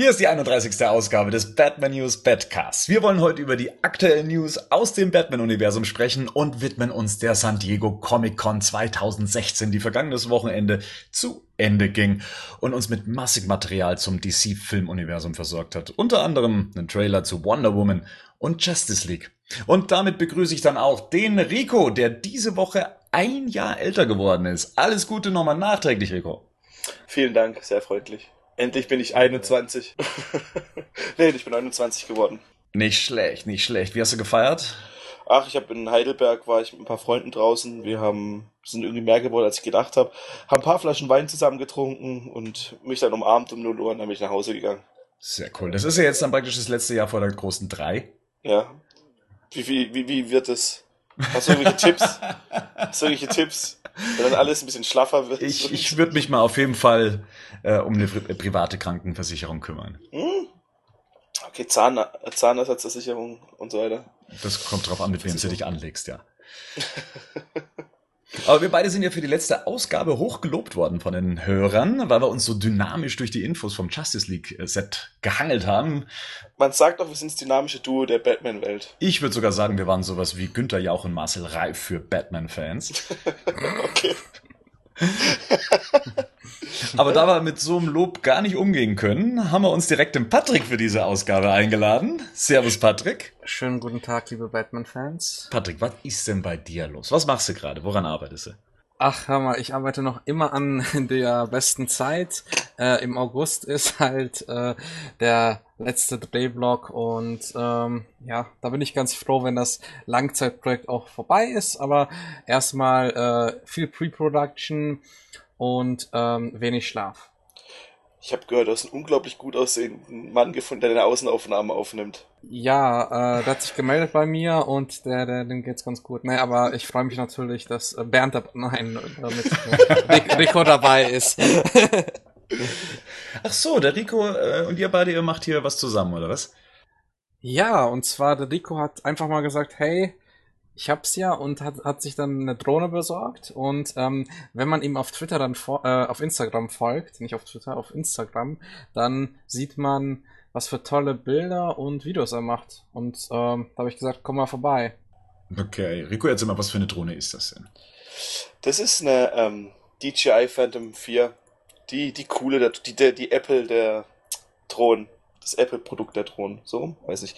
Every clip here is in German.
Hier ist die 31. Ausgabe des Batman News Badcasts. Wir wollen heute über die aktuellen News aus dem Batman-Universum sprechen und widmen uns der San Diego Comic Con 2016, die vergangenes Wochenende zu Ende ging und uns mit massig Material zum DC-Filmuniversum versorgt hat. Unter anderem einen Trailer zu Wonder Woman und Justice League. Und damit begrüße ich dann auch den Rico, der diese Woche ein Jahr älter geworden ist. Alles Gute nochmal nachträglich, Rico. Vielen Dank, sehr freundlich. Endlich bin ich 21. nee, ich bin 21 geworden. Nicht schlecht, nicht schlecht. Wie hast du gefeiert? Ach, ich habe in Heidelberg war ich mit ein paar Freunden draußen. Wir haben sind irgendwie mehr geworden, als ich gedacht habe. Haben ein paar Flaschen Wein zusammen getrunken und mich dann umarmt um 0 Uhr und dann bin ich nach Hause gegangen. Sehr cool. Das ist ja jetzt dann praktisch das letzte Jahr vor der großen drei. Ja. Wie, wie, wie, wie wird es? Hast du irgendwelche Tipps? Hast du irgendwelche Tipps? Wenn dann alles ein bisschen schlaffer wird. Ich, ich würde mich mal auf jeden Fall äh, um eine private Krankenversicherung kümmern. Hm? Okay, Zahn, Zahnersatzversicherung und so weiter. Das kommt drauf an, mit wem du dich anlegst, ja. Aber wir beide sind ja für die letzte Ausgabe hochgelobt worden von den Hörern, weil wir uns so dynamisch durch die Infos vom Justice League äh, Set gehangelt haben. Man sagt doch, wir sind das dynamische Duo der Batman-Welt. Ich würde sogar sagen, wir waren sowas wie Günther Jauch und Marcel Reif für Batman-Fans. okay. Aber da wir mit so einem Lob gar nicht umgehen können, haben wir uns direkt den Patrick für diese Ausgabe eingeladen. Servus, Patrick. Schönen guten Tag, liebe Batman-Fans. Patrick, was ist denn bei dir los? Was machst du gerade? Woran arbeitest du? Ach, hör mal, ich arbeite noch immer an der besten Zeit. Äh, Im August ist halt äh, der letzte Drehblock und ähm, ja, da bin ich ganz froh, wenn das Langzeitprojekt auch vorbei ist. Aber erstmal äh, viel Pre-Production und ähm, wenig Schlaf. Ich habe gehört, du hast einen unglaublich gut aussehenden Mann gefunden, der deine Außenaufnahmen aufnimmt. Ja, äh, der hat sich gemeldet bei mir und der, der dem geht's ganz gut. Nee, aber ich freue mich natürlich, dass äh, Bernd da, nein, mit Rico dabei ist. Ach so, der Rico äh, und ihr beide, ihr macht hier was zusammen, oder was? Ja, und zwar der Rico hat einfach mal gesagt, hey, ich hab's ja und hat, hat sich dann eine Drohne besorgt. Und ähm, wenn man ihm auf Twitter dann äh, auf Instagram folgt, nicht auf Twitter, auf Instagram, dann sieht man, was für tolle Bilder und Videos er macht. Und ähm, da habe ich gesagt, komm mal vorbei. Okay, Rico, erzähl mal, was für eine Drohne ist das denn? Das ist eine ähm, DJI Phantom 4. Die, die coole, die, die, die Apple der Drohnen das Apple-Produkt der Drohnen. So, weiß ich.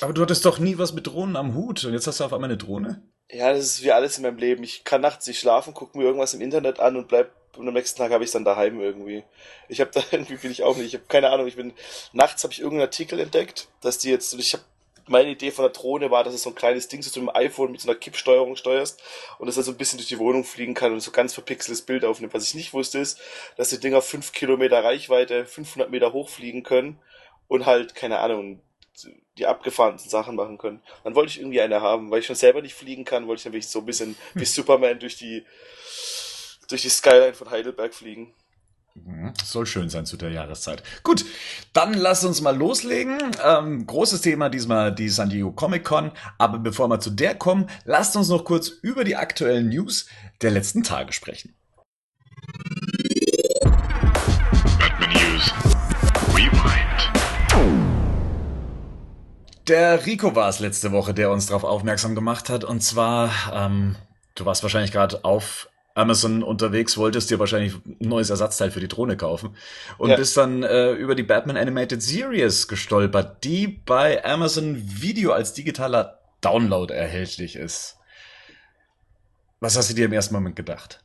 Aber du hattest doch nie was mit Drohnen am Hut und jetzt hast du auf einmal eine Drohne? Ja, das ist wie alles in meinem Leben. Ich kann nachts nicht schlafen, gucke mir irgendwas im Internet an und bleib und am nächsten Tag habe ich es dann daheim irgendwie. Ich habe da irgendwie will ich auch nicht. Ich habe keine Ahnung. Ich bin nachts habe ich irgendeinen Artikel entdeckt, dass die jetzt. Ich habe meine Idee von der Drohne war, dass es so ein kleines Ding ist, so mit dem iPhone mit so einer Kippsteuerung steuerst und dass er so ein bisschen durch die Wohnung fliegen kann und so ganz verpixeltes Bild aufnimmt. Was ich nicht wusste ist, dass die Dinger fünf Kilometer Reichweite, 500 Meter hochfliegen können und halt, keine Ahnung, die abgefahrensten Sachen machen können. Dann wollte ich irgendwie eine haben, weil ich schon selber nicht fliegen kann, wollte ich nämlich so ein bisschen wie Superman durch die, durch die Skyline von Heidelberg fliegen. Mhm. Soll schön sein zu der Jahreszeit. Gut, dann lass uns mal loslegen. Ähm, großes Thema diesmal die San Diego Comic Con. Aber bevor wir zu der kommen, lasst uns noch kurz über die aktuellen News der letzten Tage sprechen. Batman News. Rewind. Der Rico war es letzte Woche, der uns darauf aufmerksam gemacht hat. Und zwar, ähm, du warst wahrscheinlich gerade auf Amazon unterwegs, wolltest dir wahrscheinlich ein neues Ersatzteil für die Drohne kaufen und ja. bist dann äh, über die Batman Animated Series gestolpert, die bei Amazon Video als digitaler Download erhältlich ist. Was hast du dir im ersten Moment gedacht?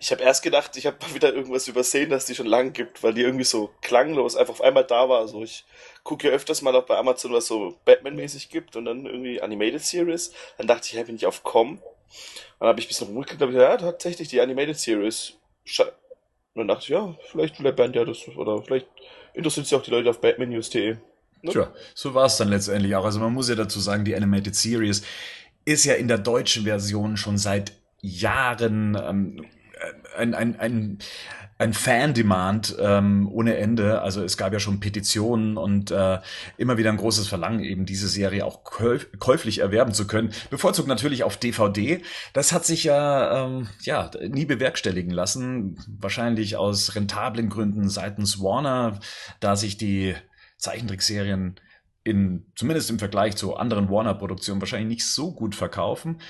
Ich habe erst gedacht, ich habe wieder irgendwas übersehen, dass die schon lang gibt, weil die irgendwie so klanglos einfach auf einmal da war. Also ich gucke ja öfters mal auch bei Amazon, was so Batman-mäßig gibt und dann irgendwie Animated Series. Dann dachte ich, hey, bin ich auf Com. Dann habe ich ein bisschen rumgeklickt und ja, tatsächlich die Animated Series. Und dann dachte ich, ja, vielleicht will der Band ja das, oder vielleicht interessiert sich auch die Leute auf batmannews.de. Ne? Tja, so war es dann letztendlich auch. Also man muss ja dazu sagen, die Animated Series ist ja in der deutschen Version schon seit Jahren ähm, ein, ein, ein ein Fan-Demand ähm, ohne Ende. Also es gab ja schon Petitionen und äh, immer wieder ein großes Verlangen, eben diese Serie auch käuf käuflich erwerben zu können. Bevorzugt natürlich auf DVD. Das hat sich ja, ähm, ja nie bewerkstelligen lassen. Wahrscheinlich aus rentablen Gründen seitens Warner, da sich die Zeichentrickserien in, zumindest im Vergleich zu anderen Warner-Produktionen wahrscheinlich nicht so gut verkaufen.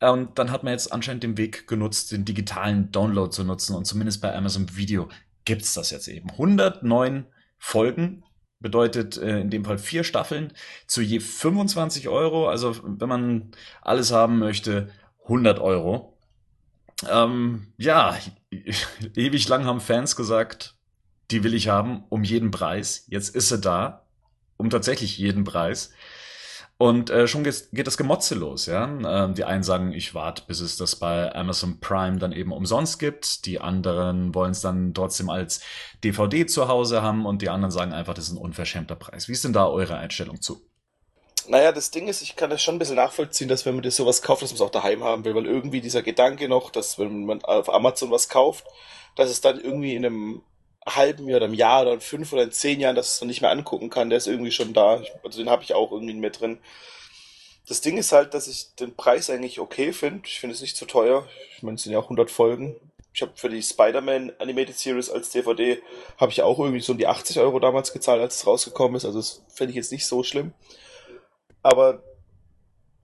Und dann hat man jetzt anscheinend den Weg genutzt, den digitalen Download zu nutzen. Und zumindest bei Amazon Video gibt's das jetzt eben. 109 Folgen bedeutet äh, in dem Fall vier Staffeln zu je 25 Euro. Also wenn man alles haben möchte, 100 Euro. Ähm, ja, ewig lang haben Fans gesagt, die will ich haben, um jeden Preis. Jetzt ist sie da, um tatsächlich jeden Preis. Und äh, schon geht, geht das Gemotze los, ja. Ähm, die einen sagen, ich warte, bis es das bei Amazon Prime dann eben umsonst gibt. Die anderen wollen es dann trotzdem als DVD zu Hause haben und die anderen sagen einfach, das ist ein unverschämter Preis. Wie ist denn da eure Einstellung zu? Naja, das Ding ist, ich kann das schon ein bisschen nachvollziehen, dass wenn man das sowas kauft, dass man es auch daheim haben will, weil irgendwie dieser Gedanke noch, dass wenn man auf Amazon was kauft, dass es dann irgendwie in einem halben Jahr oder einem Jahr oder in fünf oder in zehn Jahren, dass es dann nicht mehr angucken kann, der ist irgendwie schon da. Also den habe ich auch irgendwie mit drin. Das Ding ist halt, dass ich den Preis eigentlich okay finde. Ich finde es nicht zu teuer. Ich meine, es sind ja auch 100 Folgen. Ich habe für die Spider-Man Animated Series als DVD habe ich auch irgendwie so um die 80 Euro damals gezahlt, als es rausgekommen ist. Also das fände ich jetzt nicht so schlimm. Aber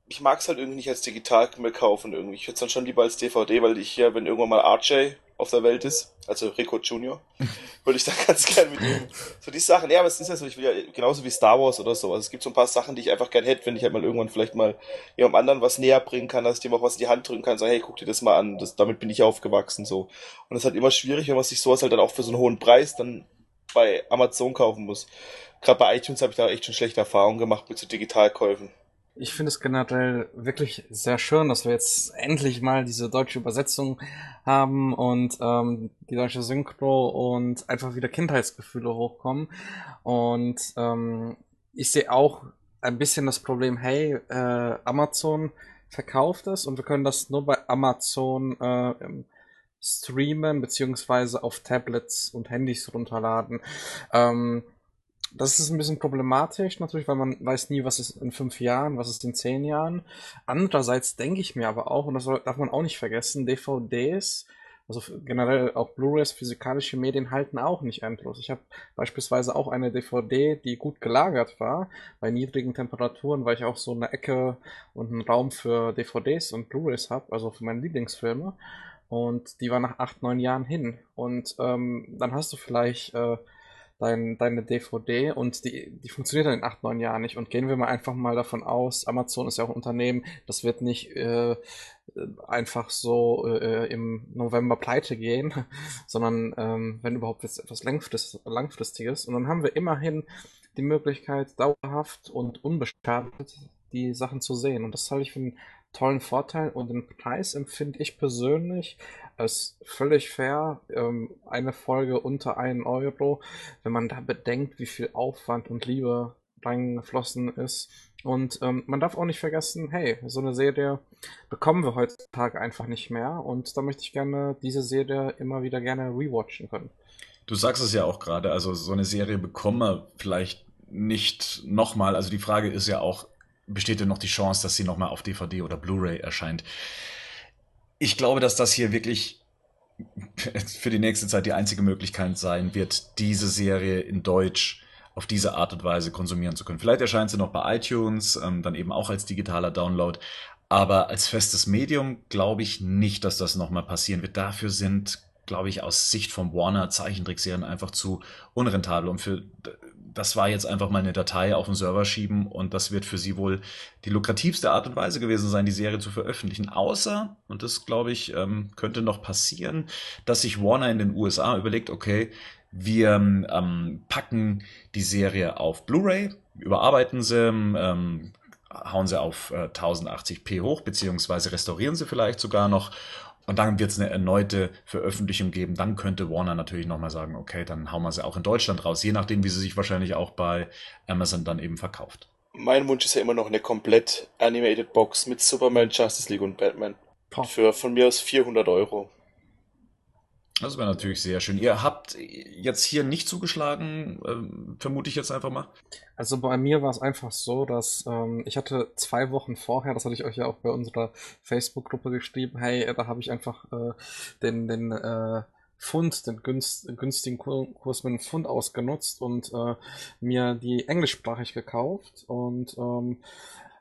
ich mag es halt irgendwie nicht als digital mehr kaufen irgendwie. Ich hätte es dann schon lieber als DVD, weil ich ja, wenn irgendwann mal RJ auf der Welt ist, also Rico Junior, würde ich da ganz gern mit ihm. So die Sachen, ja, aber es ist ja so, ich will ja genauso wie Star Wars oder so. Also es gibt so ein paar Sachen, die ich einfach gern hätte, wenn ich halt mal irgendwann vielleicht mal jemandem anderen was näher bringen kann, dass ich dem auch was in die Hand drücken kann, sagen, hey, guck dir das mal an, das, damit bin ich aufgewachsen, so. Und es ist halt immer schwierig, wenn man sich sowas halt dann auch für so einen hohen Preis dann bei Amazon kaufen muss. Gerade bei iTunes habe ich da echt schon schlechte Erfahrungen gemacht mit so Digitalkäufen. Ich finde es generell wirklich sehr schön, dass wir jetzt endlich mal diese deutsche Übersetzung haben und ähm, die deutsche Synchro und einfach wieder Kindheitsgefühle hochkommen. Und ähm, ich sehe auch ein bisschen das Problem, hey, äh, Amazon verkauft es und wir können das nur bei Amazon äh, streamen beziehungsweise auf Tablets und Handys runterladen. Ähm, das ist ein bisschen problematisch natürlich, weil man weiß nie, was ist in fünf Jahren, was ist in zehn Jahren. Andererseits denke ich mir aber auch, und das darf man auch nicht vergessen, DVDs, also generell auch Blu-rays, physikalische Medien halten auch nicht endlos. Ich habe beispielsweise auch eine DVD, die gut gelagert war, bei niedrigen Temperaturen, weil ich auch so eine Ecke und einen Raum für DVDs und Blu-rays habe, also für meine Lieblingsfilme. Und die war nach acht, neun Jahren hin. Und ähm, dann hast du vielleicht äh, dein, deine DVD und die, die funktioniert dann in acht, neun Jahren nicht. Und gehen wir mal einfach mal davon aus, Amazon ist ja auch ein Unternehmen, das wird nicht äh, einfach so äh, im November pleite gehen, sondern ähm, wenn überhaupt jetzt etwas Langfrist, Langfristiges. Und dann haben wir immerhin die Möglichkeit, dauerhaft und unbeschadet die Sachen zu sehen. Und das halte ich für einen tollen Vorteil und den Preis empfinde ich persönlich als völlig fair. Ähm, eine Folge unter einen Euro, wenn man da bedenkt, wie viel Aufwand und Liebe reingeflossen ist. Und ähm, man darf auch nicht vergessen, hey, so eine Serie bekommen wir heutzutage einfach nicht mehr. Und da möchte ich gerne diese Serie immer wieder gerne rewatchen können. Du sagst es ja auch gerade, also so eine Serie bekommen wir vielleicht nicht nochmal. Also die Frage ist ja auch, besteht denn noch die Chance, dass sie nochmal auf DVD oder Blu-ray erscheint? Ich glaube, dass das hier wirklich für die nächste Zeit die einzige Möglichkeit sein wird, diese Serie in Deutsch auf diese Art und Weise konsumieren zu können. Vielleicht erscheint sie noch bei iTunes, ähm, dann eben auch als digitaler Download. Aber als festes Medium glaube ich nicht, dass das nochmal passieren wird. Dafür sind, glaube ich, aus Sicht von Warner Zeichentrickserien einfach zu unrentabel. Und für das war jetzt einfach mal eine Datei auf den Server schieben und das wird für sie wohl die lukrativste Art und Weise gewesen sein, die Serie zu veröffentlichen. Außer, und das glaube ich, ähm, könnte noch passieren, dass sich Warner in den USA überlegt, okay, wir ähm, packen die Serie auf Blu-ray, überarbeiten sie, ähm, hauen sie auf äh, 1080p hoch, beziehungsweise restaurieren sie vielleicht sogar noch und dann wird es eine erneute Veröffentlichung geben. Dann könnte Warner natürlich nochmal sagen, okay, dann hauen wir sie auch in Deutschland raus, je nachdem, wie sie sich wahrscheinlich auch bei Amazon dann eben verkauft. Mein Wunsch ist ja immer noch eine komplett animated Box mit Superman, Justice League und Batman. Für von mir aus 400 Euro. Das wäre natürlich sehr schön. Ihr habt jetzt hier nicht zugeschlagen, ähm, vermute ich jetzt einfach mal. Also bei mir war es einfach so, dass ähm, ich hatte zwei Wochen vorher, das hatte ich euch ja auch bei unserer Facebook-Gruppe geschrieben, hey, da habe ich einfach äh, den, den äh, Pfund, den günst, günstigen Kurs mit dem Pfund ausgenutzt und äh, mir die englischsprachig gekauft und ähm,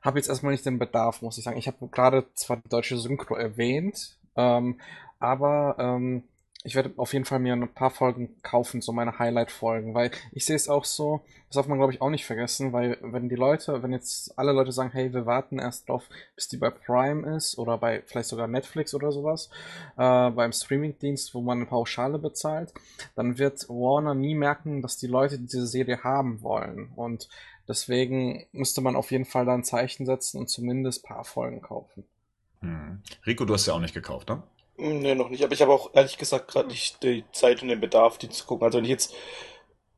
habe jetzt erstmal nicht den Bedarf, muss ich sagen. Ich habe gerade zwar die deutsche Synchro erwähnt, ähm, aber ähm, ich werde auf jeden Fall mir ein paar Folgen kaufen, so meine Highlight-Folgen, weil ich sehe es auch so, das darf man glaube ich auch nicht vergessen, weil wenn die Leute, wenn jetzt alle Leute sagen, hey, wir warten erst drauf, bis die bei Prime ist oder bei vielleicht sogar Netflix oder sowas, äh, beim Streaming-Dienst, wo man eine Pauschale bezahlt, dann wird Warner nie merken, dass die Leute diese Serie haben wollen und deswegen müsste man auf jeden Fall da ein Zeichen setzen und zumindest paar Folgen kaufen. Hm. Rico, du hast ja auch nicht gekauft, ne? Nee, noch nicht. Aber ich habe auch ehrlich gesagt gerade nicht die Zeit und den Bedarf, die zu gucken. Also wenn ich jetzt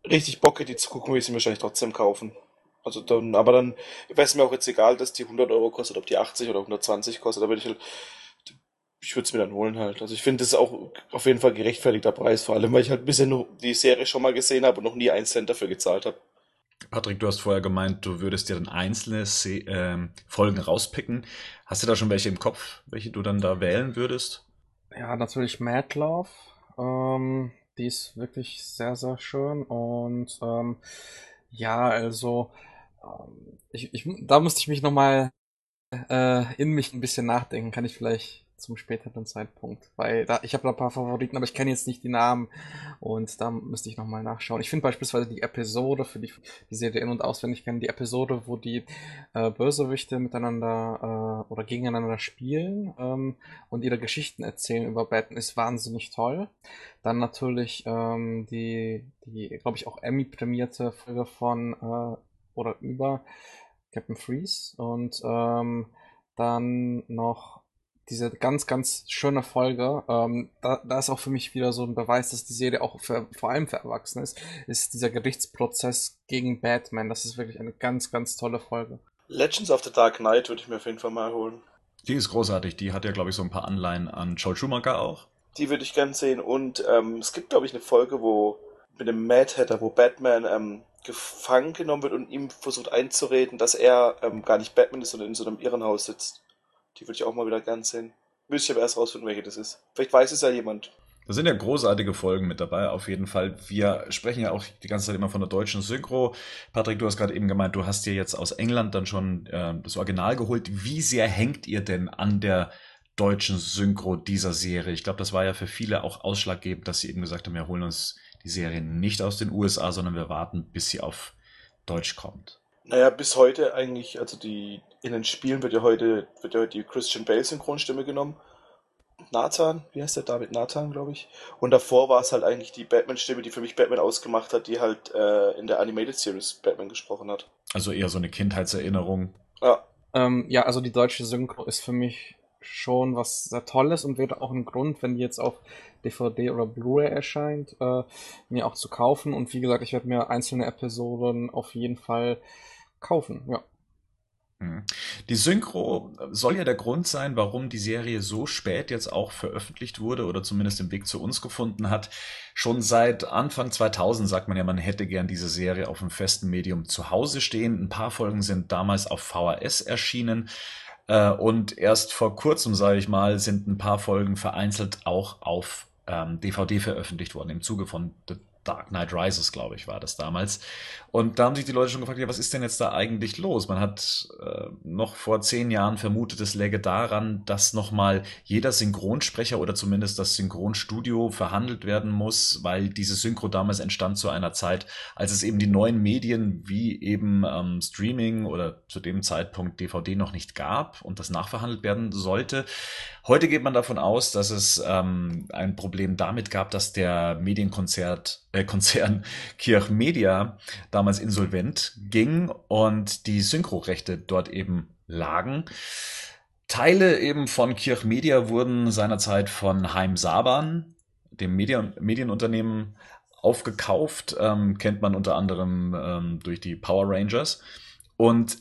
richtig Bock hätte, die zu gucken, würde ich sie wahrscheinlich trotzdem kaufen. Also dann, aber dann wäre es mir auch jetzt egal, dass die 100 Euro kostet, ob die 80 oder 120 kostet. Da würde ich halt, ich würde es mir dann holen halt. Also ich finde, das ist auch auf jeden Fall gerechtfertigter Preis, vor allem, weil ich halt bisher nur die Serie schon mal gesehen habe und noch nie einen Cent dafür gezahlt habe. Patrick, du hast vorher gemeint, du würdest dir dann einzelne Se äh, Folgen rauspicken. Hast du da schon welche im Kopf, welche du dann da wählen würdest? Ja, natürlich Mad Love. Ähm, die ist wirklich sehr, sehr schön. Und ähm, ja, also ähm, ich, ich, da musste ich mich nochmal äh, in mich ein bisschen nachdenken. Kann ich vielleicht zum späteren Zeitpunkt. Weil da, ich habe da ein paar Favoriten, aber ich kenne jetzt nicht die Namen und da müsste ich nochmal nachschauen. Ich finde beispielsweise die Episode, für die die Serie in- und auswendig kennen, die Episode, wo die äh, Bösewichte miteinander äh, oder gegeneinander spielen ähm, und ihre Geschichten erzählen über Batman, ist wahnsinnig toll. Dann natürlich ähm, die, die glaube ich, auch Emmy-prämierte Folge von äh, oder über Captain Freeze und ähm, dann noch diese ganz, ganz schöne Folge, ähm, da, da ist auch für mich wieder so ein Beweis, dass die Serie auch für, vor allem für Erwachsene ist, ist dieser Gerichtsprozess gegen Batman. Das ist wirklich eine ganz, ganz tolle Folge. Legends of the Dark Knight würde ich mir auf jeden Fall mal holen. Die ist großartig. Die hat ja, glaube ich, so ein paar Anleihen an Joel Schumacher auch. Die würde ich gern sehen. Und ähm, es gibt, glaube ich, eine Folge, wo mit dem Mad Hatter, wo Batman ähm, gefangen genommen wird und ihm versucht einzureden, dass er ähm, gar nicht Batman ist, sondern in so einem Irrenhaus sitzt. Die würde ich auch mal wieder gern sehen. Müsste ich aber erst rausfinden, welche das ist. Vielleicht weiß es ja jemand. Da sind ja großartige Folgen mit dabei, auf jeden Fall. Wir sprechen ja auch die ganze Zeit immer von der deutschen Synchro. Patrick, du hast gerade eben gemeint, du hast dir jetzt aus England dann schon äh, das Original geholt. Wie sehr hängt ihr denn an der deutschen Synchro dieser Serie? Ich glaube, das war ja für viele auch ausschlaggebend, dass sie eben gesagt haben, wir holen uns die Serie nicht aus den USA, sondern wir warten, bis sie auf Deutsch kommt. Naja, bis heute eigentlich, also die in den Spielen wird ja heute, wird ja heute die Christian Bale Synchronstimme genommen. Nathan, wie heißt der David Nathan, glaube ich. Und davor war es halt eigentlich die Batman-Stimme, die für mich Batman ausgemacht hat, die halt äh, in der Animated Series Batman gesprochen hat. Also eher so eine Kindheitserinnerung. Ja. Ähm, ja, also die deutsche Synchro ist für mich schon was sehr Tolles und wäre auch ein Grund, wenn die jetzt auf DVD oder Blu-ray erscheint, äh, mir auch zu kaufen. Und wie gesagt, ich werde mir einzelne Episoden auf jeden Fall kaufen, ja. Mhm. Die Synchro soll ja der Grund sein, warum die Serie so spät jetzt auch veröffentlicht wurde oder zumindest den Weg zu uns gefunden hat. Schon seit Anfang 2000 sagt man ja, man hätte gern diese Serie auf einem festen Medium zu Hause stehen. Ein paar Folgen sind damals auf VHS erschienen. Äh, und erst vor kurzem, sage ich mal, sind ein paar Folgen vereinzelt auch auf ähm, DVD veröffentlicht worden im Zuge von The Dark Knight Rises, glaube ich, war das damals. Und da haben sich die Leute schon gefragt, ja, was ist denn jetzt da eigentlich los? Man hat äh, noch vor zehn Jahren vermutet, es läge daran, dass nochmal jeder Synchronsprecher oder zumindest das Synchronstudio verhandelt werden muss, weil diese Synchro damals entstand zu einer Zeit, als es eben die neuen Medien wie eben ähm, Streaming oder zu dem Zeitpunkt DVD noch nicht gab und das nachverhandelt werden sollte. Heute geht man davon aus, dass es ähm, ein Problem damit gab, dass der Medienkonzert, äh, Konzern Kirch Media damals insolvent ging und die Synchrorechte dort eben lagen. Teile eben von Kirch Media wurden seinerzeit von Heim Saban, dem Medien Medienunternehmen, aufgekauft. Ähm, kennt man unter anderem ähm, durch die Power Rangers. Und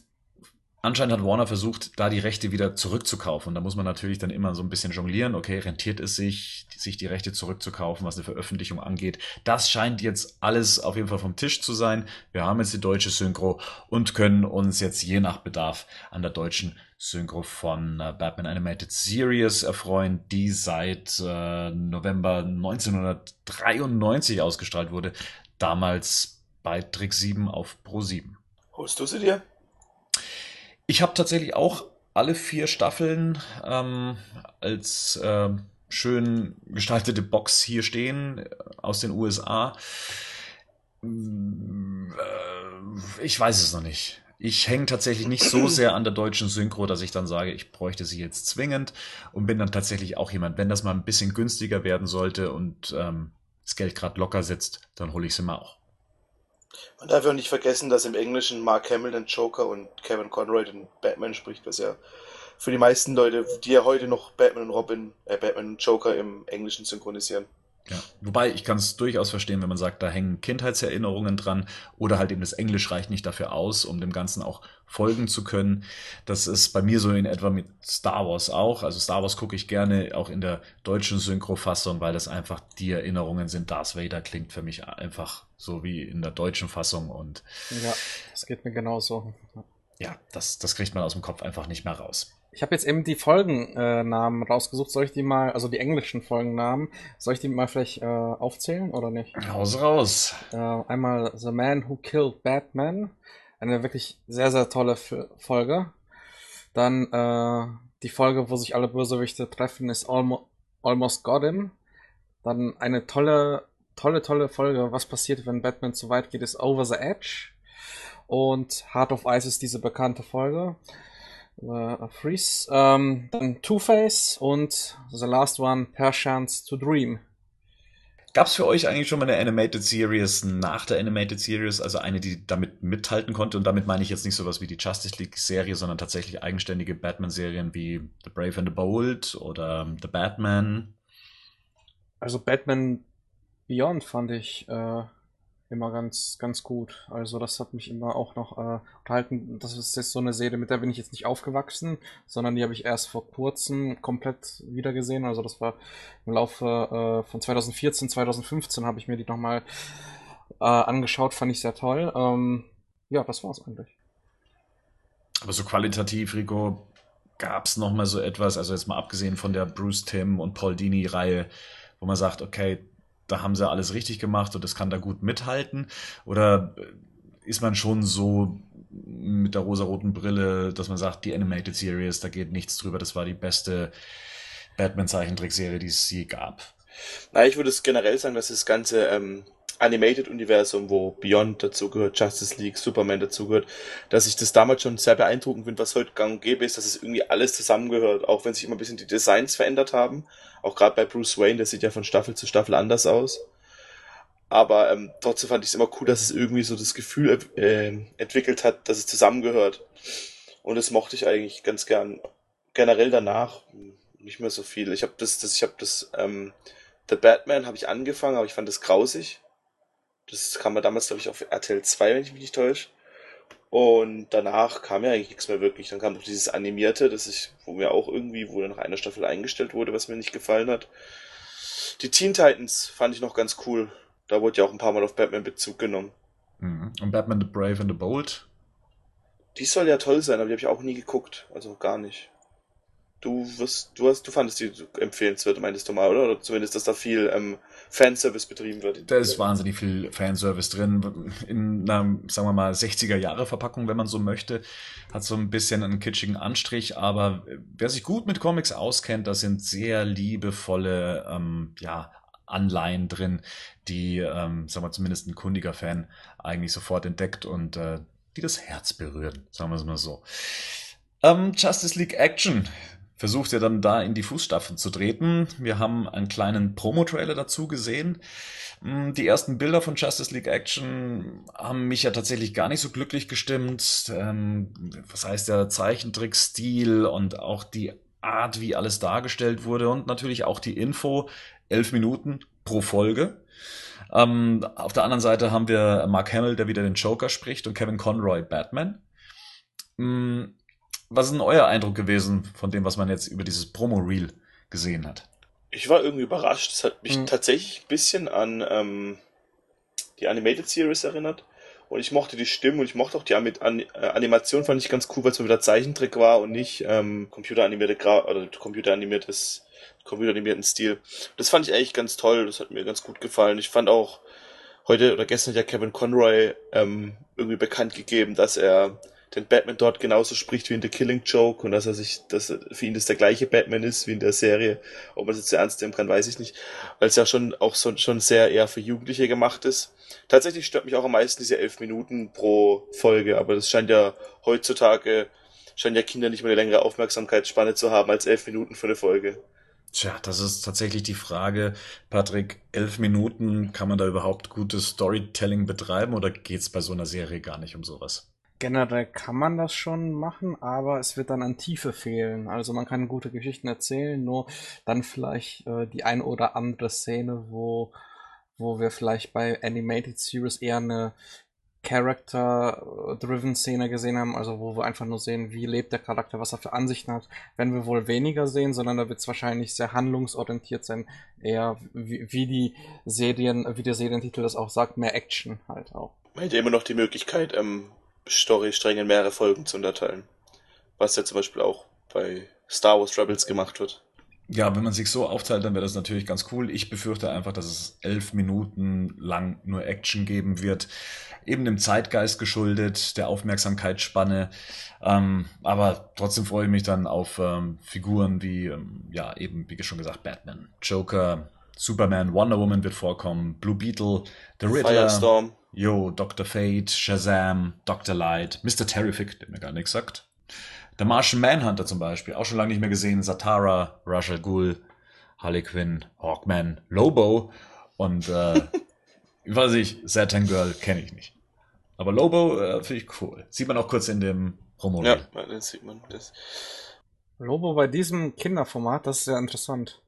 anscheinend hat Warner versucht, da die Rechte wieder zurückzukaufen. Und da muss man natürlich dann immer so ein bisschen jonglieren. Okay, rentiert es sich, sich die Rechte zurückzukaufen, was eine Veröffentlichung angeht. Das scheint jetzt alles auf jeden Fall vom Tisch zu sein. Wir haben jetzt die deutsche Synchro und können uns jetzt je nach Bedarf an der deutschen Synchro von äh, Batman Animated Series erfreuen, die seit äh, November 1993 ausgestrahlt wurde. Damals bei Trick 7 auf Pro 7. Holst du sie dir? Ich habe tatsächlich auch alle vier Staffeln ähm, als äh, schön gestaltete Box hier stehen äh, aus den USA. Äh, ich weiß es noch nicht. Ich hänge tatsächlich nicht so sehr an der deutschen Synchro, dass ich dann sage, ich bräuchte sie jetzt zwingend und bin dann tatsächlich auch jemand, wenn das mal ein bisschen günstiger werden sollte und ähm, das Geld gerade locker sitzt, dann hole ich sie mal auch. Man darf ja auch nicht vergessen, dass im Englischen Mark Hamill den Joker und Kevin Conroy den Batman spricht, was ja für die meisten Leute, die ja heute noch Batman und Robin, äh, Batman und Joker im Englischen synchronisieren. Ja. Wobei ich kann es durchaus verstehen, wenn man sagt, da hängen Kindheitserinnerungen dran oder halt eben das Englisch reicht nicht dafür aus, um dem Ganzen auch folgen zu können. Das ist bei mir so in etwa mit Star Wars auch. Also Star Wars gucke ich gerne auch in der deutschen Synchrofassung, weil das einfach die Erinnerungen sind. Darth Vader klingt für mich einfach so wie in der deutschen Fassung und ja, das geht mir genauso. Ja, das, das kriegt man aus dem Kopf einfach nicht mehr raus. Ich habe jetzt eben die Folgennamen rausgesucht. Soll ich die mal, also die englischen Folgennamen, soll ich die mal vielleicht äh, aufzählen oder nicht? Raus, raus. Äh, einmal The Man Who Killed Batman. Eine wirklich sehr, sehr tolle F Folge. Dann äh, die Folge, wo sich alle Bösewichte treffen, ist Almo Almost Got. Dann eine tolle, tolle, tolle Folge, was passiert, wenn Batman zu weit geht, ist Over the Edge. Und Heart of Ice ist diese bekannte Folge. Uh, Freeze. Ähm, dann Two-Face und The Last One, Per Chance to Dream. Gab es für euch eigentlich schon mal eine Animated Series nach der Animated Series, also eine, die damit mithalten konnte? Und damit meine ich jetzt nicht sowas wie die Justice League Serie, sondern tatsächlich eigenständige Batman-Serien wie The Brave and the Bold oder The Batman. Also Batman Beyond fand ich äh, immer ganz, ganz gut. Also das hat mich immer auch noch äh, unterhalten. Das ist jetzt so eine Serie, mit der bin ich jetzt nicht aufgewachsen, sondern die habe ich erst vor kurzem komplett wiedergesehen. Also das war im Laufe äh, von 2014, 2015 habe ich mir die nochmal äh, angeschaut, fand ich sehr toll. Ähm, ja, das war's eigentlich. Aber so qualitativ, Rico, gab es nochmal so etwas, also jetzt mal abgesehen von der Bruce Tim und Paul Dini-Reihe, wo man sagt, okay, da haben sie alles richtig gemacht und das kann da gut mithalten? Oder ist man schon so mit der rosaroten Brille, dass man sagt, die Animated Series, da geht nichts drüber, das war die beste Batman-Zeichentrickserie, die es je gab? Na, ich würde es generell sagen, dass das ganze ähm, Animated-Universum, wo Beyond dazugehört, Justice League, Superman dazugehört, dass ich das damals schon sehr beeindruckend finde, was heute gang und gäbe ist, dass es irgendwie alles zusammengehört, auch wenn sich immer ein bisschen die Designs verändert haben. Auch gerade bei Bruce Wayne, der sieht ja von Staffel zu Staffel anders aus. Aber ähm, trotzdem fand ich es immer cool, dass es irgendwie so das Gefühl äh, entwickelt hat, dass es zusammengehört. Und das mochte ich eigentlich ganz gern. Generell danach nicht mehr so viel. Ich habe das, das, ich habe das, ähm, The Batman habe ich angefangen, aber ich fand das grausig. Das kam mir damals, glaube ich, auf RTL 2, wenn ich mich nicht täusche. Und danach kam ja eigentlich nichts mehr wirklich. Dann kam noch dieses Animierte, das ich, wo mir auch irgendwie, wo nach einer Staffel eingestellt wurde, was mir nicht gefallen hat. Die Teen Titans fand ich noch ganz cool. Da wurde ja auch ein paar Mal auf Batman Bezug genommen. Mhm. Und Batman the Brave and the Bold? Die soll ja toll sein, aber die habe ich auch nie geguckt. Also gar nicht. Du wirst, du hast, du fandest die empfehlenswert, meintest du mal, oder? Oder zumindest, dass da viel ähm, Fanservice betrieben wird. Da ist wahnsinnig viel Fanservice drin. In einer, sagen wir mal, 60er-Jahre-Verpackung, wenn man so möchte. Hat so ein bisschen einen kitschigen Anstrich, aber wer sich gut mit Comics auskennt, da sind sehr liebevolle, ähm, ja, Anleihen drin, die, ähm, sagen wir zumindest ein kundiger Fan eigentlich sofort entdeckt und äh, die das Herz berühren, sagen wir es mal so. Ähm, Justice League Action versucht er dann da in die Fußstapfen zu treten. Wir haben einen kleinen Promo-Trailer dazu gesehen. Hm, die ersten Bilder von Justice League Action haben mich ja tatsächlich gar nicht so glücklich gestimmt. Ähm, was heißt der Zeichentrickstil und auch die Art, wie alles dargestellt wurde und natürlich auch die Info. Elf Minuten pro Folge. Ähm, auf der anderen Seite haben wir Mark Hamill, der wieder den Joker spricht und Kevin Conroy Batman. Hm, Was ist denn euer Eindruck gewesen von dem, was man jetzt über dieses Promo-Reel gesehen hat? Ich war irgendwie überrascht. Es hat mich mhm. tatsächlich ein bisschen an ähm, die Animated Series erinnert. Und ich mochte die Stimme und ich mochte auch die An An Animation, fand ich ganz cool, weil es mal wieder Zeichentrick war und nicht ähm, computeranimierte Gra oder computeranimiertes computeranimierten Stil. Das fand ich eigentlich ganz toll, das hat mir ganz gut gefallen. Ich fand auch heute oder gestern hat ja Kevin Conroy ähm, irgendwie bekannt gegeben, dass er den Batman dort genauso spricht wie in The Killing Joke und dass er sich, dass für ihn das der gleiche Batman ist wie in der Serie. Ob man es jetzt ernst nehmen kann, weiß ich nicht. Weil es ja schon auch so, schon sehr eher für Jugendliche gemacht ist. Tatsächlich stört mich auch am meisten diese elf Minuten pro Folge, aber das scheint ja heutzutage, scheinen ja Kinder nicht mehr eine längere Aufmerksamkeitsspanne zu haben als elf Minuten für eine Folge. Tja, das ist tatsächlich die Frage, Patrick, elf Minuten, kann man da überhaupt gutes Storytelling betreiben oder geht's bei so einer Serie gar nicht um sowas? Generell kann man das schon machen, aber es wird dann an Tiefe fehlen. Also man kann gute Geschichten erzählen, nur dann vielleicht äh, die ein oder andere Szene, wo, wo wir vielleicht bei Animated Series eher eine Character-driven Szene gesehen haben, also wo wir einfach nur sehen, wie lebt der Charakter, was er für Ansichten hat, werden wir wohl weniger sehen, sondern da wird es wahrscheinlich sehr handlungsorientiert sein, eher wie, wie die Serien, wie der Serientitel das auch sagt, mehr Action halt auch. Man hätte immer noch die Möglichkeit, ähm, Storystränge in mehrere Folgen zu unterteilen. Was ja zum Beispiel auch bei Star Wars Rebels gemacht wird. Ja, wenn man sich so aufteilt, dann wäre das natürlich ganz cool. Ich befürchte einfach, dass es elf Minuten lang nur Action geben wird. Eben dem Zeitgeist geschuldet, der Aufmerksamkeitsspanne. Ähm, aber trotzdem freue ich mich dann auf ähm, Figuren wie, ähm, ja, eben, wie schon gesagt, Batman, Joker, Superman, Wonder Woman wird vorkommen, Blue Beetle, The Riddler. Firestorm. Jo, Dr. Fate, Shazam, Dr. Light, Mr. Terrific, der mir gar nichts sagt. Der Martian Manhunter zum Beispiel, auch schon lange nicht mehr gesehen. Satara, Rachel Ghul, Harley Quinn, Hawkman, Lobo und äh, weiß ich, Satan Girl kenne ich nicht. Aber Lobo äh, finde ich cool. Sieht man auch kurz in dem Promo. Ja, das sieht man. Das. Lobo bei diesem Kinderformat, das ist ja interessant.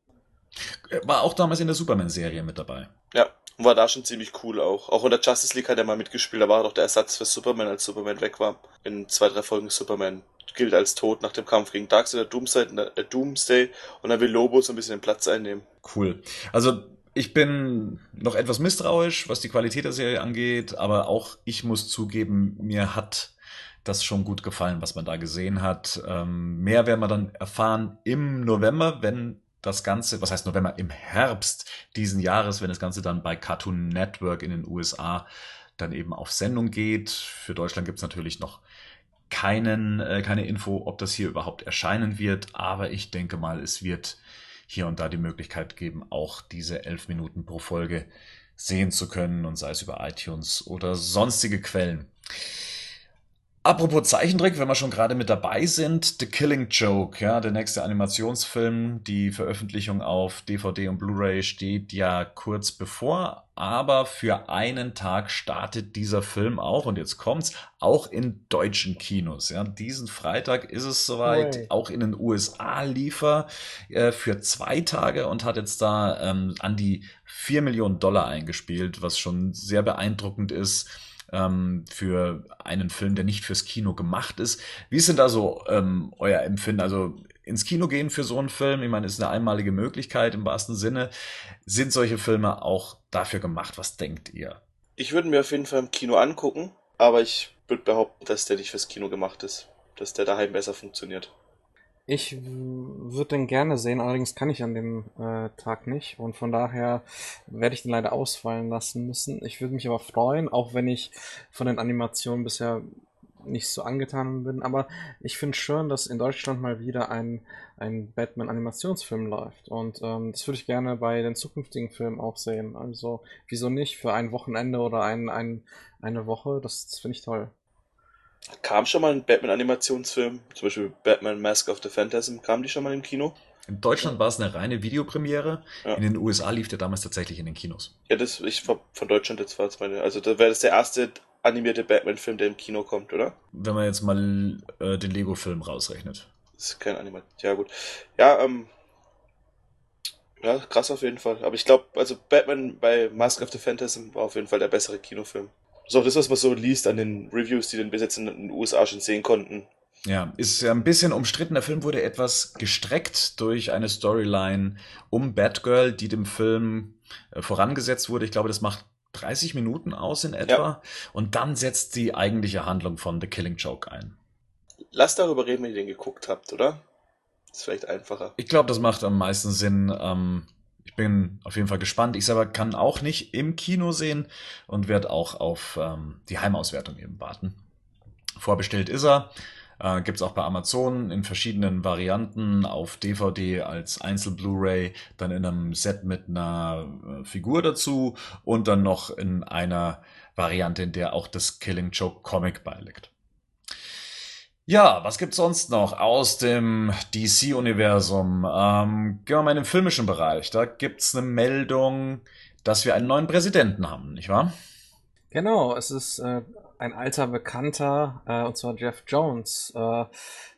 War auch damals in der Superman-Serie mit dabei. Ja, und war da schon ziemlich cool auch. Auch in der Justice League hat er mal mitgespielt, da war doch der Ersatz für Superman, als Superman weg war. In zwei, drei Folgen Superman gilt als tot nach dem Kampf gegen Darkseid, der Doomsday, der Doomsday und dann will Lobo so ein bisschen den Platz einnehmen. Cool. Also ich bin noch etwas misstrauisch, was die Qualität der Serie angeht, aber auch ich muss zugeben, mir hat das schon gut gefallen, was man da gesehen hat. Ähm, mehr werden wir dann erfahren im November, wenn das Ganze, was heißt November, im Herbst diesen Jahres, wenn das Ganze dann bei Cartoon Network in den USA dann eben auf Sendung geht. Für Deutschland gibt es natürlich noch keinen, äh, keine Info, ob das hier überhaupt erscheinen wird, aber ich denke mal, es wird hier und da die Möglichkeit geben, auch diese elf Minuten pro Folge sehen zu können und sei es über iTunes oder sonstige Quellen. Apropos Zeichentrick, wenn wir schon gerade mit dabei sind, The Killing Joke, ja, der nächste Animationsfilm, die Veröffentlichung auf DVD und Blu-ray steht ja kurz bevor, aber für einen Tag startet dieser Film auch und jetzt kommt's auch in deutschen Kinos. Ja, diesen Freitag ist es soweit, hey. auch in den USA liefer äh, für zwei Tage und hat jetzt da ähm, an die vier Millionen Dollar eingespielt, was schon sehr beeindruckend ist ähm, für einen Film, der nicht fürs Kino gemacht ist. Wie ist denn da so ähm, euer Empfinden? Also ins Kino gehen für so einen Film, ich meine, ist eine einmalige Möglichkeit im wahrsten Sinne. Sind solche Filme auch dafür gemacht? Was denkt ihr? Ich würde mir auf jeden Fall im Kino angucken, aber ich würde behaupten, dass der nicht fürs Kino gemacht ist. Dass der daheim besser funktioniert. Ich würde den gerne sehen, allerdings kann ich an dem äh, Tag nicht und von daher werde ich den leider ausfallen lassen müssen. Ich würde mich aber freuen, auch wenn ich von den Animationen bisher nicht so angetan bin, aber ich finde schön, dass in Deutschland mal wieder ein, ein Batman-Animationsfilm läuft und ähm, das würde ich gerne bei den zukünftigen Filmen auch sehen. Also wieso nicht für ein Wochenende oder ein, ein, eine Woche, das, das finde ich toll. Kam schon mal ein Batman-Animationsfilm, zum Beispiel Batman Mask of the Phantasm, kam die schon mal im Kino? In Deutschland war es eine reine Videopremiere. Ja. In den USA lief der damals tatsächlich in den Kinos. Ja, das ich von Deutschland jetzt war es meine. Also da wäre das der erste animierte Batman-Film, der im Kino kommt, oder? Wenn man jetzt mal äh, den Lego-Film rausrechnet. Das ist kein Animat. Ja, gut. Ja, ähm. Ja, krass auf jeden Fall. Aber ich glaube, also Batman bei Mask of the Phantasm war auf jeden Fall der bessere Kinofilm. Das ist auch das, was man so liest an den Reviews, die den bis jetzt in den USA schon sehen konnten. Ja, ist ja ein bisschen umstritten. Der Film wurde etwas gestreckt durch eine Storyline um Batgirl, die dem Film äh, vorangesetzt wurde. Ich glaube, das macht 30 Minuten aus in etwa. Ja. Und dann setzt die eigentliche Handlung von The Killing Joke ein. Lass darüber reden, wenn ihr den geguckt habt, oder? ist vielleicht einfacher. Ich glaube, das macht am meisten Sinn. Ähm, ich bin auf jeden Fall gespannt. Ich selber kann auch nicht im Kino sehen und werde auch auf ähm, die Heimauswertung eben warten. Vorbestellt ist er. Äh, Gibt es auch bei Amazon in verschiedenen Varianten auf DVD als Einzel-Blu-ray, dann in einem Set mit einer äh, Figur dazu und dann noch in einer Variante, in der auch das Killing Joke Comic beiliegt. Ja, was gibt's sonst noch aus dem DC-Universum? Ähm, gehen wir mal in den filmischen Bereich. Da gibt's eine Meldung, dass wir einen neuen Präsidenten haben, nicht wahr? Genau, es ist äh, ein alter Bekannter, äh, und zwar Jeff Jones, äh,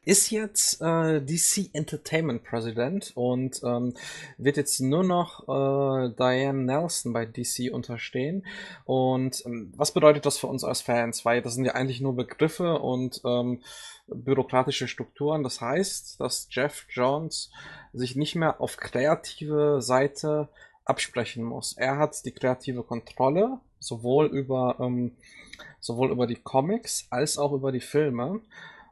ist jetzt äh, DC Entertainment President und ähm, wird jetzt nur noch äh, Diane Nelson bei DC unterstehen. Und ähm, was bedeutet das für uns als Fans? Weil das sind ja eigentlich nur Begriffe und ähm, bürokratische Strukturen. Das heißt, dass Jeff Jones sich nicht mehr auf kreative Seite absprechen muss. Er hat die kreative Kontrolle, sowohl über ähm, sowohl über die Comics als auch über die Filme.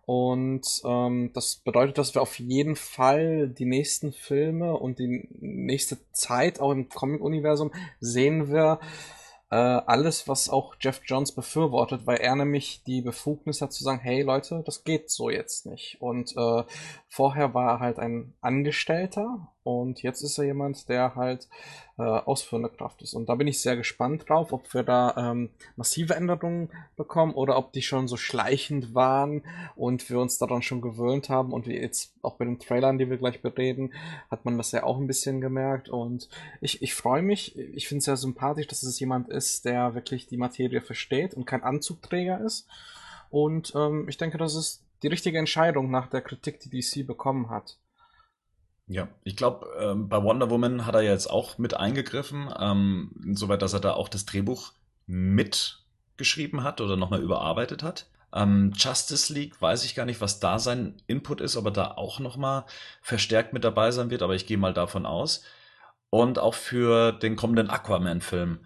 Und ähm, das bedeutet, dass wir auf jeden Fall die nächsten Filme und die nächste Zeit auch im Comic-Universum sehen wir äh, alles, was auch Jeff Johns befürwortet, weil er nämlich die Befugnis hat zu sagen, hey Leute, das geht so jetzt nicht. Und äh, vorher war er halt ein Angestellter und jetzt ist er jemand, der halt äh, ausführende Kraft ist. Und da bin ich sehr gespannt drauf, ob wir da ähm, massive Änderungen bekommen oder ob die schon so schleichend waren und wir uns daran schon gewöhnt haben. Und wie jetzt auch bei den Trailern, die wir gleich bereden, hat man das ja auch ein bisschen gemerkt. Und ich, ich freue mich. Ich finde es sehr sympathisch, dass es jemand ist, der wirklich die Materie versteht und kein Anzugträger ist. Und ähm, ich denke, das ist die richtige Entscheidung nach der Kritik, die DC bekommen hat. Ja, ich glaube, ähm, bei Wonder Woman hat er jetzt auch mit eingegriffen, ähm, insoweit, dass er da auch das Drehbuch mitgeschrieben hat oder nochmal überarbeitet hat. Ähm, Justice League weiß ich gar nicht, was da sein Input ist, ob er da auch nochmal verstärkt mit dabei sein wird, aber ich gehe mal davon aus. Und auch für den kommenden Aquaman-Film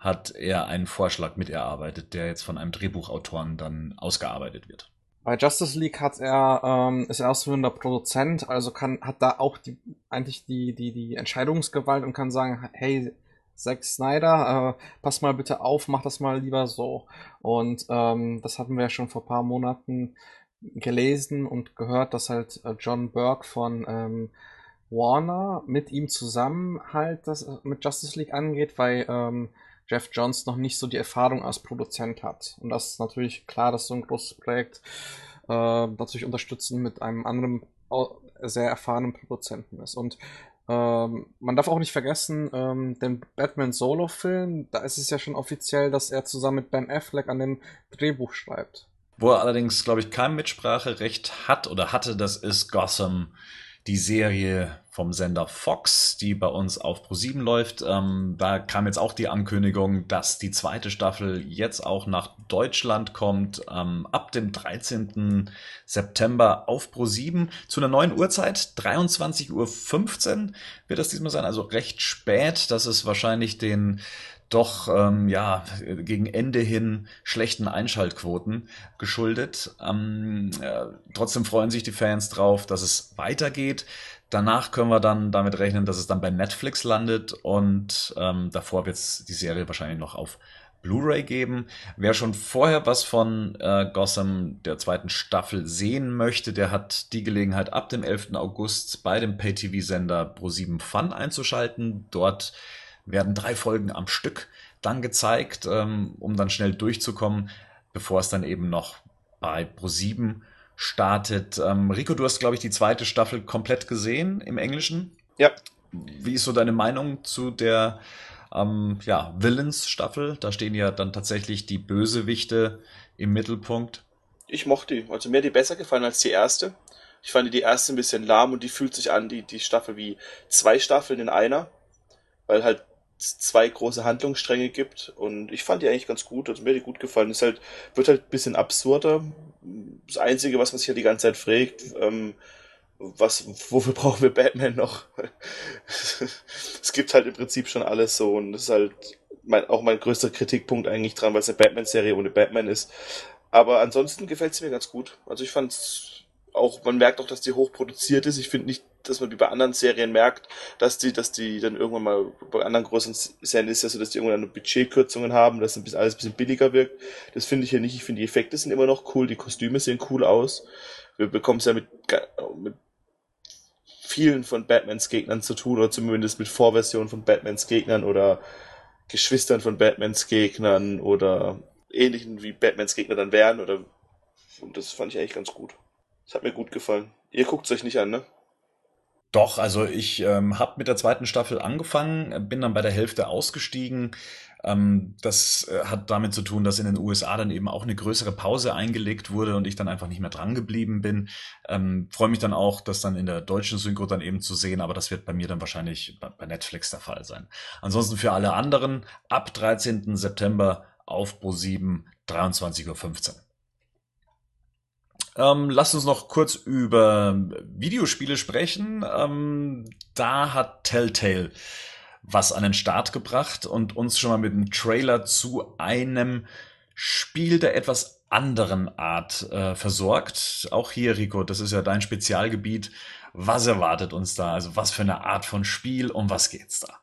hat er einen Vorschlag miterarbeitet, der jetzt von einem Drehbuchautoren dann ausgearbeitet wird. Bei Justice League hat er, ähm, ist er ausführender Produzent, also kann, hat da auch die, eigentlich die, die, die Entscheidungsgewalt und kann sagen, hey, Zack Snyder, äh, pass mal bitte auf, mach das mal lieber so. Und ähm, das hatten wir ja schon vor paar Monaten gelesen und gehört, dass halt äh, John Burke von ähm, Warner mit ihm zusammen halt das äh, mit Justice League angeht, weil ähm, Jeff Johns noch nicht so die Erfahrung als Produzent hat. Und das ist natürlich klar, dass so ein großes Projekt äh, natürlich unterstützen mit einem anderen sehr erfahrenen Produzenten ist. Und ähm, man darf auch nicht vergessen, ähm, den Batman Solo-Film, da ist es ja schon offiziell, dass er zusammen mit Ben Affleck an dem Drehbuch schreibt. Wo er allerdings, glaube ich, kein Mitspracherecht hat oder hatte, das ist Gotham die Serie vom Sender Fox, die bei uns auf Pro7 läuft. Ähm, da kam jetzt auch die Ankündigung, dass die zweite Staffel jetzt auch nach Deutschland kommt, ähm, ab dem 13. September auf Pro7 zu einer neuen Uhrzeit, 23.15 Uhr wird das diesmal sein, also recht spät. Das ist wahrscheinlich den doch ähm, ja gegen Ende hin schlechten Einschaltquoten geschuldet. Ähm, äh, trotzdem freuen sich die Fans drauf, dass es weitergeht. Danach können wir dann damit rechnen, dass es dann bei Netflix landet und ähm, davor wird es die Serie wahrscheinlich noch auf Blu-ray geben. Wer schon vorher was von äh, Gotham der zweiten Staffel sehen möchte, der hat die Gelegenheit ab dem 11. August bei dem Pay-TV-Sender Pro7 Fun einzuschalten. Dort werden drei Folgen am Stück dann gezeigt, ähm, um dann schnell durchzukommen, bevor es dann eben noch bei Pro7 startet. Ähm, Rico, du hast, glaube ich, die zweite Staffel komplett gesehen im Englischen. Ja. Wie ist so deine Meinung zu der ähm, ja, Villains-Staffel? Da stehen ja dann tatsächlich die Bösewichte im Mittelpunkt. Ich mochte die. Also mir hat die besser gefallen als die erste. Ich fand die erste ein bisschen lahm und die fühlt sich an, die, die Staffel wie zwei Staffeln in einer. Weil halt zwei große Handlungsstränge gibt und ich fand die eigentlich ganz gut, also mir hat die gut gefallen. Es halt, wird halt ein bisschen absurder, das Einzige, was man sich ja die ganze Zeit fragt, ähm, was, wofür brauchen wir Batman noch? es gibt halt im Prinzip schon alles so und das ist halt mein, auch mein größter Kritikpunkt eigentlich dran, weil es eine Batman-Serie ohne Batman ist. Aber ansonsten gefällt es mir ganz gut. Also ich fand auch, man merkt auch, dass die hochproduziert ist. Ich finde nicht, dass man wie bei anderen Serien merkt, dass die, dass die dann irgendwann mal bei anderen großen Serien ist ja so, dass die irgendwann Budgetkürzungen haben, dass alles ein bisschen billiger wirkt. Das finde ich hier nicht. Ich finde, die Effekte sind immer noch cool, die Kostüme sehen cool aus. Wir bekommen es ja mit, mit vielen von Batmans Gegnern zu tun, oder zumindest mit Vorversionen von Batmans Gegnern oder Geschwistern von Batmans Gegnern oder ähnlichen wie Batmans Gegner dann wären oder und das fand ich eigentlich ganz gut. Das hat mir gut gefallen. Ihr guckt es euch nicht an, ne? Doch, also ich ähm, habe mit der zweiten Staffel angefangen, bin dann bei der Hälfte ausgestiegen. Ähm, das äh, hat damit zu tun, dass in den USA dann eben auch eine größere Pause eingelegt wurde und ich dann einfach nicht mehr dran geblieben bin. Ähm, Freue mich dann auch, das dann in der deutschen Synchro dann eben zu sehen, aber das wird bei mir dann wahrscheinlich bei Netflix der Fall sein. Ansonsten für alle anderen ab 13. September auf Pro7 23.15 Uhr. Ähm, lasst uns noch kurz über Videospiele sprechen. Ähm, da hat Telltale was an den Start gebracht und uns schon mal mit einem Trailer zu einem Spiel der etwas anderen Art äh, versorgt. Auch hier, Rico, das ist ja dein Spezialgebiet. Was erwartet uns da? Also was für eine Art von Spiel, um was geht's da?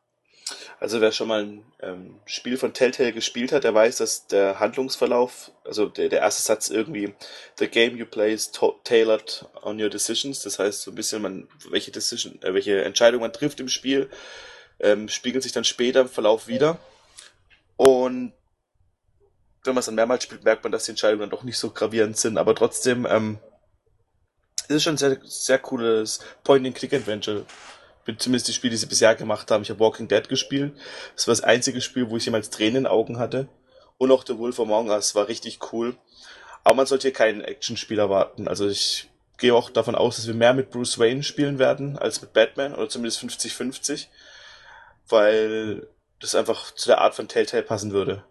Also wer schon mal ein ähm, Spiel von Telltale gespielt hat, der weiß, dass der Handlungsverlauf, also der, der erste Satz irgendwie, the game you play is tailored on your decisions. Das heißt so ein bisschen, man, welche Decision, äh, welche Entscheidung man trifft im Spiel, ähm, spiegelt sich dann später im Verlauf wieder. Und wenn man es dann mehrmals spielt, merkt man, dass die Entscheidungen dann doch nicht so gravierend sind, aber trotzdem ähm, ist es schon ein sehr, sehr cooles Point-and-Click-Adventure zumindest die Spiele, die sie bisher gemacht haben. Ich habe Walking Dead gespielt. Das war das einzige Spiel, wo ich jemals Tränen in Augen hatte. Und auch The Wolf Among Us war richtig cool. Aber man sollte hier keinen Actionspiel erwarten. Also ich gehe auch davon aus, dass wir mehr mit Bruce Wayne spielen werden als mit Batman oder zumindest 50-50, weil das einfach zu der Art von Telltale passen würde.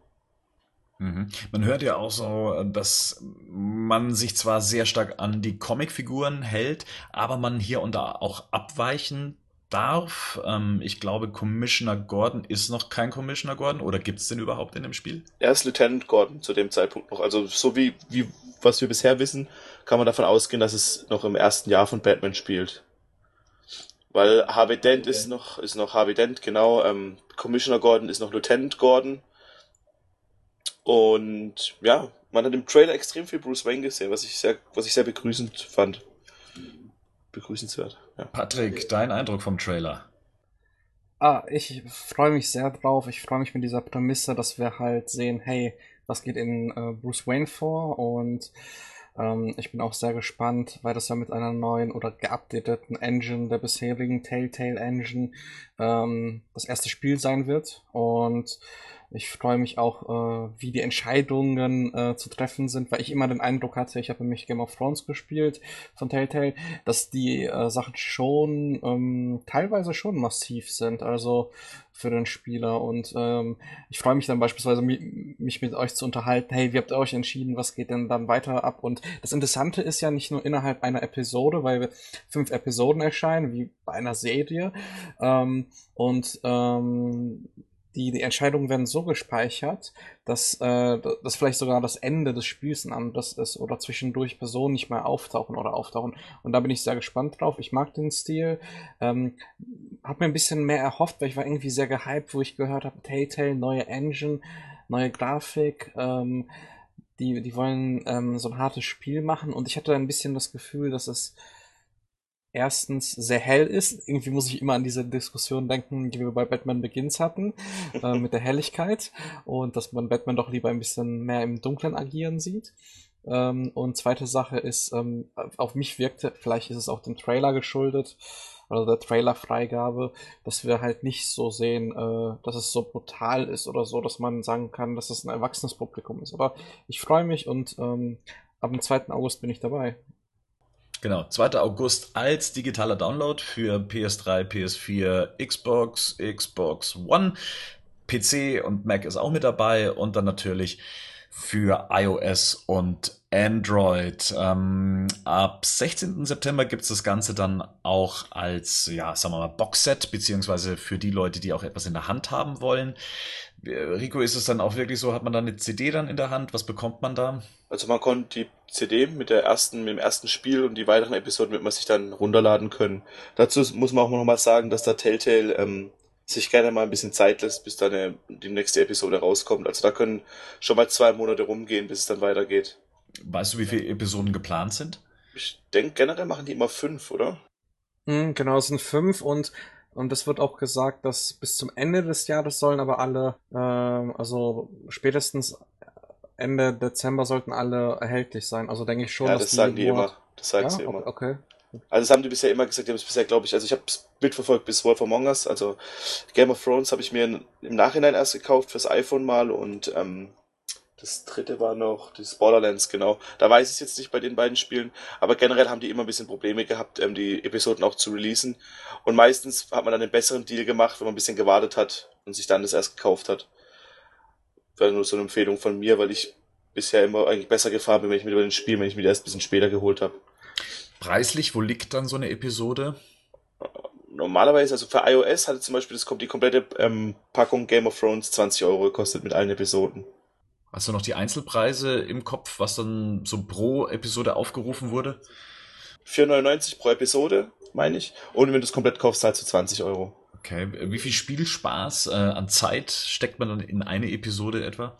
Mhm. Man hört ja auch so, dass man sich zwar sehr stark an die Comicfiguren hält, aber man hier und da auch abweichen darf. Ähm, ich glaube, Commissioner Gordon ist noch kein Commissioner Gordon oder gibt es den überhaupt in dem Spiel? Er ist Lieutenant Gordon zu dem Zeitpunkt noch. Also so wie, wie was wir bisher wissen, kann man davon ausgehen, dass es noch im ersten Jahr von Batman spielt. Weil Harvey Dent ist noch, ist noch Harvey Dent, genau. Ähm, Commissioner Gordon ist noch Lieutenant Gordon. Und ja, man hat im Trailer extrem viel Bruce Wayne gesehen, was ich sehr, was ich sehr begrüßend fand. Begrüßenswert. Ja. Patrick, dein Eindruck vom Trailer? Ah, ich freue mich sehr drauf. Ich freue mich mit dieser Prämisse, dass wir halt sehen, hey, was geht in äh, Bruce Wayne vor und ähm, ich bin auch sehr gespannt, weil das ja mit einer neuen oder geupdateten Engine der bisherigen Telltale Engine ähm, das erste Spiel sein wird und ich freue mich auch, äh, wie die Entscheidungen äh, zu treffen sind, weil ich immer den Eindruck hatte, ich habe nämlich Game of Thrones gespielt von Telltale, dass die äh, Sachen schon ähm, teilweise schon massiv sind, also für den Spieler. Und ähm, ich freue mich dann beispielsweise, mich mit euch zu unterhalten. Hey, wie habt ihr euch entschieden? Was geht denn dann weiter ab? Und das Interessante ist ja nicht nur innerhalb einer Episode, weil fünf Episoden erscheinen, wie bei einer Serie. Ähm, und ähm, die, die Entscheidungen werden so gespeichert, dass, äh, dass vielleicht sogar das Ende des Spiels ein anderes ist oder zwischendurch Personen nicht mehr auftauchen oder auftauchen. Und da bin ich sehr gespannt drauf. Ich mag den Stil. Ähm, hab mir ein bisschen mehr erhofft, weil ich war irgendwie sehr gehypt, wo ich gehört habe, Telltale, neue Engine, neue Grafik. Ähm, die, die wollen ähm, so ein hartes Spiel machen und ich hatte ein bisschen das Gefühl, dass es erstens sehr hell ist. Irgendwie muss ich immer an diese Diskussion denken, die wir bei Batman Begins hatten, äh, mit der Helligkeit und dass man Batman doch lieber ein bisschen mehr im Dunklen agieren sieht. Ähm, und zweite Sache ist, ähm, auf mich wirkte, vielleicht ist es auch dem Trailer geschuldet, oder der Trailer-Freigabe, dass wir halt nicht so sehen, äh, dass es so brutal ist oder so, dass man sagen kann, dass es ein erwachsenes Publikum ist. Aber ich freue mich und ähm, ab dem 2. August bin ich dabei. Genau, 2. August als digitaler Download für PS3, PS4, Xbox, Xbox One, PC und Mac ist auch mit dabei und dann natürlich für iOS und Android. Ähm, ab 16. September gibt es das Ganze dann auch als, ja, sagen wir mal, Boxset, beziehungsweise für die Leute, die auch etwas in der Hand haben wollen. Äh, Rico, ist es dann auch wirklich so, hat man da eine CD dann in der Hand? Was bekommt man da? Also man konnte die CD mit der ersten, mit dem ersten Spiel und die weiteren Episoden wird man sich dann runterladen können. Dazu muss man auch noch mal sagen, dass da Telltale ähm, sich gerne mal ein bisschen Zeit lässt, bis dann eine, die nächste Episode rauskommt. Also da können schon mal zwei Monate rumgehen, bis es dann weitergeht. Weißt du, wie viele Episoden geplant sind? Ich denke, generell machen die immer fünf, oder? Mhm, genau, es sind fünf und und es wird auch gesagt, dass bis zum Ende des Jahres sollen aber alle, äh, also spätestens Ende Dezember sollten alle erhältlich sein. Also denke ich schon, ja, dass das die sagen die immer. Das sagen ja? sie immer. Okay. Also das haben die bisher immer gesagt, die haben es bisher, glaube ich, also ich habe es mitverfolgt bis Wolf Among Us, also Game of Thrones habe ich mir im Nachhinein erst gekauft fürs iPhone mal und ähm, das dritte war noch das Borderlands, genau. Da weiß ich jetzt nicht bei den beiden Spielen, aber generell haben die immer ein bisschen Probleme gehabt, ähm, die Episoden auch zu releasen. Und meistens hat man dann einen besseren Deal gemacht, wenn man ein bisschen gewartet hat und sich dann das erst gekauft hat. Wäre nur so eine Empfehlung von mir, weil ich bisher immer eigentlich besser gefahren bin, wenn ich mir über den Spiel, wenn ich mir das erst ein bisschen später geholt habe. Preislich, wo liegt dann so eine Episode? Normalerweise, also für iOS hatte zum Beispiel das, die komplette ähm, Packung Game of Thrones 20 Euro gekostet mit allen Episoden. Hast du noch die Einzelpreise im Kopf, was dann so pro Episode aufgerufen wurde? 4,99 pro Episode, meine ich. Und wenn du es komplett kaufst, zahlst du 20 Euro. Okay. Wie viel Spielspaß äh, an Zeit steckt man dann in eine Episode etwa?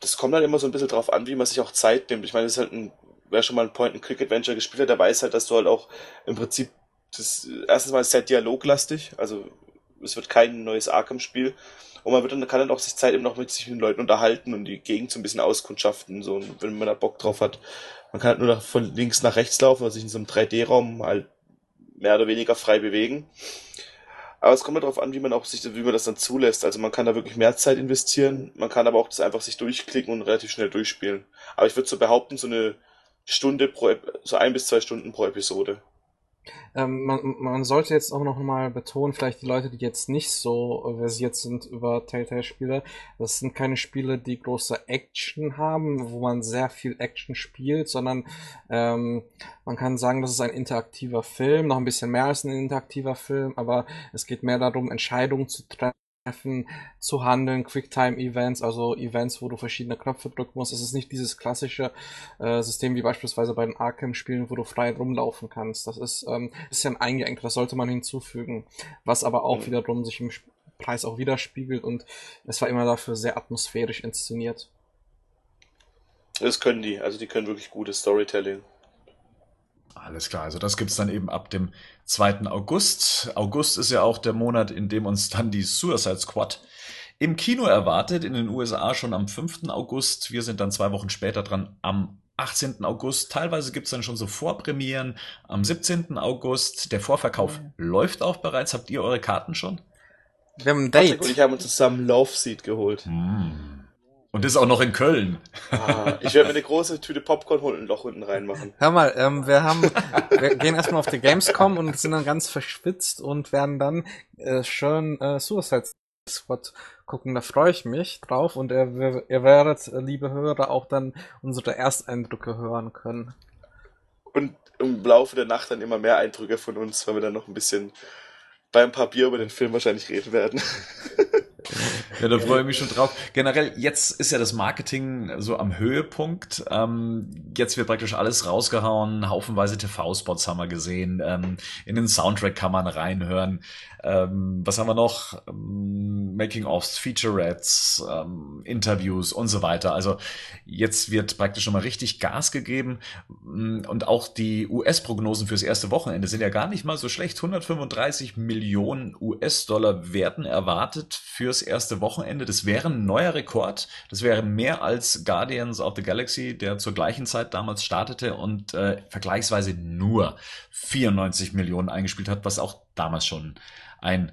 Das kommt dann immer so ein bisschen drauf an, wie man sich auch Zeit nimmt. Ich meine, das ist halt ein wer schon mal ein Point-and-Click-Adventure gespielt hat, der weiß halt, dass du halt auch im Prinzip das erstens mal ist sehr dialoglastig, also es wird kein neues Arkham-Spiel. Und man wird dann, kann dann auch sich Zeit eben noch mit sich mit den Leuten unterhalten und die Gegend so ein bisschen auskundschaften, so, wenn man da Bock drauf hat. Man kann halt nur von links nach rechts laufen, also sich in so einem 3D-Raum halt mehr oder weniger frei bewegen. Aber es kommt halt darauf an, wie man auch sich, wie man das dann zulässt. Also man kann da wirklich mehr Zeit investieren, man kann aber auch das einfach sich durchklicken und relativ schnell durchspielen. Aber ich würde so behaupten, so eine Stunde pro, so ein bis zwei Stunden pro Episode. Ähm, man, man sollte jetzt auch noch mal betonen, vielleicht die Leute, die jetzt nicht so versiert sind über Telltale-Spiele, das sind keine Spiele, die große Action haben, wo man sehr viel Action spielt, sondern ähm, man kann sagen, das ist ein interaktiver Film, noch ein bisschen mehr als ein interaktiver Film, aber es geht mehr darum, Entscheidungen zu treffen treffen, zu handeln, Quicktime-Events, also Events, wo du verschiedene Knöpfe drücken musst. Es ist nicht dieses klassische äh, System wie beispielsweise bei den Arkham-Spielen, wo du frei rumlaufen kannst. Das ist ähm, bisschen eingeengt, das sollte man hinzufügen. Was aber auch mhm. wiederum sich im Preis auch widerspiegelt und es war immer dafür sehr atmosphärisch inszeniert. Das können die, also die können wirklich gutes Storytelling. Alles klar, also das gibt's dann eben ab dem 2. August. August ist ja auch der Monat, in dem uns dann die Suicide Squad im Kino erwartet, in den USA schon am 5. August. Wir sind dann zwei Wochen später dran am 18. August. Teilweise gibt's dann schon so Vorpremieren am 17. August. Der Vorverkauf mhm. läuft auch bereits. Habt ihr eure Karten schon? Wir haben ein Date. Und ich haben uns zusammen Love Seat geholt. Mm. Und das auch noch in Köln. Ah, ich werde mir eine große Tüte Popcorn holen und ein Loch unten reinmachen. Hör mal, ähm, wir haben, wir gehen erstmal auf die Gamescom und sind dann ganz verschwitzt und werden dann äh, schön äh, Suicide Squad gucken. Da freue ich mich drauf und ihr, ihr werdet, äh, liebe Hörer, auch dann unsere Ersteindrücke hören können. Und im Laufe der Nacht dann immer mehr Eindrücke von uns, weil wir dann noch ein bisschen beim paar Bier über den Film wahrscheinlich reden werden. Ja, da freue ich mich schon drauf. Generell, jetzt ist ja das Marketing so am Höhepunkt. Ähm, jetzt wird praktisch alles rausgehauen. Haufenweise TV-Spots haben wir gesehen. Ähm, in den Soundtrack kann man reinhören. Ähm, was haben wir noch? Ähm, Making-ofs, Featurettes, ähm, Interviews und so weiter. Also jetzt wird praktisch schon mal richtig Gas gegeben. Mm, und auch die US-Prognosen fürs erste Wochenende sind ja gar nicht mal so schlecht. 135 Millionen US-Dollar werden erwartet fürs erste Wochenende. Das wäre ein neuer Rekord. Das wäre mehr als Guardians of the Galaxy, der zur gleichen Zeit damals startete und äh, vergleichsweise nur 94 Millionen eingespielt hat, was auch damals schon ein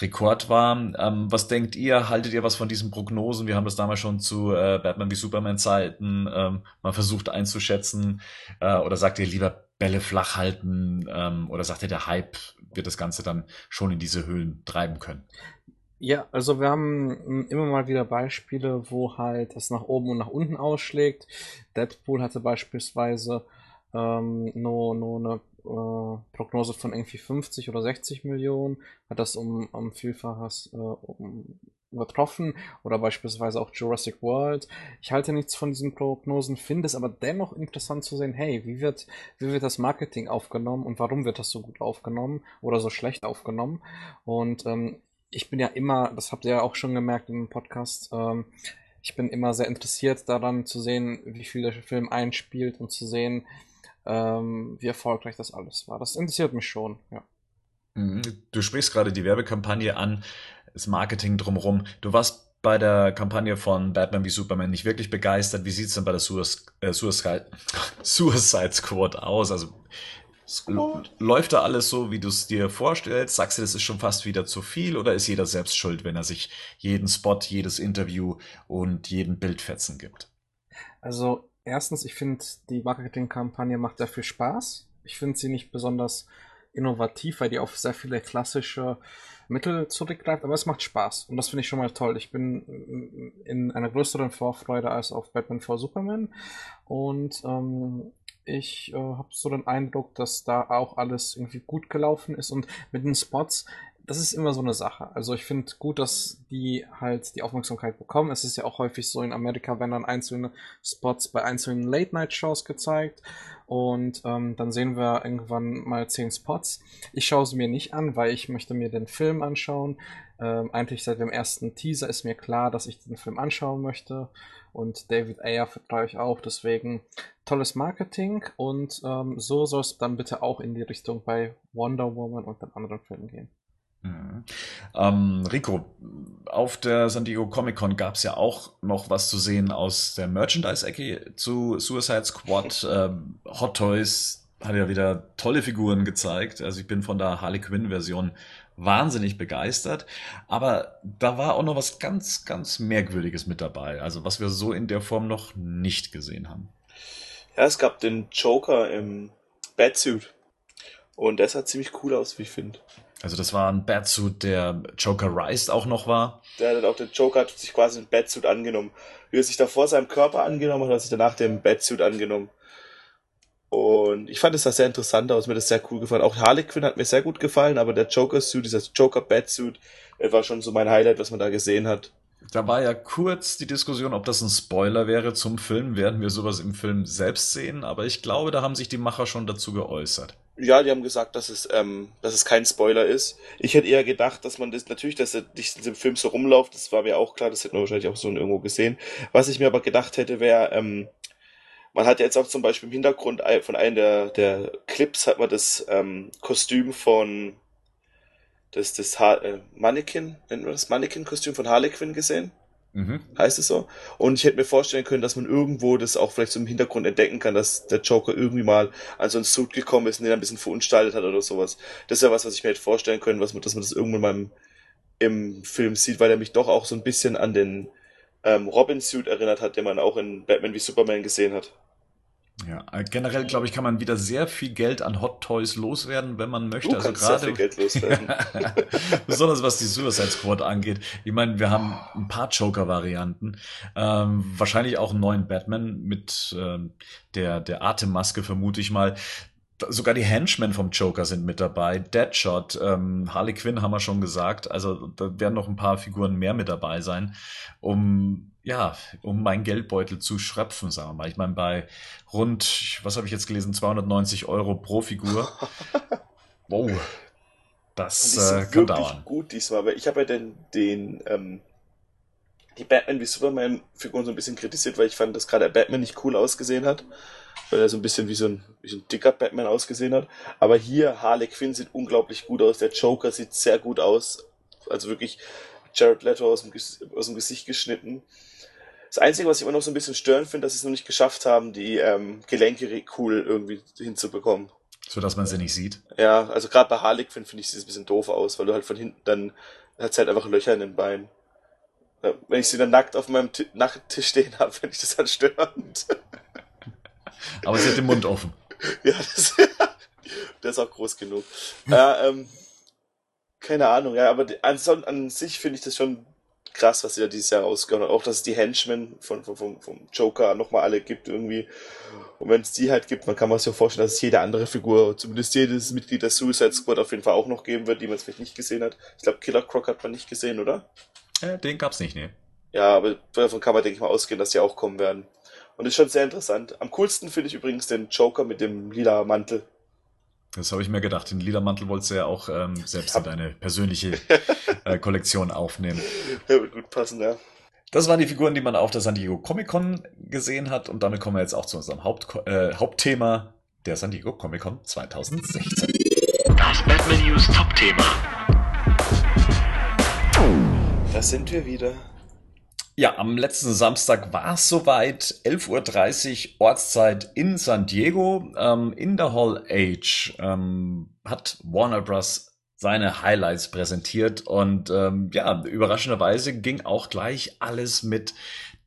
Rekord war. Ähm, was denkt ihr? Haltet ihr was von diesen Prognosen? Wir haben das damals schon zu äh, Batman wie Superman Zeiten ähm, mal versucht einzuschätzen. Äh, oder sagt ihr lieber Bälle flach halten? Ähm, oder sagt ihr, der Hype wird das Ganze dann schon in diese Höhlen treiben können? Ja, also wir haben immer mal wieder Beispiele, wo halt es nach oben und nach unten ausschlägt. Deadpool hatte beispielsweise ähm, nur, nur eine äh, Prognose von irgendwie 50 oder 60 Millionen, hat das um, um Vielfaches äh, um, übertroffen oder beispielsweise auch Jurassic World. Ich halte nichts von diesen Prognosen, finde es aber dennoch interessant zu sehen, hey, wie wird, wie wird das Marketing aufgenommen und warum wird das so gut aufgenommen oder so schlecht aufgenommen? Und ähm, ich bin ja immer, das habt ihr ja auch schon gemerkt im Podcast, ähm, ich bin immer sehr interessiert daran zu sehen, wie viel der Film einspielt und zu sehen, ähm, wie erfolgreich das alles war. Das interessiert mich schon, ja. Mhm. Du sprichst gerade die Werbekampagne an, das Marketing drumherum. Du warst bei der Kampagne von Batman wie Superman nicht wirklich begeistert. Wie sieht's denn bei der Suicide, äh, Suicide, Suicide Squad aus? Also läuft da alles so, wie du es dir vorstellst? Sagst du, das ist schon fast wieder zu viel oder ist jeder selbst schuld, wenn er sich jeden Spot, jedes Interview und jeden Bildfetzen gibt? Also erstens, ich finde, die Marketingkampagne macht sehr viel Spaß. Ich finde sie nicht besonders innovativ, weil die auf sehr viele klassische Mittel zurückgreift, aber es macht Spaß und das finde ich schon mal toll. Ich bin in einer größeren Vorfreude als auf Batman vor Superman und ähm, ich äh, habe so den Eindruck, dass da auch alles irgendwie gut gelaufen ist und mit den Spots das ist immer so eine Sache. Also ich finde gut, dass die halt die Aufmerksamkeit bekommen. Es ist ja auch häufig so in Amerika, wenn dann einzelne Spots bei einzelnen Late-Night-Shows gezeigt und ähm, dann sehen wir irgendwann mal zehn Spots. Ich schaue sie mir nicht an, weil ich möchte mir den Film anschauen. Ähm, eigentlich seit dem ersten Teaser ist mir klar, dass ich den Film anschauen möchte und David Ayer vertraue ich auch. Deswegen tolles Marketing und ähm, so soll es dann bitte auch in die Richtung bei Wonder Woman und den anderen Filmen gehen. Mhm. Ähm, Rico, auf der San Diego Comic Con gab es ja auch noch was zu sehen aus der Merchandise-Ecke zu Suicide Squad. Ähm, Hot Toys hat ja wieder tolle Figuren gezeigt. Also ich bin von der Harley Quinn-Version wahnsinnig begeistert. Aber da war auch noch was ganz, ganz Merkwürdiges mit dabei. Also was wir so in der Form noch nicht gesehen haben. Ja, es gab den Joker im Batsuit. Und der sah ziemlich cool aus, wie ich finde. Also das war ein Batsuit, der Joker Rise auch noch war. Der hat auch der Joker hat sich quasi ein Batsuit angenommen. Wie er sich davor seinem Körper angenommen hat, hat sich danach dem Batsuit angenommen. Und ich fand es da sehr interessant aus, mir das sehr cool gefallen. Auch Harley Quinn hat mir sehr gut gefallen, aber der Joker-Suit, dieser Joker-Batsuit, war schon so mein Highlight, was man da gesehen hat. Da war ja kurz die Diskussion, ob das ein Spoiler wäre zum Film. Werden wir sowas im Film selbst sehen? Aber ich glaube, da haben sich die Macher schon dazu geäußert. Ja, die haben gesagt, dass es, ähm, dass es kein Spoiler ist. Ich hätte eher gedacht, dass man das, natürlich, dass er nicht in dem Film so rumläuft, das war mir auch klar, das hätten wir wahrscheinlich auch so irgendwo gesehen. Was ich mir aber gedacht hätte, wäre, ähm, man hat ja jetzt auch zum Beispiel im Hintergrund von einem der, der Clips hat man das ähm, Kostüm von das, das ha äh, Mannequin, nennt man das Mannequin-Kostüm von Harlequin gesehen. Mhm. Heißt es so? Und ich hätte mir vorstellen können, dass man irgendwo das auch vielleicht so im Hintergrund entdecken kann, dass der Joker irgendwie mal an so einen Suit gekommen ist und den ein bisschen verunstaltet hat oder sowas. Das ist ja was, was ich mir hätte vorstellen können, was man, dass man das irgendwann mal im, im Film sieht, weil er mich doch auch so ein bisschen an den ähm, Robin-Suit erinnert hat, den man auch in Batman wie Superman gesehen hat. Ja, äh, generell glaube ich, kann man wieder sehr viel Geld an Hot Toys loswerden, wenn man möchte. Du also gerade sehr viel Geld loswerden. besonders was die Suicide Squad angeht. Ich meine, wir haben ein paar Joker-Varianten, ähm, wahrscheinlich auch einen neuen Batman mit ähm, der der Atemmaske vermute ich mal. Sogar die Henchmen vom Joker sind mit dabei. Deadshot, ähm, Harley Quinn haben wir schon gesagt. Also da werden noch ein paar Figuren mehr mit dabei sein, um ja, um meinen Geldbeutel zu schröpfen, sagen wir mal. Ich meine, bei rund, was habe ich jetzt gelesen, 290 Euro pro Figur. wow. Das äh, kann dauern. gut diesmal, weil ich habe ja den, den ähm, die Batman wie Superman Figuren so ein bisschen kritisiert, weil ich fand, dass gerade der Batman nicht cool ausgesehen hat, weil er so ein bisschen wie so ein, wie so ein dicker Batman ausgesehen hat. Aber hier Harley Quinn sieht unglaublich gut aus, der Joker sieht sehr gut aus, also wirklich Jared Leto aus dem, aus dem Gesicht geschnitten. Das Einzige, was ich immer noch so ein bisschen störend finde, dass sie es noch nicht geschafft haben, die ähm, Gelenke cool irgendwie hinzubekommen. So dass man sie nicht sieht. Ja, also gerade bei Harley Quinn finde ich sie ein bisschen doof aus, weil du halt von hinten dann hat halt einfach Löcher in den Beinen. Ja, wenn ich sie dann nackt auf meinem T Nachttisch stehen habe, finde ich das dann störend. Aber sie hat den Mund offen. ja, das, der ist auch groß genug. äh, ähm, keine Ahnung, ja, aber an, an sich finde ich das schon krass, was sie da dieses Jahr rausgehauen haben. Auch, dass es die Henchmen von, von, vom, vom Joker nochmal alle gibt irgendwie. Und wenn es die halt gibt, dann kann man sich ja vorstellen, dass es jede andere Figur, zumindest jedes Mitglied der Suicide Squad auf jeden Fall auch noch geben wird, die man vielleicht nicht gesehen hat. Ich glaube, Killer Croc hat man nicht gesehen, oder? Äh, den gab's nicht, ne. Ja, aber davon kann man, denke ich mal, ausgehen, dass die auch kommen werden. Und ist schon sehr interessant. Am coolsten finde ich übrigens den Joker mit dem lila Mantel. Das habe ich mir gedacht. Den lila Mantel wolltest du ja auch ähm, selbst in deine persönliche äh, Kollektion aufnehmen. Ja, wird gut passen, ja. Das waren die Figuren, die man auf der San Diego Comic Con gesehen hat. Und damit kommen wir jetzt auch zu unserem Haupt äh, Hauptthema der San Diego Comic Con 2016. Das Batman News Top-Thema. Da sind wir wieder. Ja, am letzten Samstag war es soweit, 11.30 Uhr Ortszeit in San Diego. Ähm, in der Hall Age ähm, hat Warner Bros. seine Highlights präsentiert und ähm, ja, überraschenderweise ging auch gleich alles mit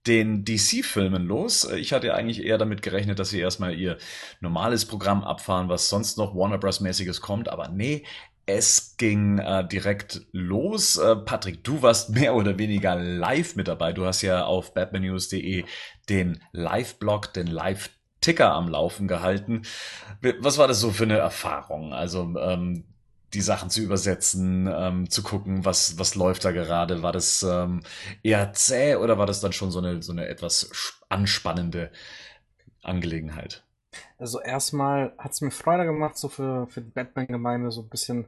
den DC-Filmen los. Ich hatte eigentlich eher damit gerechnet, dass sie erstmal ihr normales Programm abfahren, was sonst noch Warner Bros. mäßiges kommt, aber nee, es ging äh, direkt los. Äh, Patrick, du warst mehr oder weniger live mit dabei. Du hast ja auf batmannews.de den Live-Blog, den Live-Ticker am Laufen gehalten. Was war das so für eine Erfahrung? Also ähm, die Sachen zu übersetzen, ähm, zu gucken, was, was läuft da gerade. War das ähm, eher zäh oder war das dann schon so eine, so eine etwas anspannende Angelegenheit? Also erstmal hat es mir Freude gemacht, so für, für die Batman-Gemeinde so ein bisschen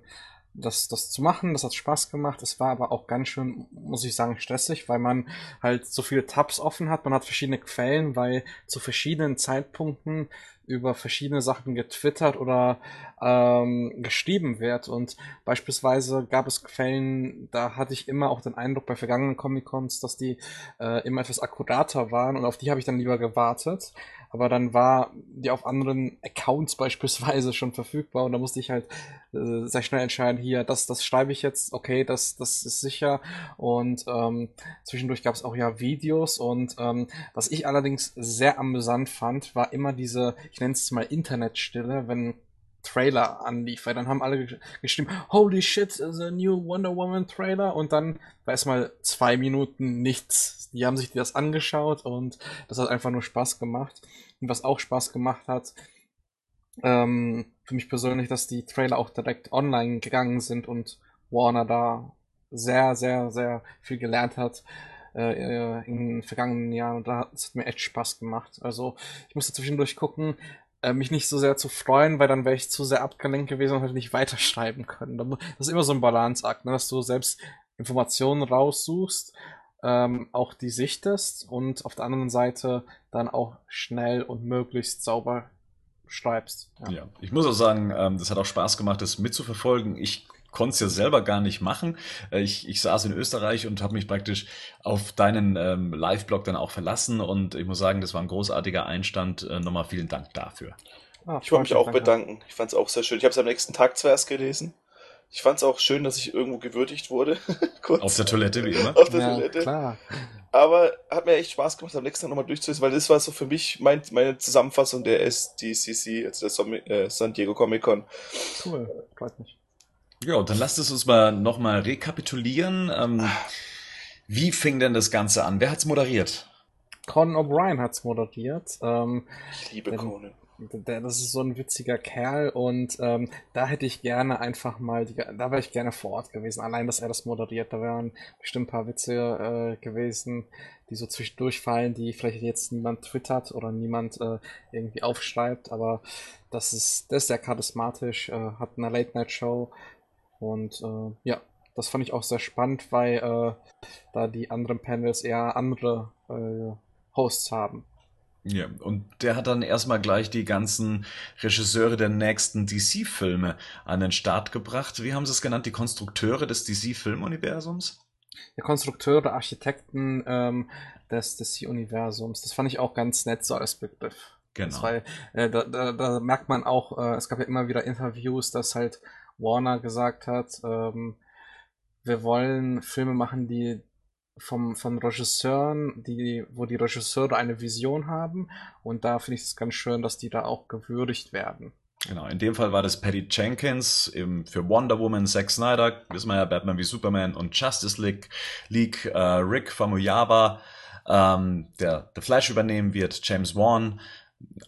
das, das zu machen. Das hat Spaß gemacht. Es war aber auch ganz schön, muss ich sagen, stressig, weil man halt so viele Tabs offen hat. Man hat verschiedene Quellen, weil zu verschiedenen Zeitpunkten über verschiedene Sachen getwittert oder ähm, geschrieben wird. Und beispielsweise gab es Quellen, da hatte ich immer auch den Eindruck bei vergangenen Comic-Cons, dass die äh, immer etwas akkurater waren und auf die habe ich dann lieber gewartet aber dann war die auf anderen Accounts beispielsweise schon verfügbar und da musste ich halt äh, sehr schnell entscheiden, hier, das, das schreibe ich jetzt, okay, das, das ist sicher. Und ähm, zwischendurch gab es auch ja Videos und ähm, was ich allerdings sehr amüsant fand, war immer diese, ich nenne es mal Internetstille, wenn Trailer anlief, weil dann haben alle geschrieben, holy shit, the new Wonder Woman Trailer und dann war erstmal zwei Minuten nichts. Die haben sich das angeschaut und das hat einfach nur Spaß gemacht. Und was auch Spaß gemacht hat, ähm, für mich persönlich, dass die Trailer auch direkt online gegangen sind und Warner da sehr, sehr, sehr viel gelernt hat äh, in den vergangenen Jahren und da hat es mir echt Spaß gemacht. Also ich musste zwischendurch gucken, äh, mich nicht so sehr zu freuen, weil dann wäre ich zu sehr abgelenkt gewesen und hätte nicht weiterschreiben können. Das ist immer so ein Balanceakt, ne? dass du selbst Informationen raussuchst, ähm, auch die sichtest und auf der anderen Seite dann auch schnell und möglichst sauber schreibst. Ja, ja. ich muss auch sagen, ähm, das hat auch Spaß gemacht, das mitzuverfolgen. Ich konnte es ja selber gar nicht machen. Äh, ich, ich saß in Österreich und habe mich praktisch auf deinen ähm, Live-Blog dann auch verlassen und ich muss sagen, das war ein großartiger Einstand. Äh, nochmal vielen Dank dafür. Ah, ich wollte mich auch danke. bedanken. Ich fand es auch sehr schön. Ich habe es am nächsten Tag zuerst gelesen. Ich fand es auch schön, dass ich irgendwo gewürdigt wurde. Auf der Toilette, wie immer. Auf der ja, Toilette. Klar. Aber hat mir echt Spaß gemacht, am nächsten Tag nochmal durchzulesen, weil das war so für mich mein, meine Zusammenfassung der SDCC, also der äh, San Diego Comic Con. Cool, freut mich. Ja, und dann lasst es uns mal nochmal rekapitulieren. Ähm, wie fing denn das Ganze an? Wer hat's moderiert? Conan O'Brien hat's moderiert. Ähm, ich liebe Conan. Der, das ist so ein witziger Kerl und ähm, da hätte ich gerne einfach mal, die, da wäre ich gerne vor Ort gewesen. Allein, dass er das moderiert, da wären bestimmt ein paar Witze äh, gewesen, die so zwischendurch fallen, die vielleicht jetzt niemand twittert oder niemand äh, irgendwie aufschreibt, aber das ist, das ist sehr charismatisch, äh, hat eine Late-Night-Show und äh, ja, das fand ich auch sehr spannend, weil äh, da die anderen Panels eher andere äh, Hosts haben. Ja, und der hat dann erstmal gleich die ganzen Regisseure der nächsten DC-Filme an den Start gebracht. Wie haben sie es genannt? Die Konstrukteure des DC-Filmuniversums? Die Konstrukteure, Architekten ähm, des DC-Universums. Das fand ich auch ganz nett so als Begriff. Genau. Weil äh, da, da, da merkt man auch, äh, es gab ja immer wieder Interviews, dass halt Warner gesagt hat, ähm, wir wollen Filme machen, die vom, von Regisseuren, die, wo die Regisseure eine Vision haben. Und da finde ich es ganz schön, dass die da auch gewürdigt werden. Genau, in dem Fall war das Patty Jenkins eben für Wonder Woman, Zack Snyder, wissen wir ja, Batman wie Superman und Justice League, League äh, Rick Famuyaba, ähm, der The Flash übernehmen wird, James Wan,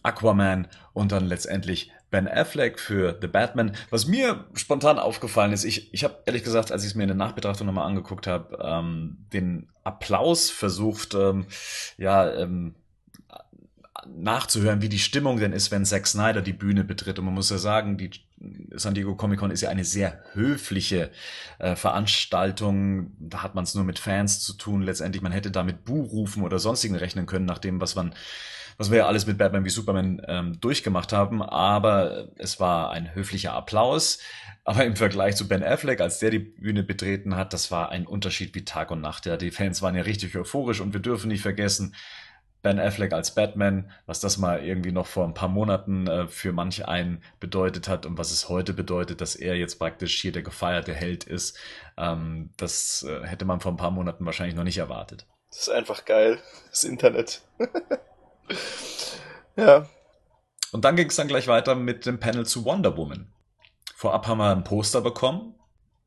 Aquaman und dann letztendlich Ben Affleck für The Batman. Was mir spontan aufgefallen ist, ich, ich habe ehrlich gesagt, als ich es mir in der Nachbetrachtung nochmal angeguckt habe, ähm, den Applaus versucht, ähm, ja, ähm, nachzuhören, wie die Stimmung denn ist, wenn Zack Snyder die Bühne betritt. Und man muss ja sagen, die San Diego Comic Con ist ja eine sehr höfliche äh, Veranstaltung. Da hat man es nur mit Fans zu tun. Letztendlich, man hätte da mit Buhrufen oder sonstigen rechnen können, nach dem, was man was wir ja alles mit Batman wie Superman ähm, durchgemacht haben. Aber es war ein höflicher Applaus. Aber im Vergleich zu Ben Affleck, als der die Bühne betreten hat, das war ein Unterschied wie Tag und Nacht. Ja, die Fans waren ja richtig euphorisch und wir dürfen nicht vergessen, Ben Affleck als Batman, was das mal irgendwie noch vor ein paar Monaten äh, für manch einen bedeutet hat und was es heute bedeutet, dass er jetzt praktisch hier der gefeierte Held ist, ähm, das äh, hätte man vor ein paar Monaten wahrscheinlich noch nicht erwartet. Das ist einfach geil, das Internet. ja. Und dann ging es dann gleich weiter mit dem Panel zu Wonder Woman. Vorab haben wir ein Poster bekommen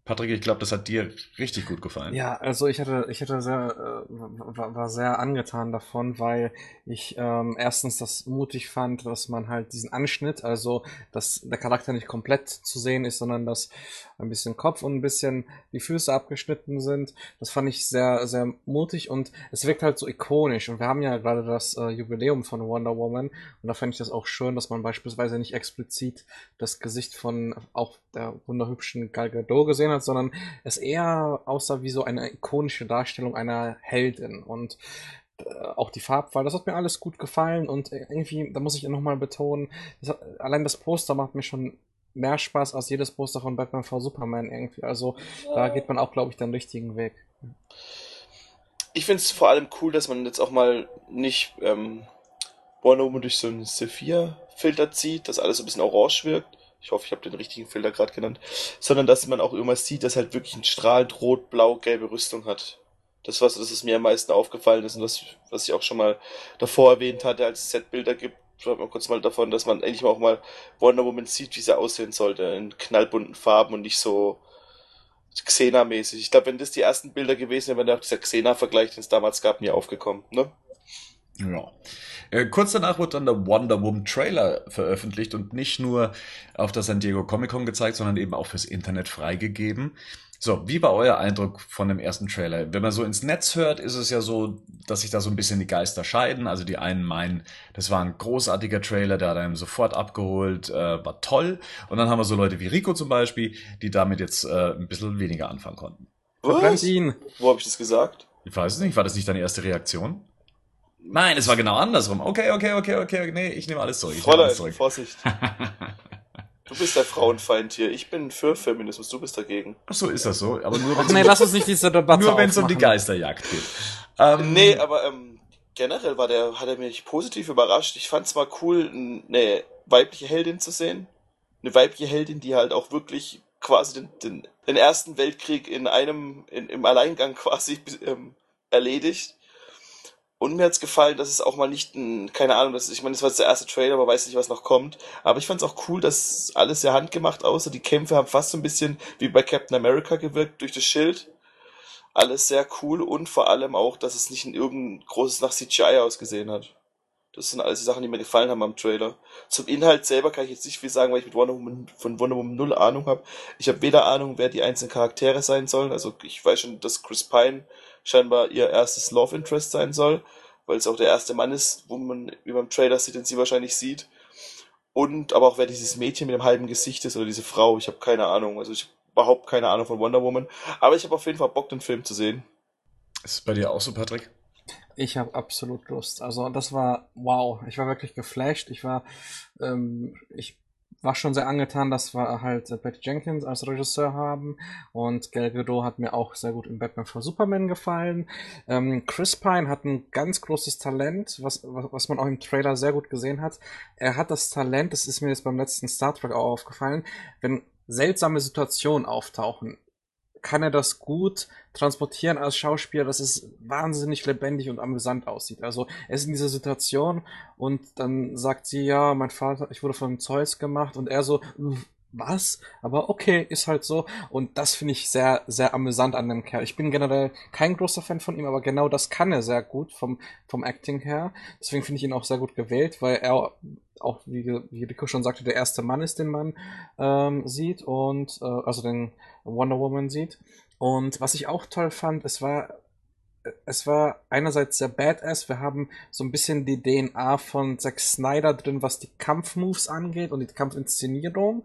Patrick, ich glaube, das hat dir richtig gut gefallen. Ja, also ich hatte, ich hatte sehr, äh, war, sehr angetan davon, weil ich ähm, erstens das mutig fand, dass man halt diesen Anschnitt, also dass der Charakter nicht komplett zu sehen ist, sondern dass ein bisschen Kopf und ein bisschen die Füße abgeschnitten sind. Das fand ich sehr, sehr mutig und es wirkt halt so ikonisch. Und wir haben ja gerade das äh, Jubiläum von Wonder Woman und da fand ich das auch schön, dass man beispielsweise nicht explizit das Gesicht von auch der wunderhübschen Gal Gadot gesehen hat, sondern es eher aussah wie so eine ikonische Darstellung einer Heldin und äh, auch die Farbwahl, das hat mir alles gut gefallen und irgendwie, da muss ich nochmal betonen, das, allein das Poster macht mir schon mehr Spaß als jedes Poster von Batman v Superman irgendwie. Also da geht man auch, glaube ich, den richtigen Weg. Ich finde es vor allem cool, dass man jetzt auch mal nicht ähm, Wonder Woman durch so einen Sephir-Filter zieht, dass alles so ein bisschen orange wirkt, ich hoffe, ich habe den richtigen Filter gerade genannt, sondern dass man auch immer sieht, dass halt wirklich ein strahlend rot, blau, gelbe Rüstung hat. Das was, das ist mir am meisten aufgefallen ist und was, was ich auch schon mal davor erwähnt hatte, als es Setbilder gibt, schreibt man kurz mal davon, dass man endlich mal auch mal Wonder Woman sieht, wie sie aussehen sollte, in knallbunten Farben und nicht so Xena-mäßig. Ich glaube, wenn das die ersten Bilder gewesen wären, wäre auch dieser Xena-Vergleich, den es damals gab, mir aufgekommen, ne? Ja. Äh, kurz danach wurde dann der Wonder Woman Trailer veröffentlicht und nicht nur auf der San Diego Comic Con gezeigt, sondern eben auch fürs Internet freigegeben. So, wie war euer Eindruck von dem ersten Trailer? Wenn man so ins Netz hört, ist es ja so, dass sich da so ein bisschen die Geister scheiden. Also die einen meinen, das war ein großartiger Trailer, der hat einem sofort abgeholt, äh, war toll. Und dann haben wir so Leute wie Rico zum Beispiel, die damit jetzt äh, ein bisschen weniger anfangen konnten. Was? ihn. Wo habe ich das gesagt? Ich weiß es nicht. War das nicht deine erste Reaktion? Nein, es war genau andersrum. Okay, okay, okay, okay. Nee, ich nehme alles zurück. Ich Fräulein, alles zurück. Vorsicht. Du bist der Frauenfeind hier. Ich bin für Feminismus, du bist dagegen. Ach so ist das so. Aber nur wenn nee, lass uns nicht diese Debatte Nur wenn es um die Geisterjagd geht. Ähm, nee, aber ähm, generell war der, hat er mich positiv überrascht. Ich fand es mal cool, eine weibliche Heldin zu sehen. Eine weibliche Heldin, die halt auch wirklich quasi den, den, den Ersten Weltkrieg in einem, in, im Alleingang quasi ähm, erledigt und mir hat's gefallen, dass es auch mal nicht ein, keine Ahnung, das ich meine, das war jetzt der erste Trailer, aber weiß nicht, was noch kommt. Aber ich fand's auch cool, dass alles sehr handgemacht aussah. Die Kämpfe haben fast so ein bisschen wie bei Captain America gewirkt durch das Schild. Alles sehr cool und vor allem auch, dass es nicht in irgendein großes nach CGI ausgesehen hat. Das sind alles die Sachen, die mir gefallen haben am Trailer. Zum Inhalt selber kann ich jetzt nicht viel sagen, weil ich mit Wonder Woman, von Wonder Woman null Ahnung habe. Ich habe weder Ahnung, wer die einzelnen Charaktere sein sollen. Also ich weiß schon, dass Chris Pine scheinbar ihr erstes Love Interest sein soll, weil es auch der erste Mann ist, wo man über dem Trailer sieht, den sie wahrscheinlich sieht. Und aber auch wer dieses Mädchen mit dem halben Gesicht ist oder diese Frau, ich habe keine Ahnung. Also ich habe überhaupt keine Ahnung von Wonder Woman. Aber ich habe auf jeden Fall Bock, den Film zu sehen. Ist es bei dir auch so, Patrick? Ich habe absolut Lust. Also das war wow. Ich war wirklich geflasht. Ich war, ähm, ich war schon sehr angetan, dass wir halt äh, Patty Jenkins als Regisseur haben und Gal Gadot hat mir auch sehr gut im Batman for Superman gefallen. Ähm, Chris Pine hat ein ganz großes Talent, was, was man auch im Trailer sehr gut gesehen hat. Er hat das Talent, das ist mir jetzt beim letzten Star Trek auch aufgefallen, wenn seltsame Situationen auftauchen, kann er das gut transportieren als Schauspieler, dass es wahnsinnig lebendig und amüsant aussieht. Also er ist in dieser Situation und dann sagt sie, ja, mein Vater, ich wurde von Zeus gemacht und er so, was? Aber okay, ist halt so. Und das finde ich sehr, sehr amüsant an dem Kerl. Ich bin generell kein großer Fan von ihm, aber genau das kann er sehr gut vom, vom Acting her. Deswegen finde ich ihn auch sehr gut gewählt, weil er auch, wie, wie Rico schon sagte, der erste Mann ist, den man ähm, sieht und äh, also den Wonder Woman sieht. Und was ich auch toll fand, es war es war einerseits sehr badass. Wir haben so ein bisschen die DNA von Zack Snyder drin, was die Kampfmoves angeht und die Kampfinszenierung.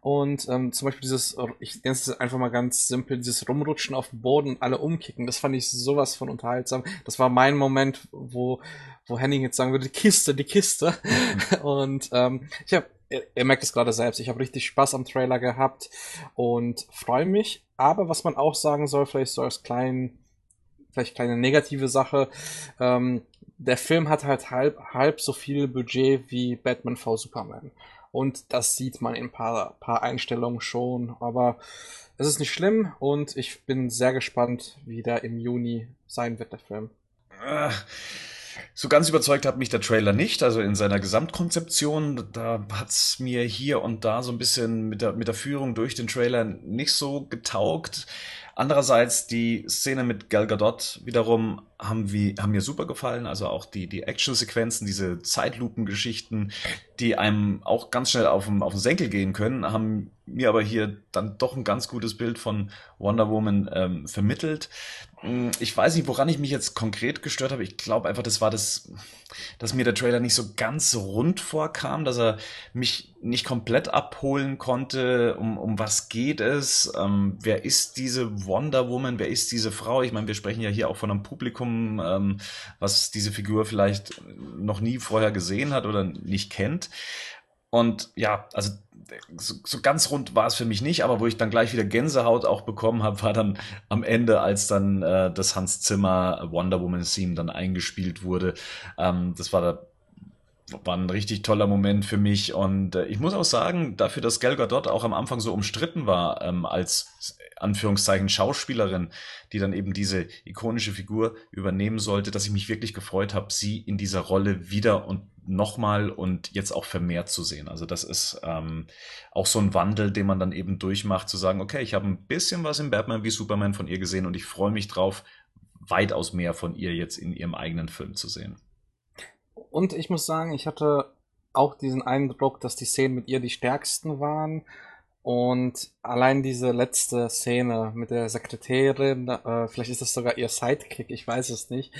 Und ähm, zum Beispiel dieses, ich nenne es einfach mal ganz simpel, dieses Rumrutschen auf dem Boden und alle umkicken. Das fand ich sowas von unterhaltsam. Das war mein Moment, wo, wo Henning jetzt sagen würde, die Kiste, die Kiste. und ähm, ich habe ihr merkt es gerade selbst, ich habe richtig Spaß am Trailer gehabt und freue mich. Aber was man auch sagen soll, vielleicht so als kleinen vielleicht kleine negative Sache. Ähm, der Film hat halt halb, halb so viel Budget wie Batman v Superman. Und das sieht man in ein paar, paar Einstellungen schon. Aber es ist nicht schlimm und ich bin sehr gespannt, wie der im Juni sein wird, der Film. So ganz überzeugt hat mich der Trailer nicht, also in seiner Gesamtkonzeption. Da hat's mir hier und da so ein bisschen mit der, mit der Führung durch den Trailer nicht so getaugt. Andererseits die Szene mit Gal Gadot wiederum haben, wie, haben mir super gefallen. Also auch die, die Action-Sequenzen, diese Zeitlupengeschichten, die einem auch ganz schnell auf den, auf den Senkel gehen können, haben mir aber hier dann doch ein ganz gutes Bild von Wonder Woman ähm, vermittelt. Hm, ich weiß nicht, woran ich mich jetzt konkret gestört habe. Ich glaube einfach, das war das, dass mir der Trailer nicht so ganz rund vorkam, dass er mich nicht komplett abholen konnte. Um, um was geht es? Ähm, wer ist diese Wonder Woman? Wer ist diese Frau? Ich meine, wir sprechen ja hier auch von einem Publikum, ähm, was diese Figur vielleicht noch nie vorher gesehen hat oder nicht kennt. Und ja, also so, so ganz rund war es für mich nicht, aber wo ich dann gleich wieder Gänsehaut auch bekommen habe, war dann am Ende, als dann äh, das Hans Zimmer Wonder Woman Theme dann eingespielt wurde. Ähm, das war da war ein richtig toller Moment für mich und äh, ich muss auch sagen, dafür, dass Gal Gadot auch am Anfang so umstritten war ähm, als Anführungszeichen Schauspielerin, die dann eben diese ikonische Figur übernehmen sollte, dass ich mich wirklich gefreut habe, sie in dieser Rolle wieder und nochmal und jetzt auch vermehrt zu sehen. Also das ist ähm, auch so ein Wandel, den man dann eben durchmacht, zu sagen, okay, ich habe ein bisschen was in Batman wie Superman von ihr gesehen und ich freue mich drauf, weitaus mehr von ihr jetzt in ihrem eigenen Film zu sehen. Und ich muss sagen, ich hatte auch diesen Eindruck, dass die Szenen mit ihr die stärksten waren. Und allein diese letzte Szene mit der Sekretärin, äh, vielleicht ist das sogar ihr Sidekick, ich weiß es nicht.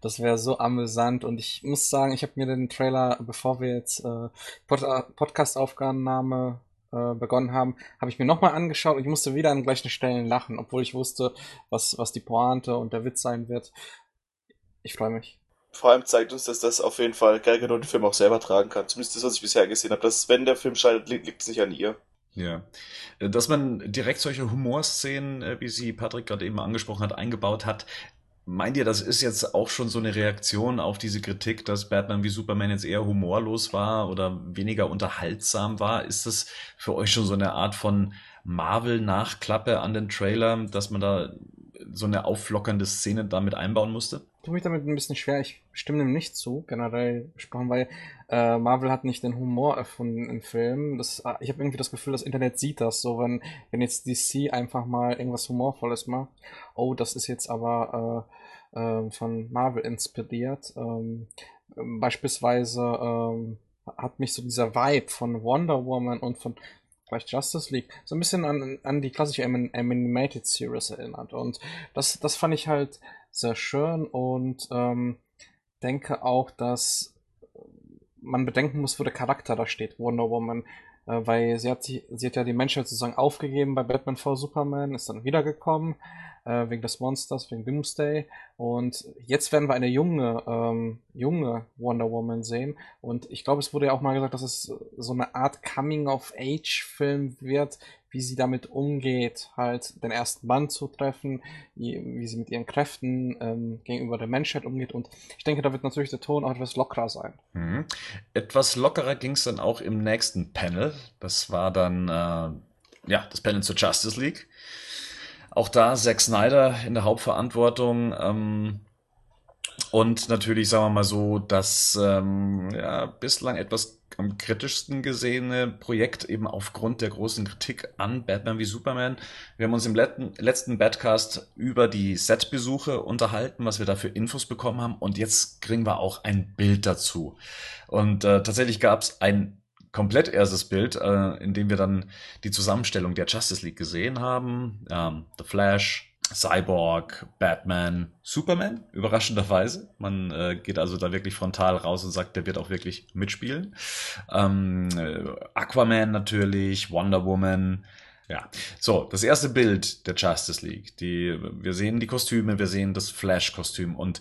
Das wäre so amüsant. Und ich muss sagen, ich habe mir den Trailer, bevor wir jetzt äh, Pod Podcast-Aufgabennahme äh, begonnen haben, habe ich mir nochmal angeschaut und ich musste wieder an gleichen Stellen lachen, obwohl ich wusste, was, was die Pointe und der Witz sein wird. Ich freue mich vor allem zeigt uns, dass das auf jeden Fall Gal Gadot den Film auch selber tragen kann. Zumindest das, was ich bisher gesehen habe. Dass, wenn der Film scheitert, liegt es nicht an ihr. Ja. Äh, dass man direkt solche Humorszenen, äh, wie sie Patrick gerade eben angesprochen hat, eingebaut hat, meint ihr, das ist jetzt auch schon so eine Reaktion auf diese Kritik, dass Batman wie Superman jetzt eher humorlos war oder weniger unterhaltsam war? Ist das für euch schon so eine Art von Marvel-Nachklappe an den Trailer, dass man da so eine auflockernde Szene damit einbauen musste? tue mich damit ein bisschen schwer. Ich stimme dem nicht zu, generell gesprochen, weil äh, Marvel hat nicht den Humor erfunden in Filmen. Das, äh, ich habe irgendwie das Gefühl, das Internet sieht das so, wenn, wenn jetzt DC einfach mal irgendwas Humorvolles macht. Oh, das ist jetzt aber äh, äh, von Marvel inspiriert. Ähm, beispielsweise ähm, hat mich so dieser Vibe von Wonder Woman und von vielleicht Justice League so ein bisschen an, an die klassische Animated Series erinnert. Und das, das fand ich halt sehr schön und ähm, denke auch, dass man bedenken muss, wo der Charakter da steht, Wonder Woman. Äh, weil sie hat, sie, sie hat ja die Menschheit sozusagen aufgegeben bei Batman v Superman, ist dann wiedergekommen, äh, wegen des Monsters, wegen Doomsday. Und jetzt werden wir eine junge, ähm, junge Wonder Woman sehen. Und ich glaube, es wurde ja auch mal gesagt, dass es so eine Art Coming-of-Age-Film wird, wie sie damit umgeht, halt den ersten Mann zu treffen, wie, sie mit ihren Kräften ähm, gegenüber der Menschheit umgeht. Und ich denke, da wird natürlich der Ton auch etwas lockerer sein. Mhm. Etwas lockerer ging es dann auch im nächsten Panel. Das war dann äh, ja das Panel zur Justice League. Auch da Zack Snyder in der Hauptverantwortung. Ähm, und natürlich, sagen wir mal so, das ähm, ja, bislang etwas am kritischsten gesehene Projekt eben aufgrund der großen Kritik an Batman wie Superman. Wir haben uns im letzten, letzten Badcast über die Setbesuche unterhalten, was wir da für Infos bekommen haben und jetzt kriegen wir auch ein Bild dazu. Und äh, tatsächlich gab es ein komplett erstes Bild, äh, in dem wir dann die Zusammenstellung der Justice League gesehen haben. Ähm, The Flash, Cyborg, Batman, Superman, überraschenderweise. Man äh, geht also da wirklich frontal raus und sagt, der wird auch wirklich mitspielen. Ähm, äh, Aquaman natürlich, Wonder Woman. Ja, so, das erste Bild der Justice League. Die, wir sehen die Kostüme, wir sehen das Flash-Kostüm und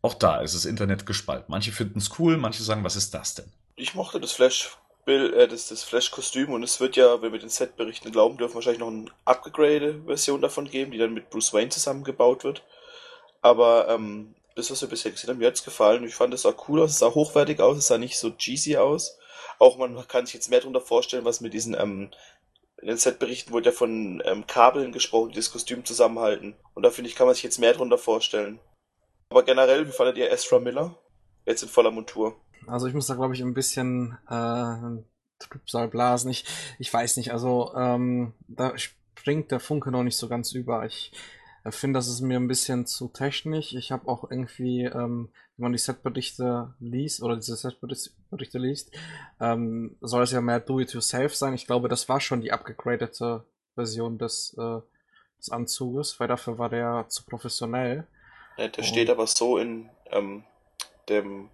auch da ist das Internet gespalten. Manche finden es cool, manche sagen, was ist das denn? Ich mochte das Flash Bill, äh, das, das Flash-Kostüm und es wird ja, wenn wir den Set-Berichten glauben dürfen, wahrscheinlich noch eine Upgrade-Version davon geben, die dann mit Bruce Wayne zusammengebaut wird. Aber ähm, das, was wir bisher gesehen haben, mir hat's gefallen. Ich fand, es sah cool aus, es sah hochwertig aus, es sah nicht so cheesy aus. Auch man kann sich jetzt mehr darunter vorstellen, was mit diesen, ähm, in den Set-Berichten wurde ja von ähm, Kabeln gesprochen, die das Kostüm zusammenhalten. Und da finde ich, kann man sich jetzt mehr darunter vorstellen. Aber generell, wie fandet ihr Ezra Miller? Jetzt in voller Montur. Also ich muss da, glaube ich, ein bisschen äh, Trübsal blasen. Ich, ich weiß nicht, also ähm, da springt der Funke noch nicht so ganz über. Ich äh, finde, das ist mir ein bisschen zu technisch. Ich habe auch irgendwie, ähm, wenn man die Setberichte liest oder diese Setberichte liest, ähm, soll es ja mehr Do-it-yourself sein. Ich glaube, das war schon die abgegradete Version des, äh, des Anzuges, weil dafür war der zu professionell. Ja, der steht aber so in ähm, dem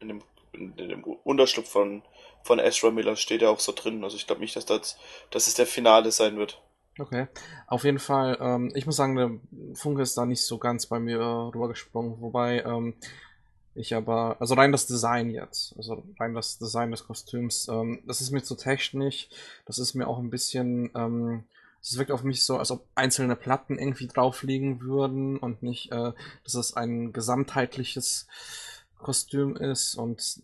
in dem, in dem Unterschlupf von, von Ezra Miller steht ja auch so drin. Also ich glaube nicht, dass das, dass es der Finale sein wird. Okay. Auf jeden Fall, ähm, ich muss sagen, der Funke ist da nicht so ganz bei mir rübergesprungen, wobei ähm, ich aber, also rein das Design jetzt, also rein das Design des Kostüms, ähm, das ist mir zu technisch, das ist mir auch ein bisschen, ähm, es wirkt auf mich so, als ob einzelne Platten irgendwie drauf liegen würden und nicht, äh, dass es ein gesamtheitliches Kostüm ist und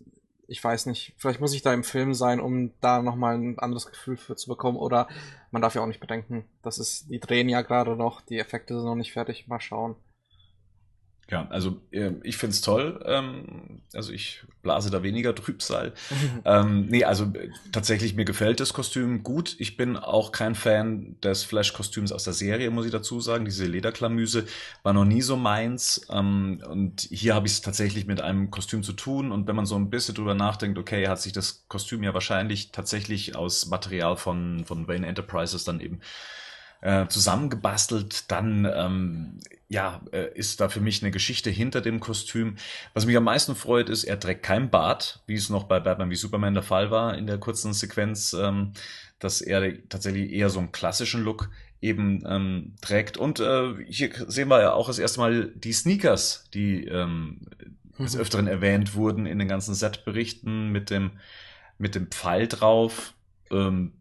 ich weiß nicht, vielleicht muss ich da im Film sein, um da nochmal ein anderes Gefühl für zu bekommen oder man darf ja auch nicht bedenken, das ist, die drehen ja gerade noch, die Effekte sind noch nicht fertig, mal schauen. Ja, also äh, ich find's toll. Ähm, also ich blase da weniger Trübsal. ähm, nee, also äh, tatsächlich mir gefällt das Kostüm gut. Ich bin auch kein Fan des Flash-Kostüms aus der Serie, muss ich dazu sagen. Diese Lederklamüse war noch nie so meins. Ähm, und hier habe ich es tatsächlich mit einem Kostüm zu tun. Und wenn man so ein bisschen drüber nachdenkt, okay, hat sich das Kostüm ja wahrscheinlich tatsächlich aus Material von, von Wayne Enterprises dann eben äh, zusammengebastelt, dann ähm, ja, äh, ist da für mich eine Geschichte hinter dem Kostüm. Was mich am meisten freut, ist, er trägt kein Bart, wie es noch bei Batman wie Superman der Fall war in der kurzen Sequenz, ähm, dass er tatsächlich eher so einen klassischen Look eben ähm, trägt. Und äh, hier sehen wir ja auch das erste Mal die Sneakers, die ähm, des mhm. Öfteren erwähnt wurden in den ganzen Set-Berichten mit dem, mit dem Pfeil drauf. Ähm,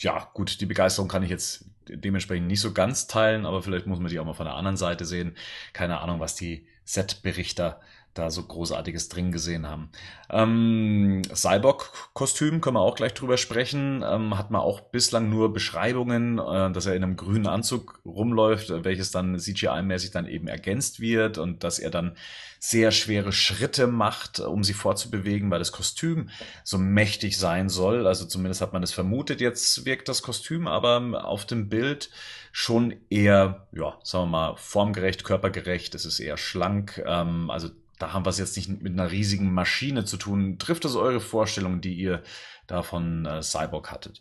ja, gut, die Begeisterung kann ich jetzt dementsprechend nicht so ganz teilen, aber vielleicht muss man die auch mal von der anderen Seite sehen. Keine Ahnung, was die Set-Berichter da so großartiges drin gesehen haben. Ähm, Cyborg-Kostüm können wir auch gleich drüber sprechen. Ähm, hat man auch bislang nur Beschreibungen, äh, dass er in einem grünen Anzug rumläuft, welches dann CGI-mäßig dann eben ergänzt wird und dass er dann sehr schwere Schritte macht, um sie vorzubewegen, weil das Kostüm so mächtig sein soll. Also zumindest hat man es vermutet. Jetzt wirkt das Kostüm aber auf dem Bild schon eher, ja, sagen wir mal, formgerecht, körpergerecht. Es ist eher schlank. Ähm, also da haben wir es jetzt nicht mit einer riesigen Maschine zu tun. Trifft das eure Vorstellung, die ihr da von äh, Cyborg hattet?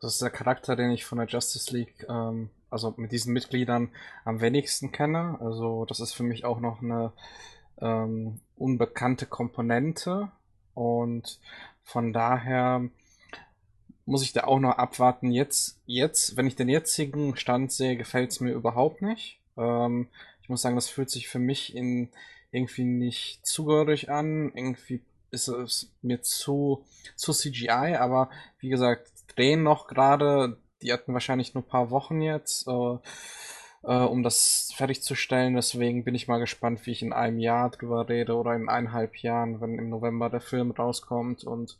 Das ist der Charakter, den ich von der Justice League, ähm, also mit diesen Mitgliedern am wenigsten kenne. Also das ist für mich auch noch eine ähm, unbekannte Komponente und von daher muss ich da auch noch abwarten. Jetzt, jetzt, wenn ich den jetzigen Stand sehe, gefällt es mir überhaupt nicht. Ähm, ich muss sagen, das fühlt sich für mich in irgendwie nicht zugehörig an. Irgendwie ist es mir zu, zu CGI, aber wie gesagt, drehen noch gerade. Die hatten wahrscheinlich nur ein paar Wochen jetzt, äh, äh, um das fertigzustellen. Deswegen bin ich mal gespannt, wie ich in einem Jahr drüber rede oder in eineinhalb Jahren, wenn im November der Film rauskommt und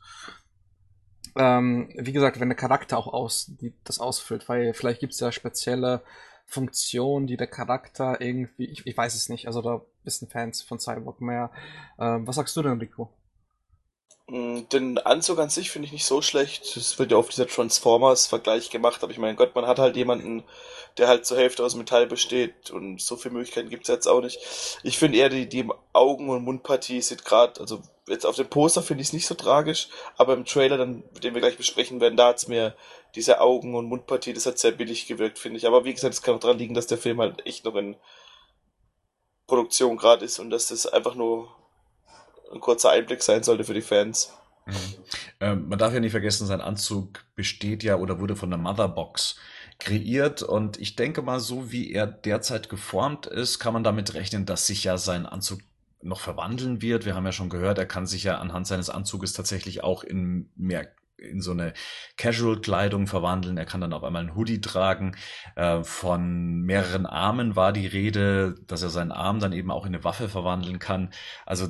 ähm, wie gesagt, wenn der Charakter auch aus, die, das ausfüllt, weil vielleicht gibt es ja spezielle Funktion, die der Charakter irgendwie, ich, ich weiß es nicht, also da wissen Fans von Cyborg mehr. Ähm, was sagst du denn, Rico? Mm, Den Anzug an sich finde ich nicht so schlecht. Es wird ja auf dieser Transformers-Vergleich gemacht, aber ich meine, Gott, man hat halt jemanden, der halt zur Hälfte aus Metall besteht und so viele Möglichkeiten gibt's jetzt auch nicht. Ich finde eher die, die Augen- und Mundpartie sieht gerade, also jetzt auf dem Poster finde ich es nicht so tragisch, aber im Trailer, dann, den wir gleich besprechen werden, da hat's mir diese Augen- und Mundpartie, das hat sehr billig gewirkt, finde ich. Aber wie gesagt, es kann auch daran liegen, dass der Film halt echt noch in Produktion gerade ist und dass das einfach nur ein kurzer Einblick sein sollte für die Fans. Mhm. Ähm, man darf ja nicht vergessen, sein Anzug besteht ja oder wurde von der Motherbox kreiert und ich denke mal, so wie er derzeit geformt ist, kann man damit rechnen, dass sich ja sein Anzug noch verwandeln wird. Wir haben ja schon gehört, er kann sich ja anhand seines Anzuges tatsächlich auch in mehr in so eine Casual-Kleidung verwandeln. Er kann dann auf einmal einen Hoodie tragen. Äh, von mehreren Armen war die Rede, dass er seinen Arm dann eben auch in eine Waffe verwandeln kann. Also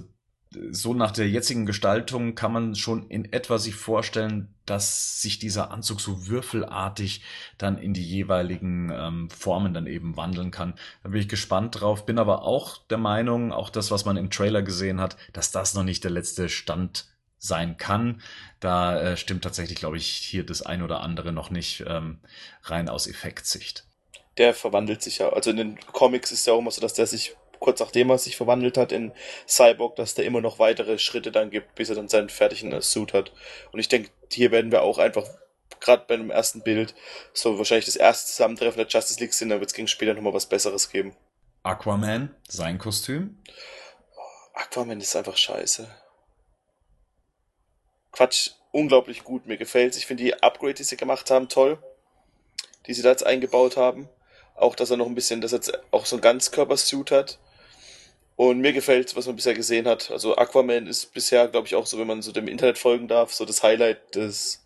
so nach der jetzigen Gestaltung kann man schon in etwa sich vorstellen, dass sich dieser Anzug so würfelartig dann in die jeweiligen ähm, Formen dann eben wandeln kann. Da bin ich gespannt drauf, bin aber auch der Meinung, auch das, was man im Trailer gesehen hat, dass das noch nicht der letzte Stand sein kann. Da äh, stimmt tatsächlich, glaube ich, hier das ein oder andere noch nicht ähm, rein aus Effektsicht. Der verwandelt sich ja, also in den Comics ist ja auch immer so, dass der sich kurz nachdem er sich verwandelt hat in Cyborg, dass der immer noch weitere Schritte dann gibt, bis er dann seinen fertigen äh, Suit hat. Und ich denke, hier werden wir auch einfach, gerade bei dem ersten Bild, so wahrscheinlich das erste Zusammentreffen der Justice League sind, dann wird es gegen später nochmal was Besseres geben. Aquaman, sein Kostüm. Aquaman ist einfach scheiße. Quatsch, unglaublich gut, mir gefällt's. Ich finde die Upgrade, die sie gemacht haben, toll. Die sie da jetzt eingebaut haben. Auch, dass er noch ein bisschen, dass er jetzt auch so ein Ganzkörpersuit hat. Und mir gefällt, was man bisher gesehen hat. Also Aquaman ist bisher, glaube ich, auch so, wenn man so dem Internet folgen darf, so das Highlight des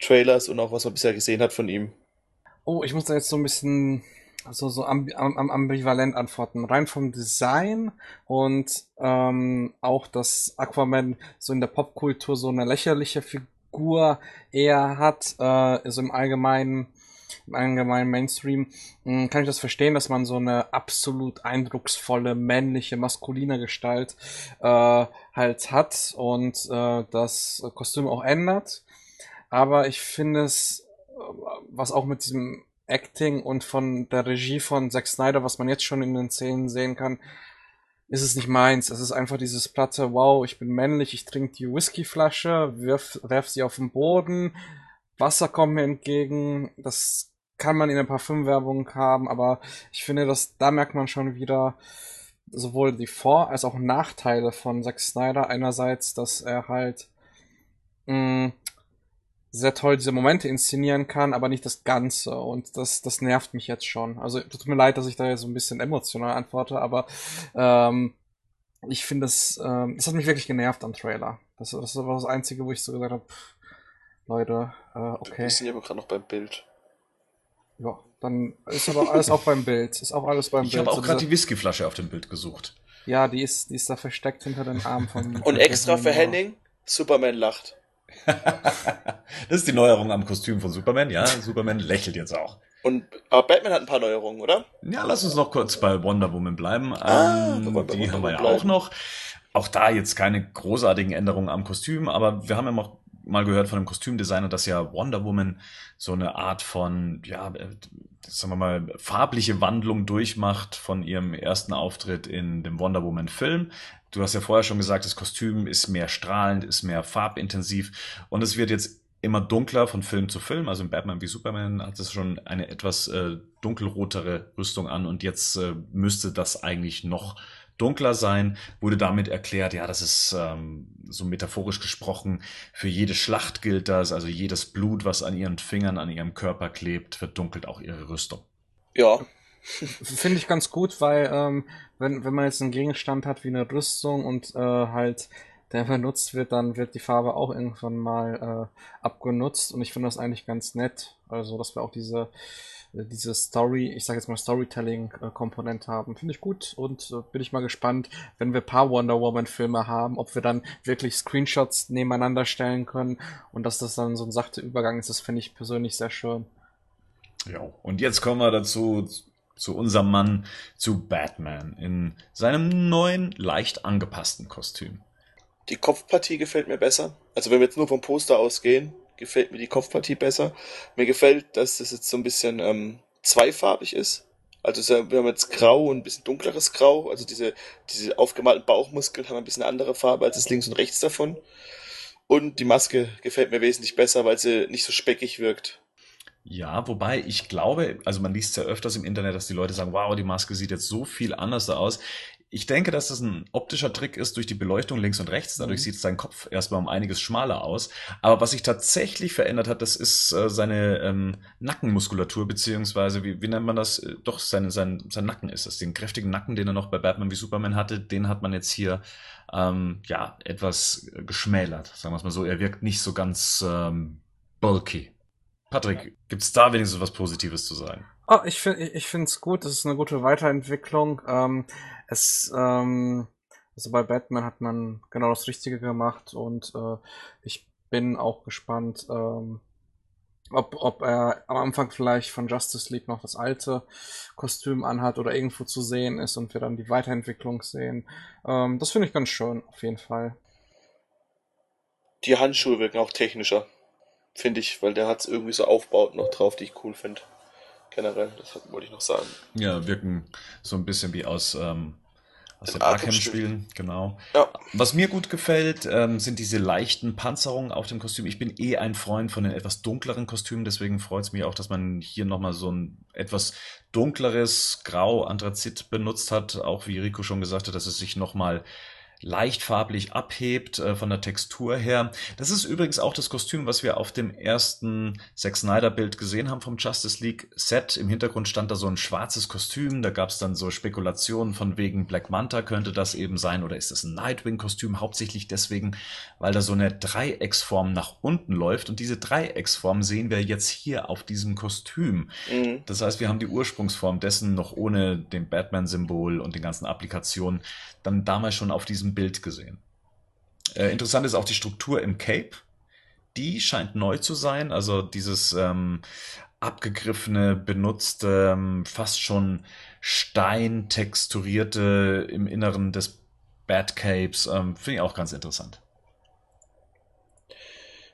Trailers und auch was man bisher gesehen hat von ihm. Oh, ich muss da jetzt so ein bisschen so, so ambi am, ambivalent antworten. Rein vom Design und ähm, auch, dass Aquaman so in der Popkultur so eine lächerliche Figur eher hat, äh, so im Allgemeinen im allgemeinen Mainstream, mh, kann ich das verstehen, dass man so eine absolut eindrucksvolle, männliche, maskuline Gestalt äh, halt hat und äh, das Kostüm auch ändert. Aber ich finde es, was auch mit diesem Acting und von der Regie von Zack Snyder, was man jetzt schon in den Szenen sehen kann, ist es nicht meins. Es ist einfach dieses platte, wow, ich bin männlich, ich trinke die Whiskyflasche, wirf, werf sie auf den Boden, Wasser kommt mir entgegen. Das kann man in ein paar Filmwerbungen haben, aber ich finde, dass da merkt man schon wieder sowohl die Vor- als auch Nachteile von Zack Snyder. Einerseits, dass er halt mh, sehr toll diese Momente inszenieren kann, aber nicht das Ganze. Und das, das nervt mich jetzt schon. Also tut mir leid, dass ich da jetzt so ein bisschen emotional antworte, aber ähm, ich finde es, ähm, hat mich wirklich genervt am Trailer. Das, das war das Einzige, wo ich so gesagt habe, Leute, äh, okay. Wir sind aber gerade noch beim Bild. Ja, dann ist aber alles auch beim Bild. Ist auch alles beim Ich Bild. habe auch gerade die Whiskyflasche auf dem Bild gesucht. Ja, die ist, die ist da versteckt hinter den Armen von. Und extra für Henning, Superman lacht. das ist die Neuerung am Kostüm von Superman. Ja, Superman lächelt jetzt auch. Und aber Batman hat ein paar Neuerungen, oder? Ja, lass uns noch kurz bei Wonder Woman bleiben. Ah, ähm, die Wonder haben wir ja Woman auch noch. Auch da jetzt keine großartigen Änderungen am Kostüm, aber wir haben ja noch mal gehört von einem Kostümdesigner, dass ja Wonder Woman so eine Art von, ja, äh, sagen wir mal, farbliche Wandlung durchmacht von ihrem ersten Auftritt in dem Wonder Woman Film. Du hast ja vorher schon gesagt, das Kostüm ist mehr strahlend, ist mehr farbintensiv und es wird jetzt immer dunkler von Film zu Film. Also in Batman wie Superman hat es schon eine etwas äh, dunkelrotere Rüstung an und jetzt äh, müsste das eigentlich noch dunkler sein. Wurde damit erklärt, ja, das ist ähm, so metaphorisch gesprochen, für jede Schlacht gilt das, also jedes Blut, was an ihren Fingern, an ihrem Körper klebt, verdunkelt auch ihre Rüstung. Ja. Finde ich ganz gut, weil ähm, wenn, wenn man jetzt einen Gegenstand hat wie eine Rüstung und äh, halt der benutzt wird, dann wird die Farbe auch irgendwann mal äh, abgenutzt und ich finde das eigentlich ganz nett. Also, dass wir auch diese äh, diese Story, ich sage jetzt mal Storytelling-Komponente haben. Finde ich gut und äh, bin ich mal gespannt, wenn wir ein paar Wonder Woman-Filme haben, ob wir dann wirklich Screenshots nebeneinander stellen können und dass das dann so ein sachter Übergang ist. Das finde ich persönlich sehr schön. Ja, und jetzt kommen wir dazu, zu unserem Mann, zu Batman in seinem neuen, leicht angepassten Kostüm. Die Kopfpartie gefällt mir besser. Also wenn wir jetzt nur vom Poster ausgehen, gefällt mir die Kopfpartie besser. Mir gefällt, dass das jetzt so ein bisschen ähm, zweifarbig ist. Also wir haben jetzt grau und ein bisschen dunkleres Grau. Also diese, diese aufgemalten Bauchmuskeln haben ein bisschen andere Farbe als das links und rechts davon. Und die Maske gefällt mir wesentlich besser, weil sie nicht so speckig wirkt. Ja, wobei ich glaube, also man liest ja öfters im Internet, dass die Leute sagen, wow, die Maske sieht jetzt so viel anders aus. Ich denke, dass das ein optischer Trick ist durch die Beleuchtung links und rechts. Dadurch mhm. sieht sein Kopf erstmal um einiges schmaler aus. Aber was sich tatsächlich verändert hat, das ist äh, seine ähm, Nackenmuskulatur, beziehungsweise, wie, wie nennt man das? Äh, doch, sein, sein, sein Nacken ist das. Den kräftigen Nacken, den er noch bei Batman wie Superman hatte, den hat man jetzt hier ähm, ja etwas geschmälert. Sagen wir es mal so. Er wirkt nicht so ganz ähm, bulky. Patrick, gibt es da wenigstens was Positives zu sagen? Oh, ich finde ich finde es gut, das ist eine gute Weiterentwicklung. Ähm, es, ähm, also bei Batman hat man genau das Richtige gemacht und äh, ich bin auch gespannt, ähm, ob, ob er am Anfang vielleicht von Justice League noch das alte Kostüm anhat oder irgendwo zu sehen ist und wir dann die Weiterentwicklung sehen. Ähm, das finde ich ganz schön, auf jeden Fall. Die Handschuhe wirken auch technischer finde ich, weil der hat es irgendwie so aufbaut noch drauf, die ich cool finde. Generell, das wollte ich noch sagen. Ja, wirken so ein bisschen wie aus, ähm, aus den Arkham-Spielen, genau. Ja. Was mir gut gefällt, ähm, sind diese leichten Panzerungen auf dem Kostüm. Ich bin eh ein Freund von den etwas dunkleren Kostümen, deswegen freut es mich auch, dass man hier nochmal so ein etwas dunkleres Grau Anthrazit benutzt hat. Auch wie Rico schon gesagt hat, dass es sich nochmal leicht farblich abhebt äh, von der Textur her. Das ist übrigens auch das Kostüm, was wir auf dem ersten Zack Snyder Bild gesehen haben vom Justice League Set. Im Hintergrund stand da so ein schwarzes Kostüm. Da gab es dann so Spekulationen von wegen Black Manta könnte das eben sein oder ist es ein Nightwing Kostüm? Hauptsächlich deswegen, weil da so eine Dreiecksform nach unten läuft und diese Dreiecksform sehen wir jetzt hier auf diesem Kostüm. Mhm. Das heißt, wir haben die Ursprungsform dessen noch ohne den Batman Symbol und den ganzen Applikationen dann damals schon auf diesem Bild gesehen. Äh, interessant ist auch die Struktur im Cape. Die scheint neu zu sein. Also dieses ähm, abgegriffene, benutzte, ähm, fast schon steintexturierte im Inneren des Batcapes. Ähm, Finde ich auch ganz interessant.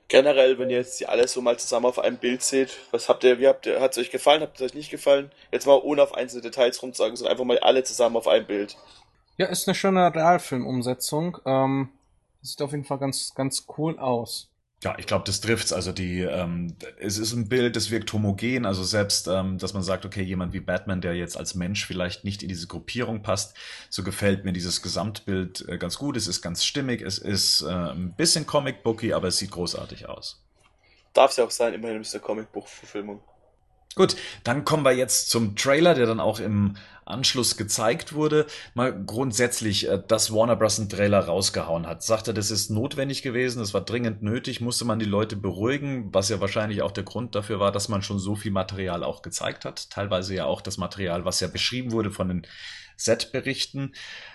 Generell, wenn ihr jetzt die alles so mal zusammen auf einem Bild seht, was habt ihr, wie habt ihr, hat es euch gefallen, habt es euch nicht gefallen? Jetzt mal ohne auf einzelne Details rumzusagen, sondern einfach mal alle zusammen auf einem Bild. Ja, ist eine schöne Realfilmumsetzung. Ähm, sieht auf jeden Fall ganz, ganz cool aus. Ja, ich glaube, das trifft's. Also die, ähm, es ist ein Bild, das wirkt homogen. Also selbst, ähm, dass man sagt, okay, jemand wie Batman, der jetzt als Mensch vielleicht nicht in diese Gruppierung passt, so gefällt mir dieses Gesamtbild äh, ganz gut. Es ist ganz stimmig. Es ist äh, ein bisschen Comic-Booky, aber es sieht großartig aus. Darf es ja auch sein, immerhin ist eine Comic-Buch-Verfilmung. Gut, dann kommen wir jetzt zum Trailer, der dann auch im Anschluss gezeigt wurde. Mal grundsätzlich, äh, dass Warner Bros. einen Trailer rausgehauen hat. Sagte, das ist notwendig gewesen, das war dringend nötig, musste man die Leute beruhigen, was ja wahrscheinlich auch der Grund dafür war, dass man schon so viel Material auch gezeigt hat. Teilweise ja auch das Material, was ja beschrieben wurde von den Set-Berichten.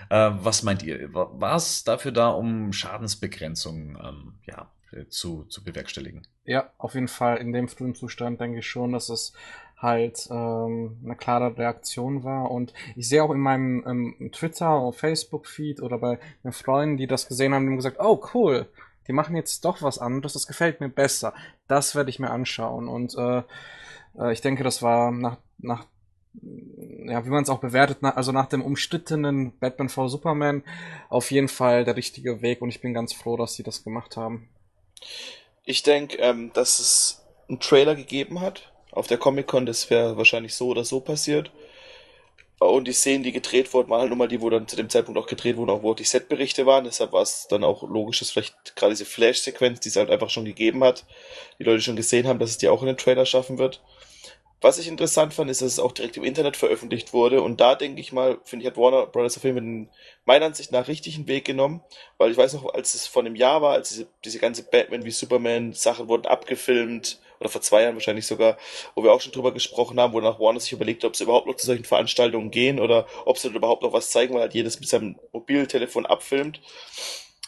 Äh, was meint ihr? War es dafür da, um Schadensbegrenzung ähm, ja, zu, zu bewerkstelligen? Ja, auf jeden Fall in dem frühen Zustand denke ich schon, dass es halt ähm, eine klare Reaktion war. Und ich sehe auch in meinem ähm, Twitter- oder Facebook-Feed oder bei den Freunden, die das gesehen haben, die haben gesagt, oh cool, die machen jetzt doch was anderes, das gefällt mir besser. Das werde ich mir anschauen. Und äh, äh, ich denke, das war nach, nach ja, wie man es auch bewertet, na, also nach dem umstrittenen Batman v Superman auf jeden Fall der richtige Weg und ich bin ganz froh, dass sie das gemacht haben. Ich denke, ähm, dass es einen Trailer gegeben hat, auf der Comic-Con, das wäre wahrscheinlich so oder so passiert. Und die Szenen, die gedreht wurden, waren halt nun mal die, wo dann zu dem Zeitpunkt auch gedreht wurden, auch wo die Setberichte waren. Deshalb war es dann auch logisch, dass vielleicht gerade diese Flash-Sequenz, die es halt einfach schon gegeben hat, die Leute schon gesehen haben, dass es die auch in den Trailer schaffen wird. Was ich interessant fand, ist, dass es auch direkt im Internet veröffentlicht wurde. Und da denke ich mal, finde ich, hat Warner Brothers jeden Fall den, meiner Ansicht nach richtigen Weg genommen. Weil ich weiß noch, als es vor einem Jahr war, als diese, diese ganze Batman wie Superman Sachen wurden abgefilmt, oder vor zwei Jahren wahrscheinlich sogar, wo wir auch schon drüber gesprochen haben, wo nach Warner sich überlegt, ob sie überhaupt noch zu solchen Veranstaltungen gehen oder ob sie überhaupt noch was zeigen, weil halt jedes mit seinem Mobiltelefon abfilmt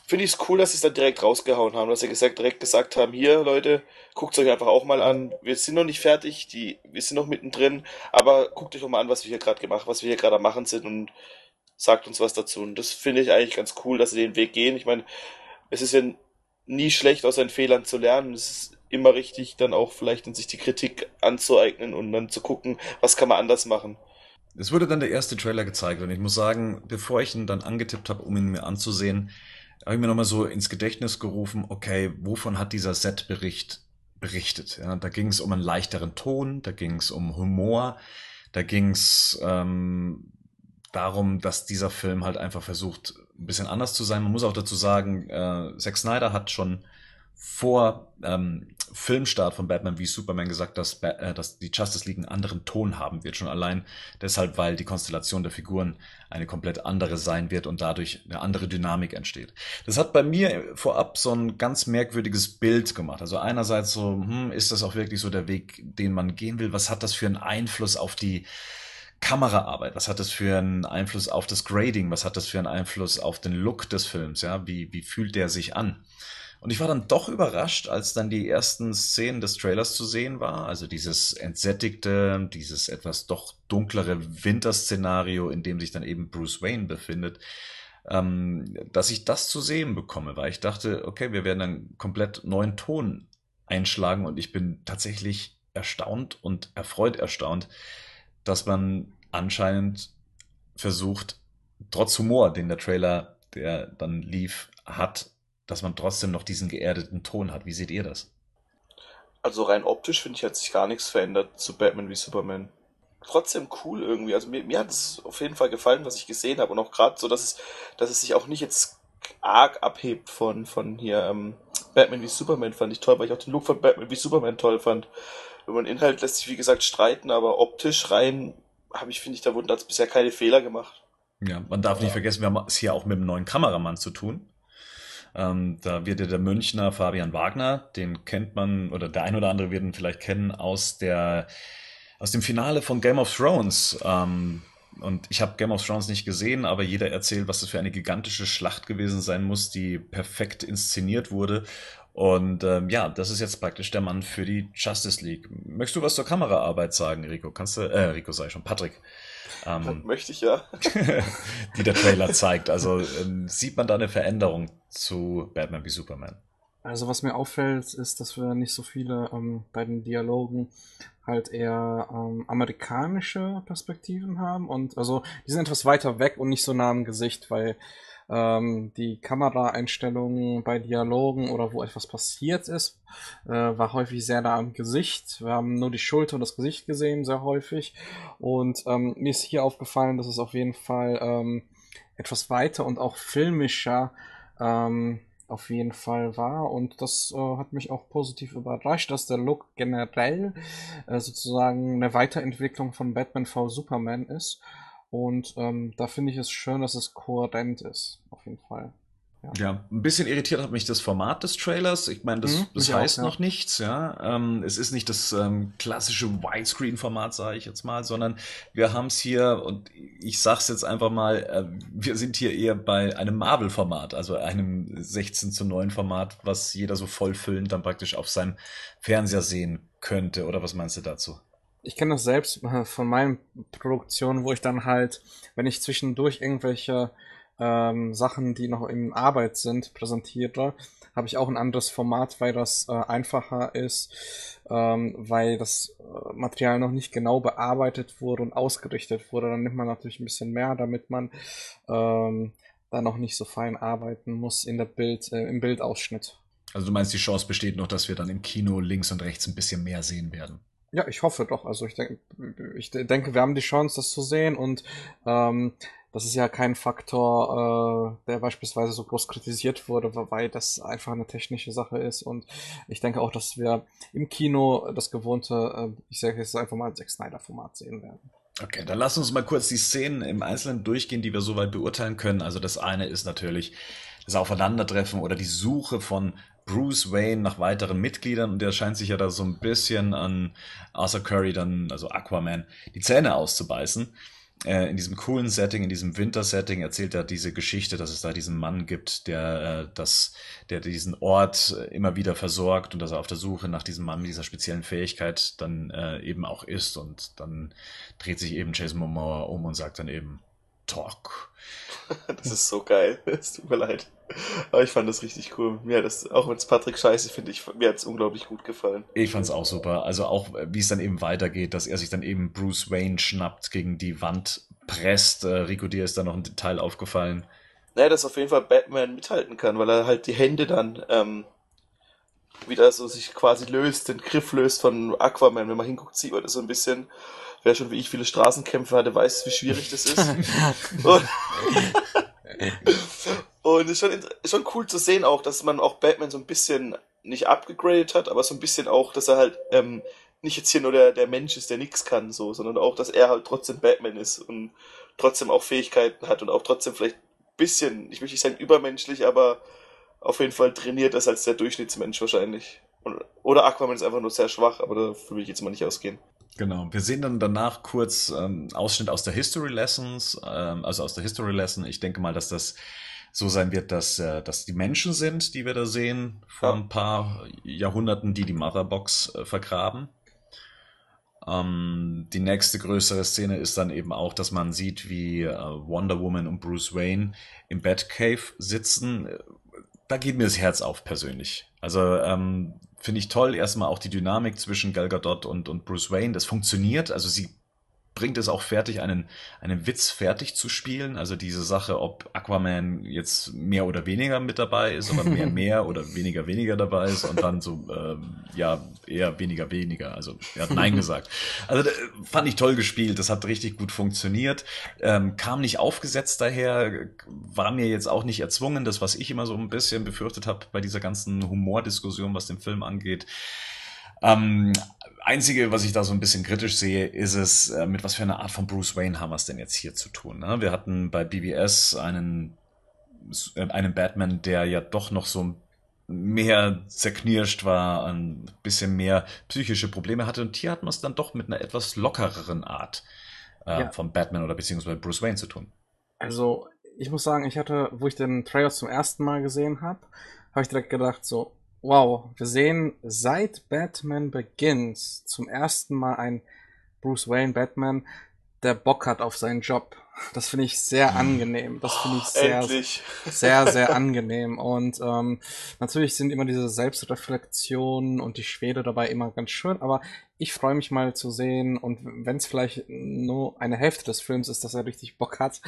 finde ich es cool, dass sie es dann direkt rausgehauen haben, dass sie gesagt, direkt gesagt haben, hier Leute, guckt euch einfach auch mal an. Wir sind noch nicht fertig, die, wir sind noch mittendrin, aber guckt euch doch mal an, was wir hier gerade gemacht, was wir hier gerade machen sind und sagt uns was dazu. Und das finde ich eigentlich ganz cool, dass sie den Weg gehen. Ich meine, es ist ja nie schlecht, aus seinen Fehlern zu lernen. Es ist immer richtig, dann auch vielleicht in sich die Kritik anzueignen und dann zu gucken, was kann man anders machen. Es wurde dann der erste Trailer gezeigt und ich muss sagen, bevor ich ihn dann angetippt habe, um ihn mir anzusehen, habe ich mir nochmal so ins Gedächtnis gerufen, okay, wovon hat dieser Set-Bericht berichtet? Ja, da ging es um einen leichteren Ton, da ging es um Humor, da ging es ähm, darum, dass dieser Film halt einfach versucht, ein bisschen anders zu sein. Man muss auch dazu sagen, äh, Zack Snyder hat schon vor ähm, Filmstart von Batman wie Superman gesagt, dass, äh, dass die Justice League einen anderen Ton haben wird. Schon allein deshalb, weil die Konstellation der Figuren eine komplett andere sein wird und dadurch eine andere Dynamik entsteht. Das hat bei mir vorab so ein ganz merkwürdiges Bild gemacht. Also einerseits so, hm, ist das auch wirklich so der Weg, den man gehen will? Was hat das für einen Einfluss auf die Kameraarbeit? Was hat das für einen Einfluss auf das Grading? Was hat das für einen Einfluss auf den Look des Films? Ja, wie, wie fühlt der sich an? Und ich war dann doch überrascht, als dann die ersten Szenen des Trailers zu sehen war. Also dieses entsättigte, dieses etwas doch dunklere Winterszenario, in dem sich dann eben Bruce Wayne befindet, ähm, dass ich das zu sehen bekomme, weil ich dachte, okay, wir werden einen komplett neuen Ton einschlagen und ich bin tatsächlich erstaunt und erfreut erstaunt, dass man anscheinend versucht, trotz Humor, den der Trailer, der dann lief, hat, dass man trotzdem noch diesen geerdeten Ton hat. Wie seht ihr das? Also rein optisch finde ich, hat sich gar nichts verändert zu Batman wie Superman. Trotzdem cool irgendwie. Also mir, mir hat es auf jeden Fall gefallen, was ich gesehen habe. Und auch gerade so, dass es, dass es sich auch nicht jetzt arg abhebt von, von hier ähm, Batman wie Superman fand ich toll, weil ich auch den Look von Batman wie Superman toll fand. Über den Inhalt lässt sich wie gesagt streiten, aber optisch rein habe ich, finde ich, da wurden als bisher keine Fehler gemacht. Ja, man darf nicht vergessen, wir haben es hier auch mit einem neuen Kameramann zu tun. Ähm, da wird ja der Münchner Fabian Wagner, den kennt man, oder der ein oder andere wird ihn vielleicht kennen, aus der aus dem Finale von Game of Thrones. Ähm, und ich habe Game of Thrones nicht gesehen, aber jeder erzählt, was das für eine gigantische Schlacht gewesen sein muss, die perfekt inszeniert wurde. Und ähm, ja, das ist jetzt praktisch der Mann für die Justice League. Möchtest du was zur Kameraarbeit sagen, Rico? Kannst du, äh, Rico sei schon, Patrick. Ähm, Möchte ich ja. die der Trailer zeigt. Also ähm, sieht man da eine Veränderung zu Batman wie Superman? Also was mir auffällt, ist, dass wir nicht so viele ähm, bei den Dialogen halt eher ähm, amerikanische Perspektiven haben und also die sind etwas weiter weg und nicht so nah am Gesicht, weil ähm, die Kameraeinstellungen bei Dialogen oder wo etwas passiert ist, äh, war häufig sehr nah am Gesicht. Wir haben nur die Schulter und das Gesicht gesehen, sehr häufig. Und ähm, mir ist hier aufgefallen, dass es auf jeden Fall ähm, etwas weiter und auch filmischer ähm, auf jeden Fall war. Und das äh, hat mich auch positiv überrascht, dass der Look generell äh, sozusagen eine Weiterentwicklung von Batman v Superman ist. Und ähm, da finde ich es schön, dass es kohärent ist, auf jeden Fall. Ja. ja. ein bisschen irritiert hat mich das Format des Trailers. Ich meine, das, mhm, das heißt auch, ja. noch nichts, ja. Ähm, es ist nicht das ähm, klassische Widescreen-Format, sage ich jetzt mal, sondern wir haben es hier, und ich sag's jetzt einfach mal, äh, wir sind hier eher bei einem Marvel-Format, also einem 16 zu 9 Format, was jeder so vollfüllend dann praktisch auf seinem Fernseher sehen könnte. Oder was meinst du dazu? Ich kenne das selbst äh, von meinen Produktionen, wo ich dann halt, wenn ich zwischendurch irgendwelche ähm, Sachen, die noch in Arbeit sind, präsentiere, habe ich auch ein anderes Format, weil das äh, einfacher ist, ähm, weil das äh, Material noch nicht genau bearbeitet wurde und ausgerichtet wurde. Dann nimmt man natürlich ein bisschen mehr, damit man ähm, da noch nicht so fein arbeiten muss in der Bild, äh, im Bildausschnitt. Also du meinst, die Chance besteht noch, dass wir dann im Kino links und rechts ein bisschen mehr sehen werden? Ja, ich hoffe doch. Also ich denke, ich denke, wir haben die Chance, das zu sehen und ähm, das ist ja kein Faktor, äh, der beispielsweise so groß kritisiert wurde, weil das einfach eine technische Sache ist. Und ich denke auch, dass wir im Kino das gewohnte, äh, ich sage jetzt einfach mal, Zack Snyder-Format sehen werden. Okay, dann lass uns mal kurz die Szenen im Einzelnen durchgehen, die wir soweit beurteilen können. Also das eine ist natürlich das Aufeinandertreffen oder die Suche von Bruce Wayne nach weiteren Mitgliedern und der scheint sich ja da so ein bisschen an Arthur Curry dann, also Aquaman, die Zähne auszubeißen. äh, in diesem coolen Setting, in diesem Winter-Setting erzählt er diese Geschichte, dass es da diesen Mann gibt, der, äh, das, der diesen Ort immer wieder versorgt und dass er auf der Suche nach diesem Mann mit dieser speziellen Fähigkeit dann äh, eben auch ist. Und dann dreht sich eben Jason Momoa um und sagt dann eben, Talk. Das ist so geil. Es tut mir leid. Aber ich fand das richtig cool. Mir hat das, auch wenn es Patrick scheiße finde, ich, mir hat es unglaublich gut gefallen. Ich fand es auch super. Also auch, wie es dann eben weitergeht, dass er sich dann eben Bruce Wayne schnappt, gegen die Wand presst. Äh, Rico, dir ist da noch ein Detail aufgefallen. Naja, dass auf jeden Fall Batman mithalten kann, weil er halt die Hände dann ähm, wieder so sich quasi löst, den Griff löst von Aquaman. Wenn man hinguckt, sieht man das so ein bisschen. Wer schon wie ich viele Straßenkämpfe hatte, weiß, wie schwierig das ist. und, und ist schon, schon cool zu sehen auch, dass man auch Batman so ein bisschen nicht abgegradet hat, aber so ein bisschen auch, dass er halt ähm, nicht jetzt hier nur der, der Mensch ist, der nichts kann, so, sondern auch, dass er halt trotzdem Batman ist und trotzdem auch Fähigkeiten hat und auch trotzdem vielleicht ein bisschen, ich möchte nicht sagen übermenschlich, aber auf jeden Fall trainiert ist als der Durchschnittsmensch wahrscheinlich. Und, oder Aquaman ist einfach nur sehr schwach, aber dafür will ich jetzt mal nicht ausgehen. Genau. Wir sehen dann danach kurz ähm, Ausschnitt aus der History Lessons, ähm, also aus der History Lesson. Ich denke mal, dass das so sein wird, dass, äh, dass die Menschen sind, die wir da sehen, vor ja. ein paar Jahrhunderten, die die Motherbox äh, vergraben. Ähm, die nächste größere Szene ist dann eben auch, dass man sieht, wie äh, Wonder Woman und Bruce Wayne im Batcave sitzen. Da geht mir das Herz auf persönlich. Also ähm, finde ich toll. Erstmal auch die Dynamik zwischen Gal Gadot und, und Bruce Wayne. Das funktioniert. Also sie bringt es auch fertig, einen, einen Witz fertig zu spielen. Also diese Sache, ob Aquaman jetzt mehr oder weniger mit dabei ist, oder mehr mehr oder weniger weniger dabei ist und dann so, ähm, ja, eher weniger weniger. Also er hat Nein gesagt. Also fand ich toll gespielt. Das hat richtig gut funktioniert. Ähm, kam nicht aufgesetzt daher, war mir jetzt auch nicht erzwungen. Das, was ich immer so ein bisschen befürchtet habe bei dieser ganzen Humordiskussion, was den Film angeht. Ähm, Einzige, was ich da so ein bisschen kritisch sehe, ist es, äh, mit was für einer Art von Bruce Wayne haben wir es denn jetzt hier zu tun? Ne? Wir hatten bei BBS einen, äh, einen Batman, der ja doch noch so mehr zerknirscht war, ein bisschen mehr psychische Probleme hatte. Und hier hatten wir es dann doch mit einer etwas lockereren Art äh, ja. von Batman oder beziehungsweise Bruce Wayne zu tun. Also, ich muss sagen, ich hatte, wo ich den Trailer zum ersten Mal gesehen habe, habe ich direkt gedacht, so, Wow, wir sehen seit Batman Begins zum ersten Mal ein Bruce Wayne Batman, der Bock hat auf seinen Job. Das finde ich sehr angenehm. Das finde ich sehr, Endlich. sehr, sehr angenehm. Und ähm, natürlich sind immer diese Selbstreflexionen und die Schwede dabei immer ganz schön, aber ich freue mich mal zu sehen und wenn es vielleicht nur eine Hälfte des Films ist, dass er richtig Bock hat,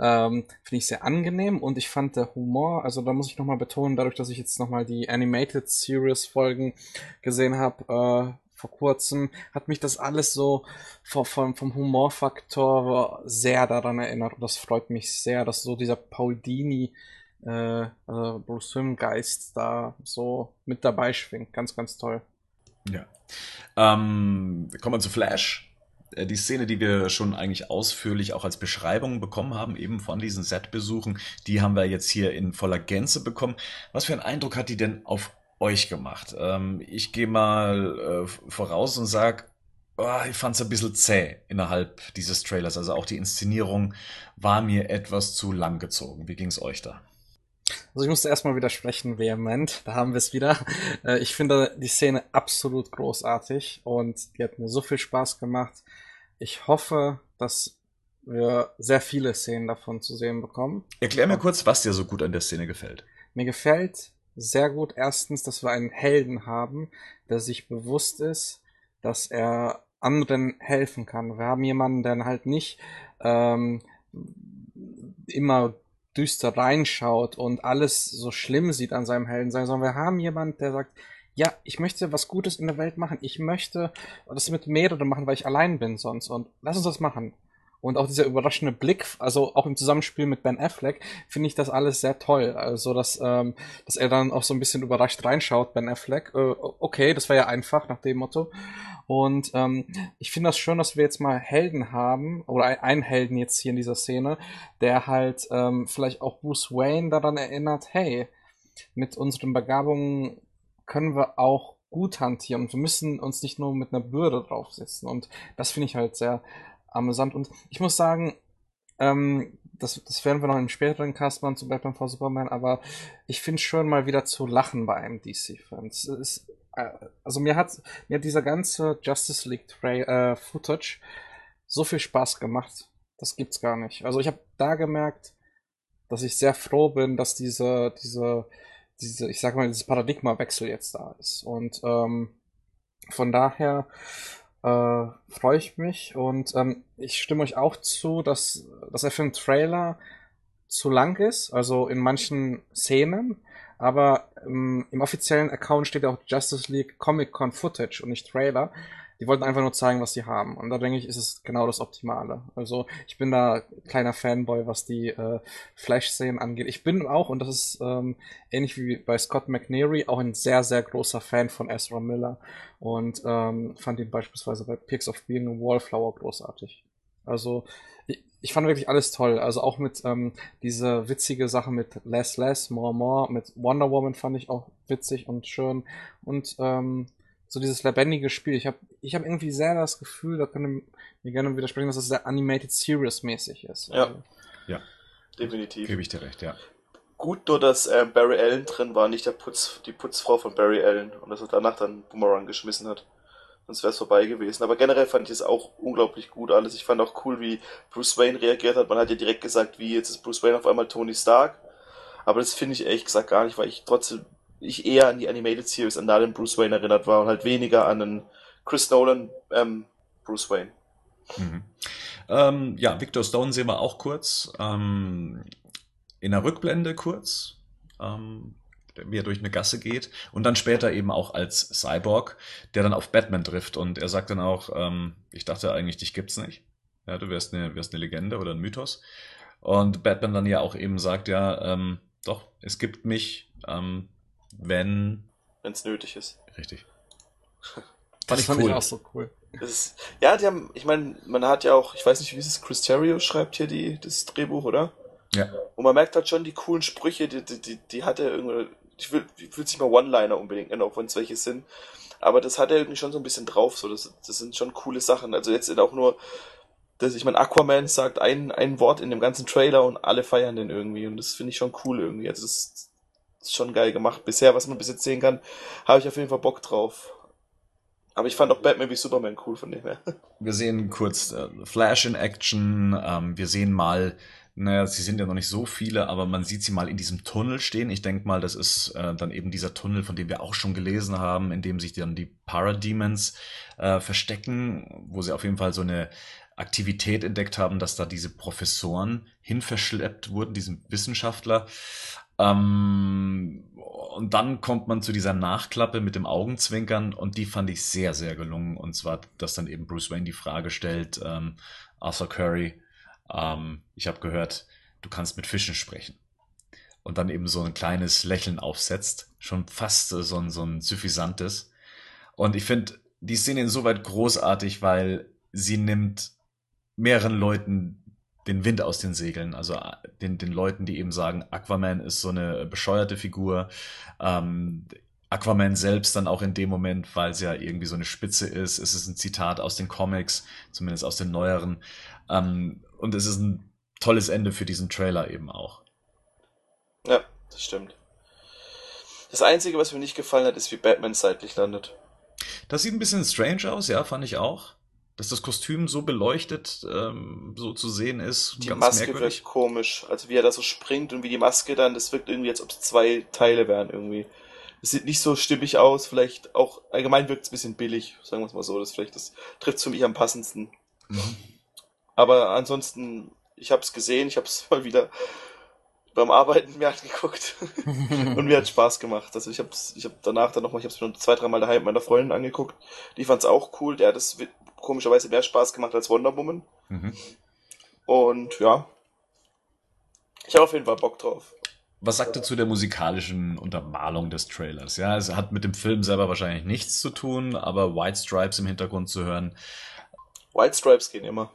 ähm, finde ich sehr angenehm und ich fand der Humor, also da muss ich nochmal betonen, dadurch, dass ich jetzt nochmal die Animated Series Folgen gesehen habe, äh, vor kurzem, hat mich das alles so vom, vom Humorfaktor sehr daran erinnert. Und das freut mich sehr, dass so dieser Paul Dini, äh, also Bruce Wim Geist da so mit dabei schwingt. Ganz, ganz toll. Ja. Ähm, kommen wir zu Flash. Äh, die Szene, die wir schon eigentlich ausführlich auch als Beschreibung bekommen haben, eben von diesen Set-Besuchen, die haben wir jetzt hier in voller Gänze bekommen. Was für einen Eindruck hat die denn auf euch gemacht? Ähm, ich gehe mal äh, voraus und sag, oh, ich fand es ein bisschen zäh innerhalb dieses Trailers. Also auch die Inszenierung war mir etwas zu lang gezogen. Wie ging es euch da? Also ich musste erstmal widersprechen, vehement. Da haben wir es wieder. Äh, ich finde die Szene absolut großartig und die hat mir so viel Spaß gemacht. Ich hoffe, dass wir sehr viele Szenen davon zu sehen bekommen. Erklär mir kurz, was dir so gut an der Szene gefällt. Mir gefällt sehr gut erstens, dass wir einen Helden haben, der sich bewusst ist, dass er anderen helfen kann. Wir haben jemanden, der halt nicht ähm, immer düster reinschaut und alles so schlimm sieht an seinem Helden sein, sondern wir haben jemanden, der sagt, ja, ich möchte was Gutes in der Welt machen. Ich möchte das mit mehreren machen, weil ich allein bin sonst. Und lass uns das machen. Und auch dieser überraschende Blick, also auch im Zusammenspiel mit Ben Affleck, finde ich das alles sehr toll. Also, dass, ähm, dass er dann auch so ein bisschen überrascht reinschaut, Ben Affleck. Äh, okay, das war ja einfach nach dem Motto. Und ähm, ich finde das schön, dass wir jetzt mal Helden haben, oder einen Helden jetzt hier in dieser Szene, der halt ähm, vielleicht auch Bruce Wayne daran erinnert, hey, mit unseren Begabungen können wir auch gut hantieren. Und wir müssen uns nicht nur mit einer Bürde draufsetzen. Und das finde ich halt sehr amüsant. Und ich muss sagen, ähm, das, das werden wir noch im späteren Cast machen zu Batman vs Superman, aber ich finde schön mal wieder zu lachen bei einem DC-Film. Äh, also mir hat, mir hat dieser ganze Justice League Tra äh, Footage so viel Spaß gemacht. Das gibt's gar nicht. Also ich habe da gemerkt, dass ich sehr froh bin, dass diese, diese, diese, ich sag mal, dieses Paradigmawechsel jetzt da ist. Und ähm, von daher äh, freue ich mich und ähm, ich stimme euch auch zu, dass, dass er für einen Trailer zu lang ist, also in manchen Szenen, aber ähm, im offiziellen Account steht auch Justice League Comic Con Footage und nicht Trailer. Die wollten einfach nur zeigen, was sie haben. Und da denke ich, ist es genau das Optimale. Also ich bin da kleiner Fanboy, was die äh, Flash-Szenen angeht. Ich bin auch, und das ist ähm, ähnlich wie bei Scott McNary, auch ein sehr, sehr großer Fan von Ezra Miller. Und ähm, fand ihn beispielsweise bei Pigs of Being and Wallflower großartig. Also ich, ich fand wirklich alles toll. Also auch mit ähm, diese witzige Sache mit Less Less, More More, mit Wonder Woman fand ich auch witzig und schön. Und ähm, so dieses lebendige Spiel. Ich habe ich hab irgendwie sehr das Gefühl, da können wir gerne widersprechen, dass es sehr animated series mäßig ist. Ja. Also, ja. Definitiv. Gebe ich dir recht, ja. Gut nur, dass äh, Barry Allen drin war, nicht der Putz, die Putzfrau von Barry Allen und dass er danach dann Boomerang geschmissen hat. Sonst wäre es vorbei gewesen. Aber generell fand ich es auch unglaublich gut alles. Ich fand auch cool, wie Bruce Wayne reagiert hat. Man hat ja direkt gesagt, wie jetzt ist Bruce Wayne auf einmal Tony Stark. Aber das finde ich ehrlich gesagt gar nicht, weil ich trotzdem ich eher an die Animated Series, an da den Bruce Wayne erinnert war und halt weniger an den Chris Nolan ähm, Bruce Wayne. Mhm. Ähm, ja, Victor Stone sehen wir auch kurz. Ähm, in der Rückblende kurz, ähm, wie er durch eine Gasse geht. Und dann später eben auch als Cyborg, der dann auf Batman trifft. Und er sagt dann auch, ähm, ich dachte eigentlich, dich gibt's nicht. Ja, du wärst eine, wärst eine Legende oder ein Mythos. Und Batman dann ja auch eben sagt, ja, ähm, doch, es gibt mich, ähm, wenn. Wenn es nötig ist. Richtig. das fand cool. ich auch so cool. Ist, ja, die haben, ich meine, man hat ja auch, ich weiß nicht, wie es ist, Chris Terrio schreibt hier die, das Drehbuch, oder? Ja. Und man merkt halt schon die coolen Sprüche, die, die, die, die hat er irgendwie, ich will, ich will nicht mal One-Liner unbedingt nennen, auch wenn es welche sind. Aber das hat er irgendwie schon so ein bisschen drauf, so, das, das sind schon coole Sachen. Also jetzt sind auch nur, dass ich meine, Aquaman sagt ein, ein Wort in dem ganzen Trailer und alle feiern den irgendwie und das finde ich schon cool irgendwie. Also das, ist schon geil gemacht. Bisher, was man bis jetzt sehen kann, habe ich auf jeden Fall Bock drauf. Aber ich fand auch Batman wie Superman cool von dem her. Wir sehen kurz äh, Flash in Action. Ähm, wir sehen mal, naja, sie sind ja noch nicht so viele, aber man sieht sie mal in diesem Tunnel stehen. Ich denke mal, das ist äh, dann eben dieser Tunnel, von dem wir auch schon gelesen haben, in dem sich dann die Parademons äh, verstecken, wo sie auf jeden Fall so eine Aktivität entdeckt haben, dass da diese Professoren hinverschleppt wurden, diesen Wissenschaftler. Ähm, und dann kommt man zu dieser Nachklappe mit dem Augenzwinkern und die fand ich sehr, sehr gelungen. Und zwar, dass dann eben Bruce Wayne die Frage stellt, ähm, Arthur Curry, ähm, ich habe gehört, du kannst mit Fischen sprechen. Und dann eben so ein kleines Lächeln aufsetzt, schon fast so ein, so ein suffisantes. Und ich finde die Szene insoweit großartig, weil sie nimmt mehreren Leuten den Wind aus den Segeln. Also äh, den, den Leuten, die eben sagen, Aquaman ist so eine bescheuerte Figur. Ähm, Aquaman selbst dann auch in dem Moment, weil es ja irgendwie so eine Spitze ist. Es ist ein Zitat aus den Comics, zumindest aus den neueren. Ähm, und es ist ein tolles Ende für diesen Trailer eben auch. Ja, das stimmt. Das Einzige, was mir nicht gefallen hat, ist, wie Batman seitlich landet. Das sieht ein bisschen strange aus, ja, fand ich auch dass das Kostüm so beleuchtet ähm, so zu sehen ist. Die Maske merkwürdig. wirkt komisch. Also wie er da so springt und wie die Maske dann, das wirkt irgendwie, als ob es zwei Teile wären irgendwie. Es sieht nicht so stimmig aus, vielleicht auch allgemein wirkt es ein bisschen billig, sagen wir es mal so. Das vielleicht das trifft für mich am passendsten. Mhm. Aber ansonsten, ich habe es gesehen, ich habe es mal wieder beim Arbeiten mir angeguckt und mir hat Spaß gemacht. Also ich habe ich hab danach dann nochmal, ich habe es mir zwei, dreimal daheim mit meiner Freundin angeguckt. Die fand es auch cool. Der hat es komischerweise mehr Spaß gemacht als Wonder Woman. Mhm. Und ja, ich habe auf jeden Fall Bock drauf. Was sagt ihr zu der musikalischen Untermalung des Trailers? Ja, es hat mit dem Film selber wahrscheinlich nichts zu tun, aber White Stripes im Hintergrund zu hören. White Stripes gehen immer.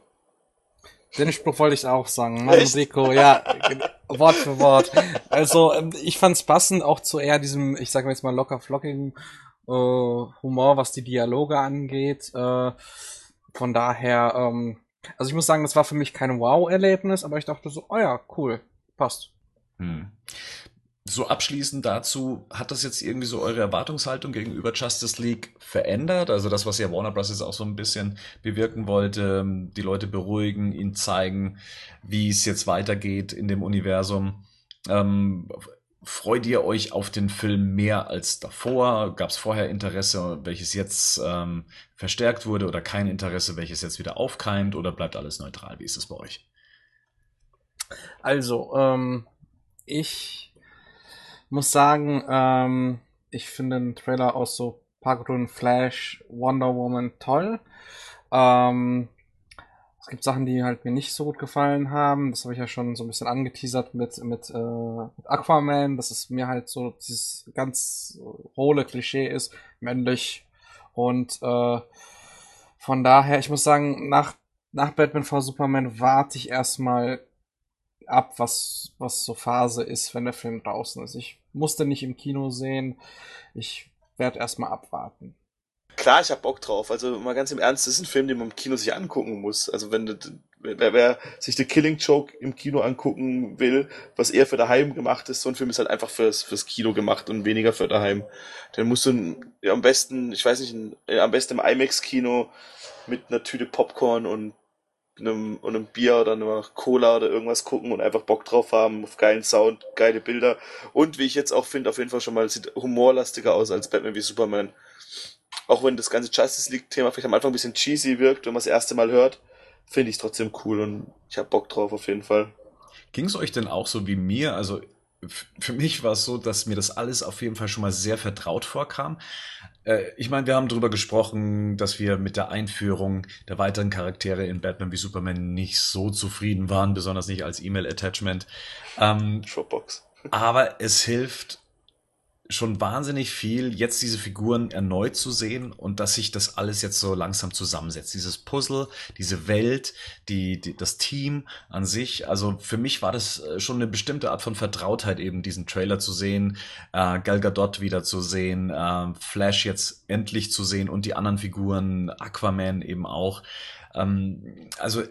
Den Spruch wollte ich auch sagen. Mann, Rico, ja, Wort für Wort. Also, ähm, ich fand's passend auch zu eher diesem, ich sag mal jetzt mal locker flockigen äh, Humor, was die Dialoge angeht. Äh, von daher, ähm, Also ich muss sagen, das war für mich kein Wow-Erlebnis, aber ich dachte so, oh ja, cool, passt. Hm. So abschließend dazu, hat das jetzt irgendwie so eure Erwartungshaltung gegenüber Justice League verändert? Also das, was ja Warner Bros. jetzt auch so ein bisschen bewirken wollte, ähm, die Leute beruhigen, ihnen zeigen, wie es jetzt weitergeht in dem Universum. Ähm, freut ihr euch auf den Film mehr als davor? Gab es vorher Interesse, welches jetzt ähm, verstärkt wurde oder kein Interesse, welches jetzt wieder aufkeimt oder bleibt alles neutral? Wie ist es bei euch? Also, ähm, ich muss sagen, ähm, ich finde den Trailer aus so paar Flash, Wonder Woman toll. Ähm, es gibt Sachen, die halt mir nicht so gut gefallen haben. Das habe ich ja schon so ein bisschen angeteasert mit, mit, äh, mit Aquaman, dass es mir halt so dieses ganz hohle Klischee ist, männlich. Und äh, von daher, ich muss sagen, nach, nach Batman v Superman warte ich erstmal ab, was, was so Phase ist, wenn der Film draußen ist. Ich musste nicht im Kino sehen. Ich werde erstmal abwarten. Klar, ich hab Bock drauf. Also mal ganz im Ernst, das ist ein Film, den man im Kino sich angucken muss. Also wenn wer, wer sich The Killing Joke im Kino angucken will, was eher für daheim gemacht ist, so ein Film ist halt einfach fürs, fürs Kino gemacht und weniger für daheim. Dann musst du ja, am besten, ich weiß nicht, äh, am besten im IMAX-Kino mit einer Tüte Popcorn und einem, und einem Bier oder einer Cola oder irgendwas gucken und einfach Bock drauf haben, auf geilen Sound, geile Bilder. Und wie ich jetzt auch finde, auf jeden Fall schon mal sieht humorlastiger aus als Batman wie Superman auch wenn das ganze Justice League-Thema vielleicht am Anfang ein bisschen cheesy wirkt, wenn man das erste Mal hört, finde ich es trotzdem cool und ich habe Bock drauf auf jeden Fall. Ging es euch denn auch so wie mir? Also für mich war es so, dass mir das alles auf jeden Fall schon mal sehr vertraut vorkam. Äh, ich meine, wir haben darüber gesprochen, dass wir mit der Einführung der weiteren Charaktere in Batman wie Superman nicht so zufrieden waren, besonders nicht als E-Mail-Attachment. Ähm, Dropbox. aber es hilft schon wahnsinnig viel, jetzt diese Figuren erneut zu sehen und dass sich das alles jetzt so langsam zusammensetzt. Dieses Puzzle, diese Welt, die, die, das Team an sich. Also für mich war das äh, schon eine bestimmte Art von Vertrautheit, eben diesen Trailer zu sehen, äh, Gal Gadot wieder zu sehen, äh, Flash jetzt endlich zu sehen und die anderen Figuren, Aquaman eben auch. Ähm, also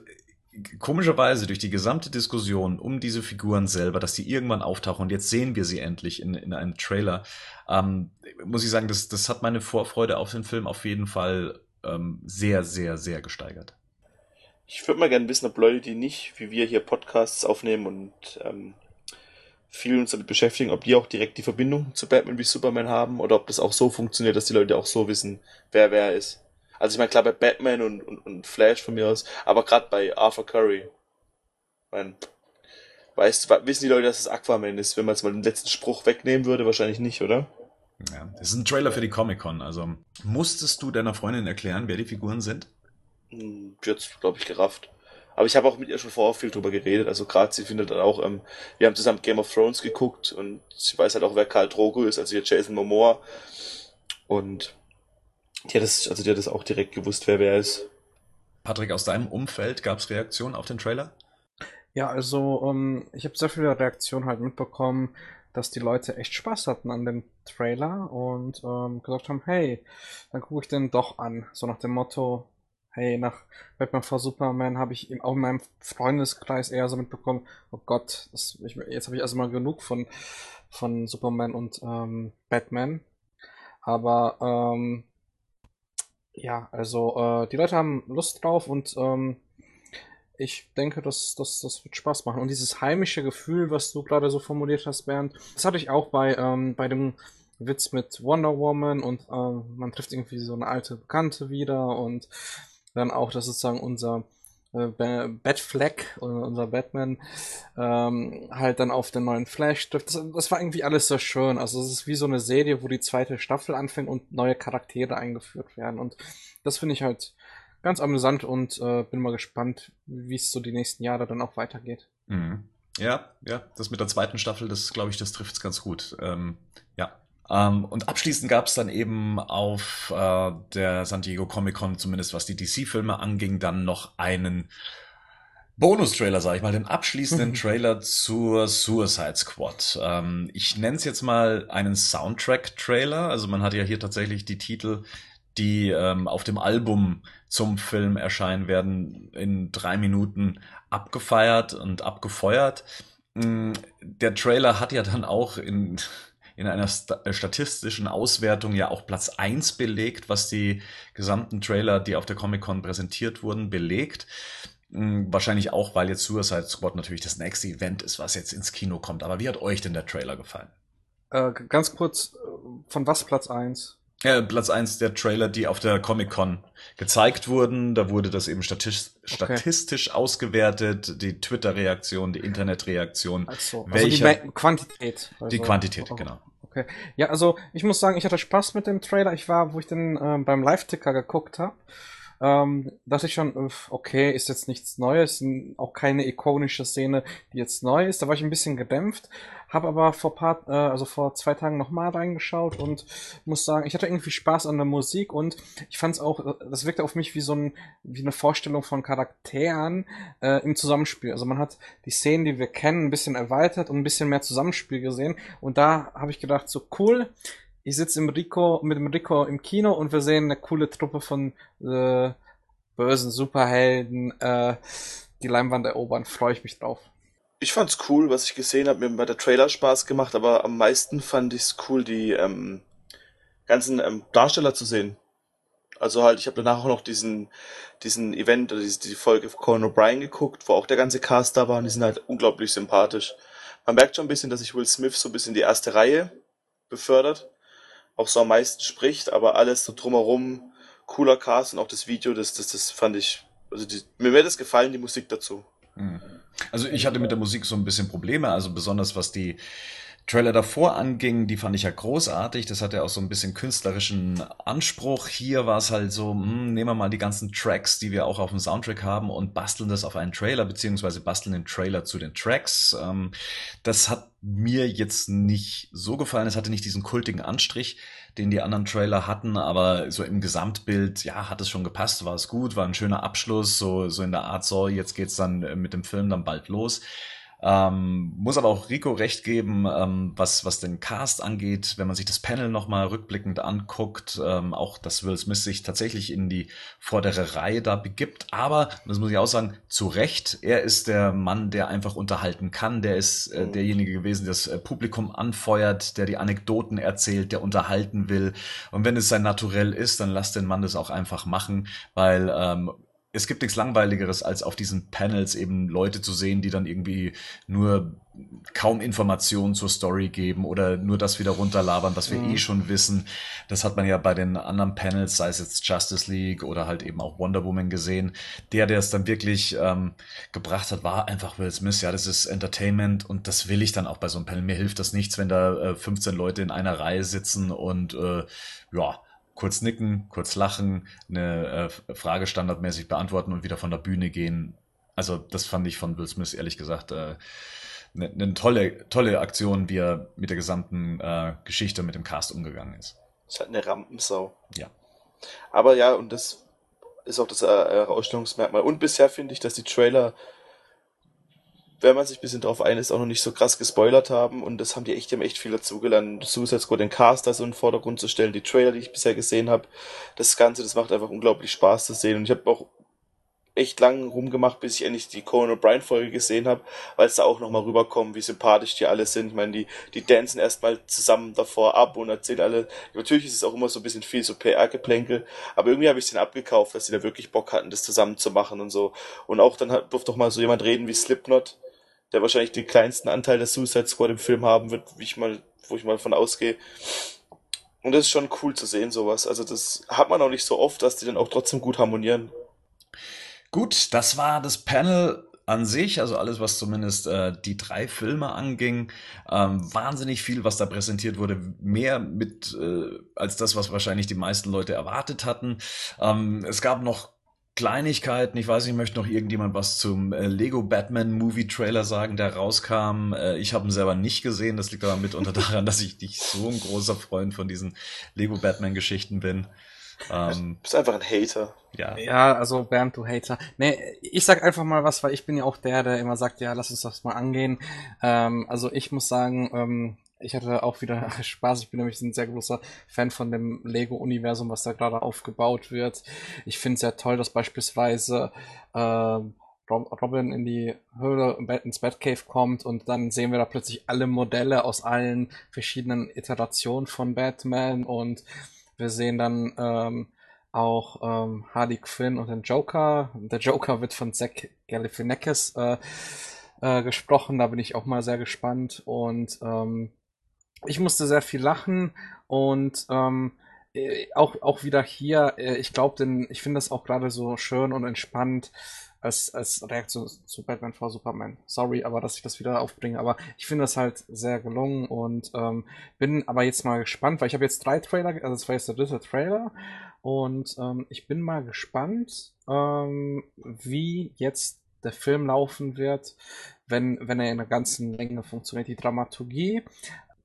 komischerweise durch die gesamte Diskussion um diese Figuren selber, dass die irgendwann auftauchen und jetzt sehen wir sie endlich in, in einem Trailer, ähm, muss ich sagen, das, das hat meine Vorfreude auf den Film auf jeden Fall ähm, sehr, sehr, sehr gesteigert. Ich würde mal gerne wissen, ob Leute, die nicht, wie wir hier Podcasts aufnehmen und ähm, viel uns damit beschäftigen, ob die auch direkt die Verbindung zu Batman wie Superman haben oder ob das auch so funktioniert, dass die Leute auch so wissen, wer wer ist. Also ich meine, klar bei Batman und, und, und Flash von mir aus, aber gerade bei Arthur Curry. Mein, weißt, wissen die Leute, dass es Aquaman ist, wenn man jetzt mal den letzten Spruch wegnehmen würde? Wahrscheinlich nicht, oder? Ja, das ist ein Trailer für die Comic-Con. Also musstest du deiner Freundin erklären, wer die Figuren sind? Hm, jetzt, glaube ich, gerafft. Aber ich habe auch mit ihr schon vorher viel drüber geredet. Also gerade sie findet dann auch, ähm, wir haben zusammen Game of Thrones geguckt und sie weiß halt auch, wer Karl Drogo ist, also hier Jason Momoa. Und die hat das, also die hat das auch direkt gewusst, wer wer ist. Patrick, aus deinem Umfeld gab es Reaktionen auf den Trailer? Ja, also um, ähm, ich habe sehr viele Reaktionen halt mitbekommen, dass die Leute echt Spaß hatten an dem Trailer und ähm, gesagt haben, hey, dann gucke ich den doch an. So nach dem Motto, hey, nach Batman vs Superman habe ich auch in meinem Freundeskreis eher so mitbekommen, oh Gott, das, ich, jetzt habe ich also mal genug von, von Superman und ähm, Batman. Aber ähm, ja, also äh, die Leute haben Lust drauf und ähm, ich denke, das, das, das wird Spaß machen. Und dieses heimische Gefühl, was du gerade so formuliert hast, Bernd, das hatte ich auch bei, ähm, bei dem Witz mit Wonder Woman und ähm, man trifft irgendwie so eine alte Bekannte wieder und dann auch, dass sozusagen unser Batfleck, unser Batman, ähm, halt dann auf den neuen Flash trifft. Das, das war irgendwie alles so schön. Also es ist wie so eine Serie, wo die zweite Staffel anfängt und neue Charaktere eingeführt werden. Und das finde ich halt ganz amüsant und äh, bin mal gespannt, wie es so die nächsten Jahre dann auch weitergeht. Mhm. Ja, ja, das mit der zweiten Staffel, das glaube ich, das trifft es ganz gut. Ähm, ja, ähm, und abschließend gab es dann eben auf äh, der San Diego Comic Con, zumindest was die DC-Filme anging, dann noch einen Bonus-Trailer, sag ich mal, den abschließenden Trailer zur Suicide Squad. Ähm, ich nenne es jetzt mal einen Soundtrack-Trailer. Also man hat ja hier tatsächlich die Titel die ähm, auf dem Album zum Film erscheinen, werden in drei Minuten abgefeiert und abgefeuert. Mm, der Trailer hat ja dann auch in, in einer äh, statistischen Auswertung ja auch Platz 1 belegt, was die gesamten Trailer, die auf der Comic-Con präsentiert wurden, belegt. Hm, wahrscheinlich auch, weil jetzt Suicide Squad natürlich das nächste Event ist, was jetzt ins Kino kommt. Aber wie hat euch denn der Trailer gefallen? Äh, ganz kurz, äh, von was Platz 1? äh, Platz eins der Trailer, die auf der Comic-Con gezeigt wurden. Da wurde das eben statistisch, okay. statistisch ausgewertet, die Twitter-Reaktion, die Internetreaktion. So. Also, welcher, die Quantität. Also. die Quantität, oh. genau. Okay. Ja, also ich muss sagen, ich hatte Spaß mit dem Trailer. Ich war, wo ich den ähm, beim Live-Ticker geguckt habe ähm, dass ich schon, okay, ist jetzt nichts Neues, auch keine ikonische Szene, die jetzt neu ist. Da war ich ein bisschen gedämpft, habe aber vor paar, äh, also vor zwei Tagen nochmal reingeschaut und muss sagen, ich hatte irgendwie Spaß an der Musik und ich fand es auch, das wirkte auf mich wie so ein, wie eine Vorstellung von Charakteren äh, im Zusammenspiel. Also man hat die Szenen, die wir kennen, ein bisschen erweitert und ein bisschen mehr Zusammenspiel gesehen und da habe ich gedacht, so cool, ich sitze im Rico, mit dem Rico im Kino und wir sehen eine coole Truppe von äh, bösen Superhelden äh, die Leinwand erobern. Freue ich mich drauf. Ich fand's cool, was ich gesehen habe. Mir hat der Trailer Spaß gemacht, aber am meisten fand ich's cool, die ähm, ganzen ähm, Darsteller zu sehen. Also halt, ich habe danach auch noch diesen, diesen Event oder diese, die Folge von Conan O'Brien geguckt, wo auch der ganze Cast da war und die sind halt unglaublich sympathisch. Man merkt schon ein bisschen, dass sich Will Smith so ein bisschen die erste Reihe befördert auch so am meisten spricht, aber alles so drumherum, cooler Cast und auch das Video, das, das, das fand ich, also die, mir wäre das gefallen, die Musik dazu. Hm. Also ich hatte mit der Musik so ein bisschen Probleme, also besonders was die Trailer davor anging, die fand ich ja großartig. Das hatte auch so ein bisschen künstlerischen Anspruch. Hier war es halt so, hm, nehmen wir mal die ganzen Tracks, die wir auch auf dem Soundtrack haben und basteln das auf einen Trailer, beziehungsweise basteln den Trailer zu den Tracks. Ähm, das hat mir jetzt nicht so gefallen. Es hatte nicht diesen kultigen Anstrich, den die anderen Trailer hatten, aber so im Gesamtbild, ja, hat es schon gepasst, war es gut, war ein schöner Abschluss, so, so in der Art, so, jetzt geht's dann äh, mit dem Film dann bald los. Ähm, muss aber auch Rico recht geben, ähm, was, was den Cast angeht, wenn man sich das Panel nochmal rückblickend anguckt, ähm, auch dass Will Smith sich tatsächlich in die vordere Reihe da begibt. Aber, das muss ich auch sagen, zu Recht, er ist der Mann, der einfach unterhalten kann, der ist äh, mhm. derjenige gewesen, der das äh, Publikum anfeuert, der die Anekdoten erzählt, der unterhalten will. Und wenn es sein Naturell ist, dann lasst den Mann das auch einfach machen, weil ähm, es gibt nichts Langweiligeres, als auf diesen Panels eben Leute zu sehen, die dann irgendwie nur kaum Informationen zur Story geben oder nur das wieder runterlabern, was wir mhm. eh schon wissen. Das hat man ja bei den anderen Panels, sei es jetzt Justice League oder halt eben auch Wonder Woman gesehen. Der, der es dann wirklich ähm, gebracht hat, war einfach Will Smith. Ja, das ist Entertainment und das will ich dann auch bei so einem Panel. Mir hilft das nichts, wenn da äh, 15 Leute in einer Reihe sitzen und äh, ja, kurz nicken, kurz lachen, eine äh, Frage standardmäßig beantworten und wieder von der Bühne gehen. Also das fand ich von Will Smith ehrlich gesagt äh, eine, eine tolle, tolle Aktion, wie er mit der gesamten äh, Geschichte mit dem Cast umgegangen ist. Das ist halt eine Rampensau. Ja. Aber ja, und das ist auch das äh, Herausstellungsmerkmal. Und bisher finde ich, dass die Trailer wenn man sich ein bisschen drauf einlässt, auch noch nicht so krass gespoilert haben. Und das haben die echt, die haben echt viel dazugelernt. Suicide Squad den Cast da so in den Vordergrund zu stellen, die Trailer, die ich bisher gesehen habe. Das Ganze, das macht einfach unglaublich Spaß zu sehen. Und ich habe auch echt lang rumgemacht, bis ich endlich die Conan O'Brien Folge gesehen habe, weil es da auch nochmal rüberkommt, wie sympathisch die alle sind. Ich meine, die, die dancen erstmal zusammen davor ab und erzählen alle. Natürlich ist es auch immer so ein bisschen viel so PR-Geplänkel, aber irgendwie habe ich es denen abgekauft, dass sie da wirklich Bock hatten, das zusammen zu machen und so. Und auch dann hat, durfte doch mal so jemand reden wie Slipknot, der wahrscheinlich den kleinsten Anteil der Suicide Squad im Film haben wird, wie ich mal, wo ich mal von ausgehe. Und das ist schon cool zu sehen, sowas. Also das hat man auch nicht so oft, dass die dann auch trotzdem gut harmonieren. Gut, das war das Panel an sich, also alles, was zumindest äh, die drei Filme anging, ähm, wahnsinnig viel, was da präsentiert wurde, mehr mit äh, als das, was wahrscheinlich die meisten Leute erwartet hatten. Ähm, es gab noch Kleinigkeiten. Ich weiß nicht, möchte noch irgendjemand was zum äh, Lego Batman Movie Trailer sagen, der rauskam. Äh, ich habe ihn selber nicht gesehen. Das liegt aber mitunter daran, dass ich nicht so ein großer Freund von diesen Lego Batman Geschichten bin. Ähm, du bist einfach ein Hater. Ja. Ja, also Bernd, du Hater. Nee, ich sag einfach mal was, weil ich bin ja auch der, der immer sagt, ja, lass uns das mal angehen. Ähm, also ich muss sagen, ähm, ich hatte auch wieder Spaß. Ich bin nämlich ein sehr großer Fan von dem Lego-Universum, was da gerade aufgebaut wird. Ich finde es sehr toll, dass beispielsweise äh, Robin in die Höhle ins Batcave kommt und dann sehen wir da plötzlich alle Modelle aus allen verschiedenen Iterationen von Batman und wir sehen dann ähm, auch ähm, Harley Quinn und den Joker. Der Joker wird von Zach Galifianakis äh, äh, gesprochen, da bin ich auch mal sehr gespannt und ähm, ich musste sehr viel lachen und ähm, äh, auch, auch wieder hier, äh, ich glaube, denn ich finde das auch gerade so schön und entspannt als, als Reaktion zu Batman vor Superman. Sorry, aber dass ich das wieder aufbringe. Aber ich finde das halt sehr gelungen und ähm, bin aber jetzt mal gespannt, weil ich habe jetzt drei Trailer, also das war jetzt der dritte Trailer und ähm, ich bin mal gespannt, ähm, wie jetzt der Film laufen wird, wenn, wenn er in der ganzen Länge funktioniert. Die Dramaturgie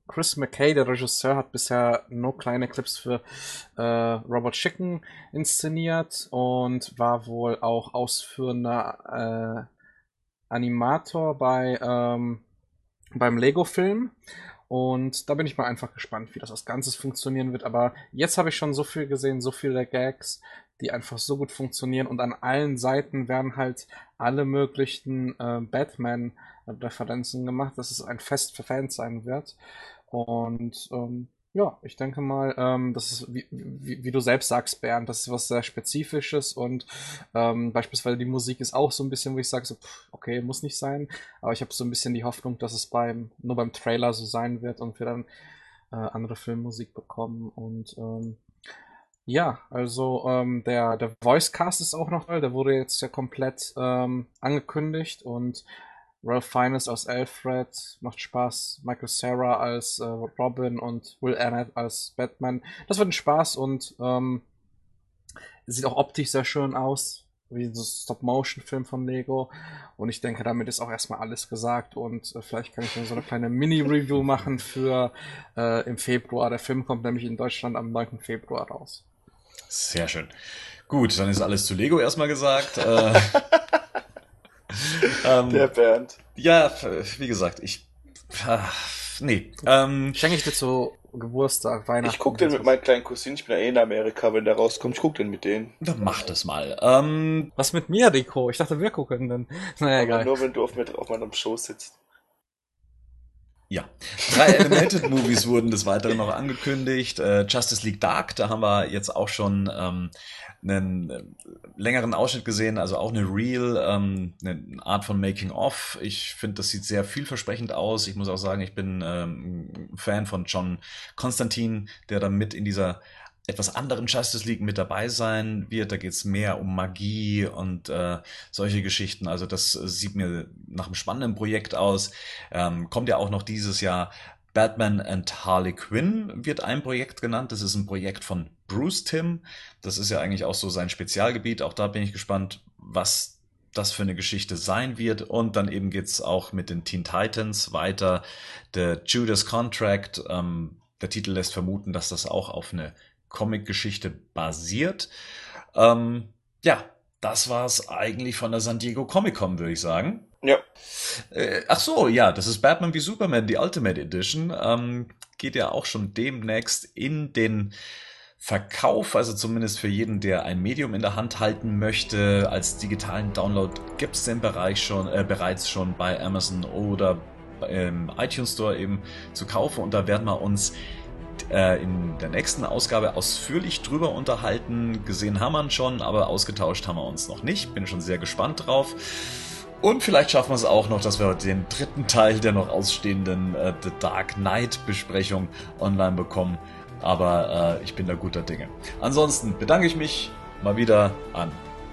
Chris McKay, der Regisseur, hat bisher nur kleine Clips für äh, Robert Chicken inszeniert und war wohl auch ausführender äh, Animator bei ähm, beim Lego-Film. Und da bin ich mal einfach gespannt, wie das als Ganzes funktionieren wird. Aber jetzt habe ich schon so viel gesehen, so viele Gags, die einfach so gut funktionieren. Und an allen Seiten werden halt alle möglichen äh, Batman-Referenzen gemacht, dass es ein Fest für Fans sein wird. Und ähm, ja, ich denke mal, ähm, das ist, wie, wie, wie, du selbst sagst, Bernd, das ist was sehr Spezifisches und ähm, beispielsweise die Musik ist auch so ein bisschen, wo ich sage, so, okay, muss nicht sein, aber ich habe so ein bisschen die Hoffnung, dass es beim nur beim Trailer so sein wird und wir dann äh, andere Filmmusik bekommen. Und ähm, ja, also ähm, der, der Voicecast ist auch noch toll, der wurde jetzt ja komplett ähm, angekündigt und Ralph Fiennes als Alfred macht Spaß, Michael Sarah als äh, Robin und Will Arnett als Batman. Das wird ein Spaß und ähm, sieht auch optisch sehr schön aus, wie ein Stop-Motion-Film von Lego. Und ich denke, damit ist auch erstmal alles gesagt und äh, vielleicht kann ich dann so eine kleine Mini-Review machen für äh, im Februar. Der Film kommt nämlich in Deutschland am 9. Februar raus. Sehr schön. Gut, dann ist alles zu Lego erstmal gesagt. äh, ähm, Der Bernd. Ja, wie gesagt, ich. Äh, nee. Ähm, Schenke ich dir zu Geburtstag, Weihnachten. Ich guck den mit meinen kleinen Cousinen, ich bin ja eh in Amerika, wenn der rauskommt, ich guck den mit denen. Dann mach das mal. Ähm, Was mit mir, Rico? Ich dachte, wir gucken dann. Naja, egal. Nur wenn du auf, mit, auf meinem Show sitzt. Ja, drei Animated Movies wurden des Weiteren noch angekündigt. Äh, Justice League Dark, da haben wir jetzt auch schon ähm, einen äh, längeren Ausschnitt gesehen, also auch eine Real, ähm, eine Art von Making of. Ich finde, das sieht sehr vielversprechend aus. Ich muss auch sagen, ich bin ähm, Fan von John Constantine, der da mit in dieser etwas anderen Justice League mit dabei sein wird. Da geht's mehr um Magie und äh, solche Geschichten. Also das sieht mir nach einem spannenden Projekt aus. Ähm, kommt ja auch noch dieses Jahr. Batman and Harley Quinn wird ein Projekt genannt. Das ist ein Projekt von Bruce Tim. Das ist ja eigentlich auch so sein Spezialgebiet. Auch da bin ich gespannt, was das für eine Geschichte sein wird. Und dann eben geht's auch mit den Teen Titans weiter. Der Judas Contract. Ähm, der Titel lässt vermuten, dass das auch auf eine Comic-Geschichte basiert. Ähm, ja, das war's eigentlich von der San Diego Comic Con, würde ich sagen. Ja. Äh, ach so, ja, das ist Batman wie Superman, die Ultimate Edition. Ähm, geht ja auch schon demnächst in den Verkauf, also zumindest für jeden, der ein Medium in der Hand halten möchte. Als digitalen Download gibt's den Bereich schon, äh, bereits schon bei Amazon oder im iTunes Store eben zu kaufen. Und da werden wir uns äh, in der nächsten Ausgabe ausführlich drüber unterhalten. Gesehen haben wir ihn schon, aber ausgetauscht haben wir uns noch nicht. Bin schon sehr gespannt drauf. Und vielleicht schaffen wir es auch noch, dass wir den dritten Teil der noch ausstehenden äh, The Dark Knight Besprechung online bekommen. Aber äh, ich bin da guter Dinge. Ansonsten bedanke ich mich mal wieder an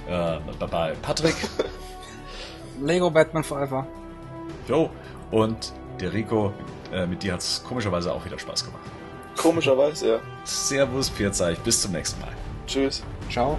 äh, bei Patrick. Lego Batman Forever. Jo, und der Rico, äh, mit dir hat es komischerweise auch wieder Spaß gemacht. Komischerweise, ja. Servus, Pierzeich. Bis zum nächsten Mal. Tschüss. Ciao.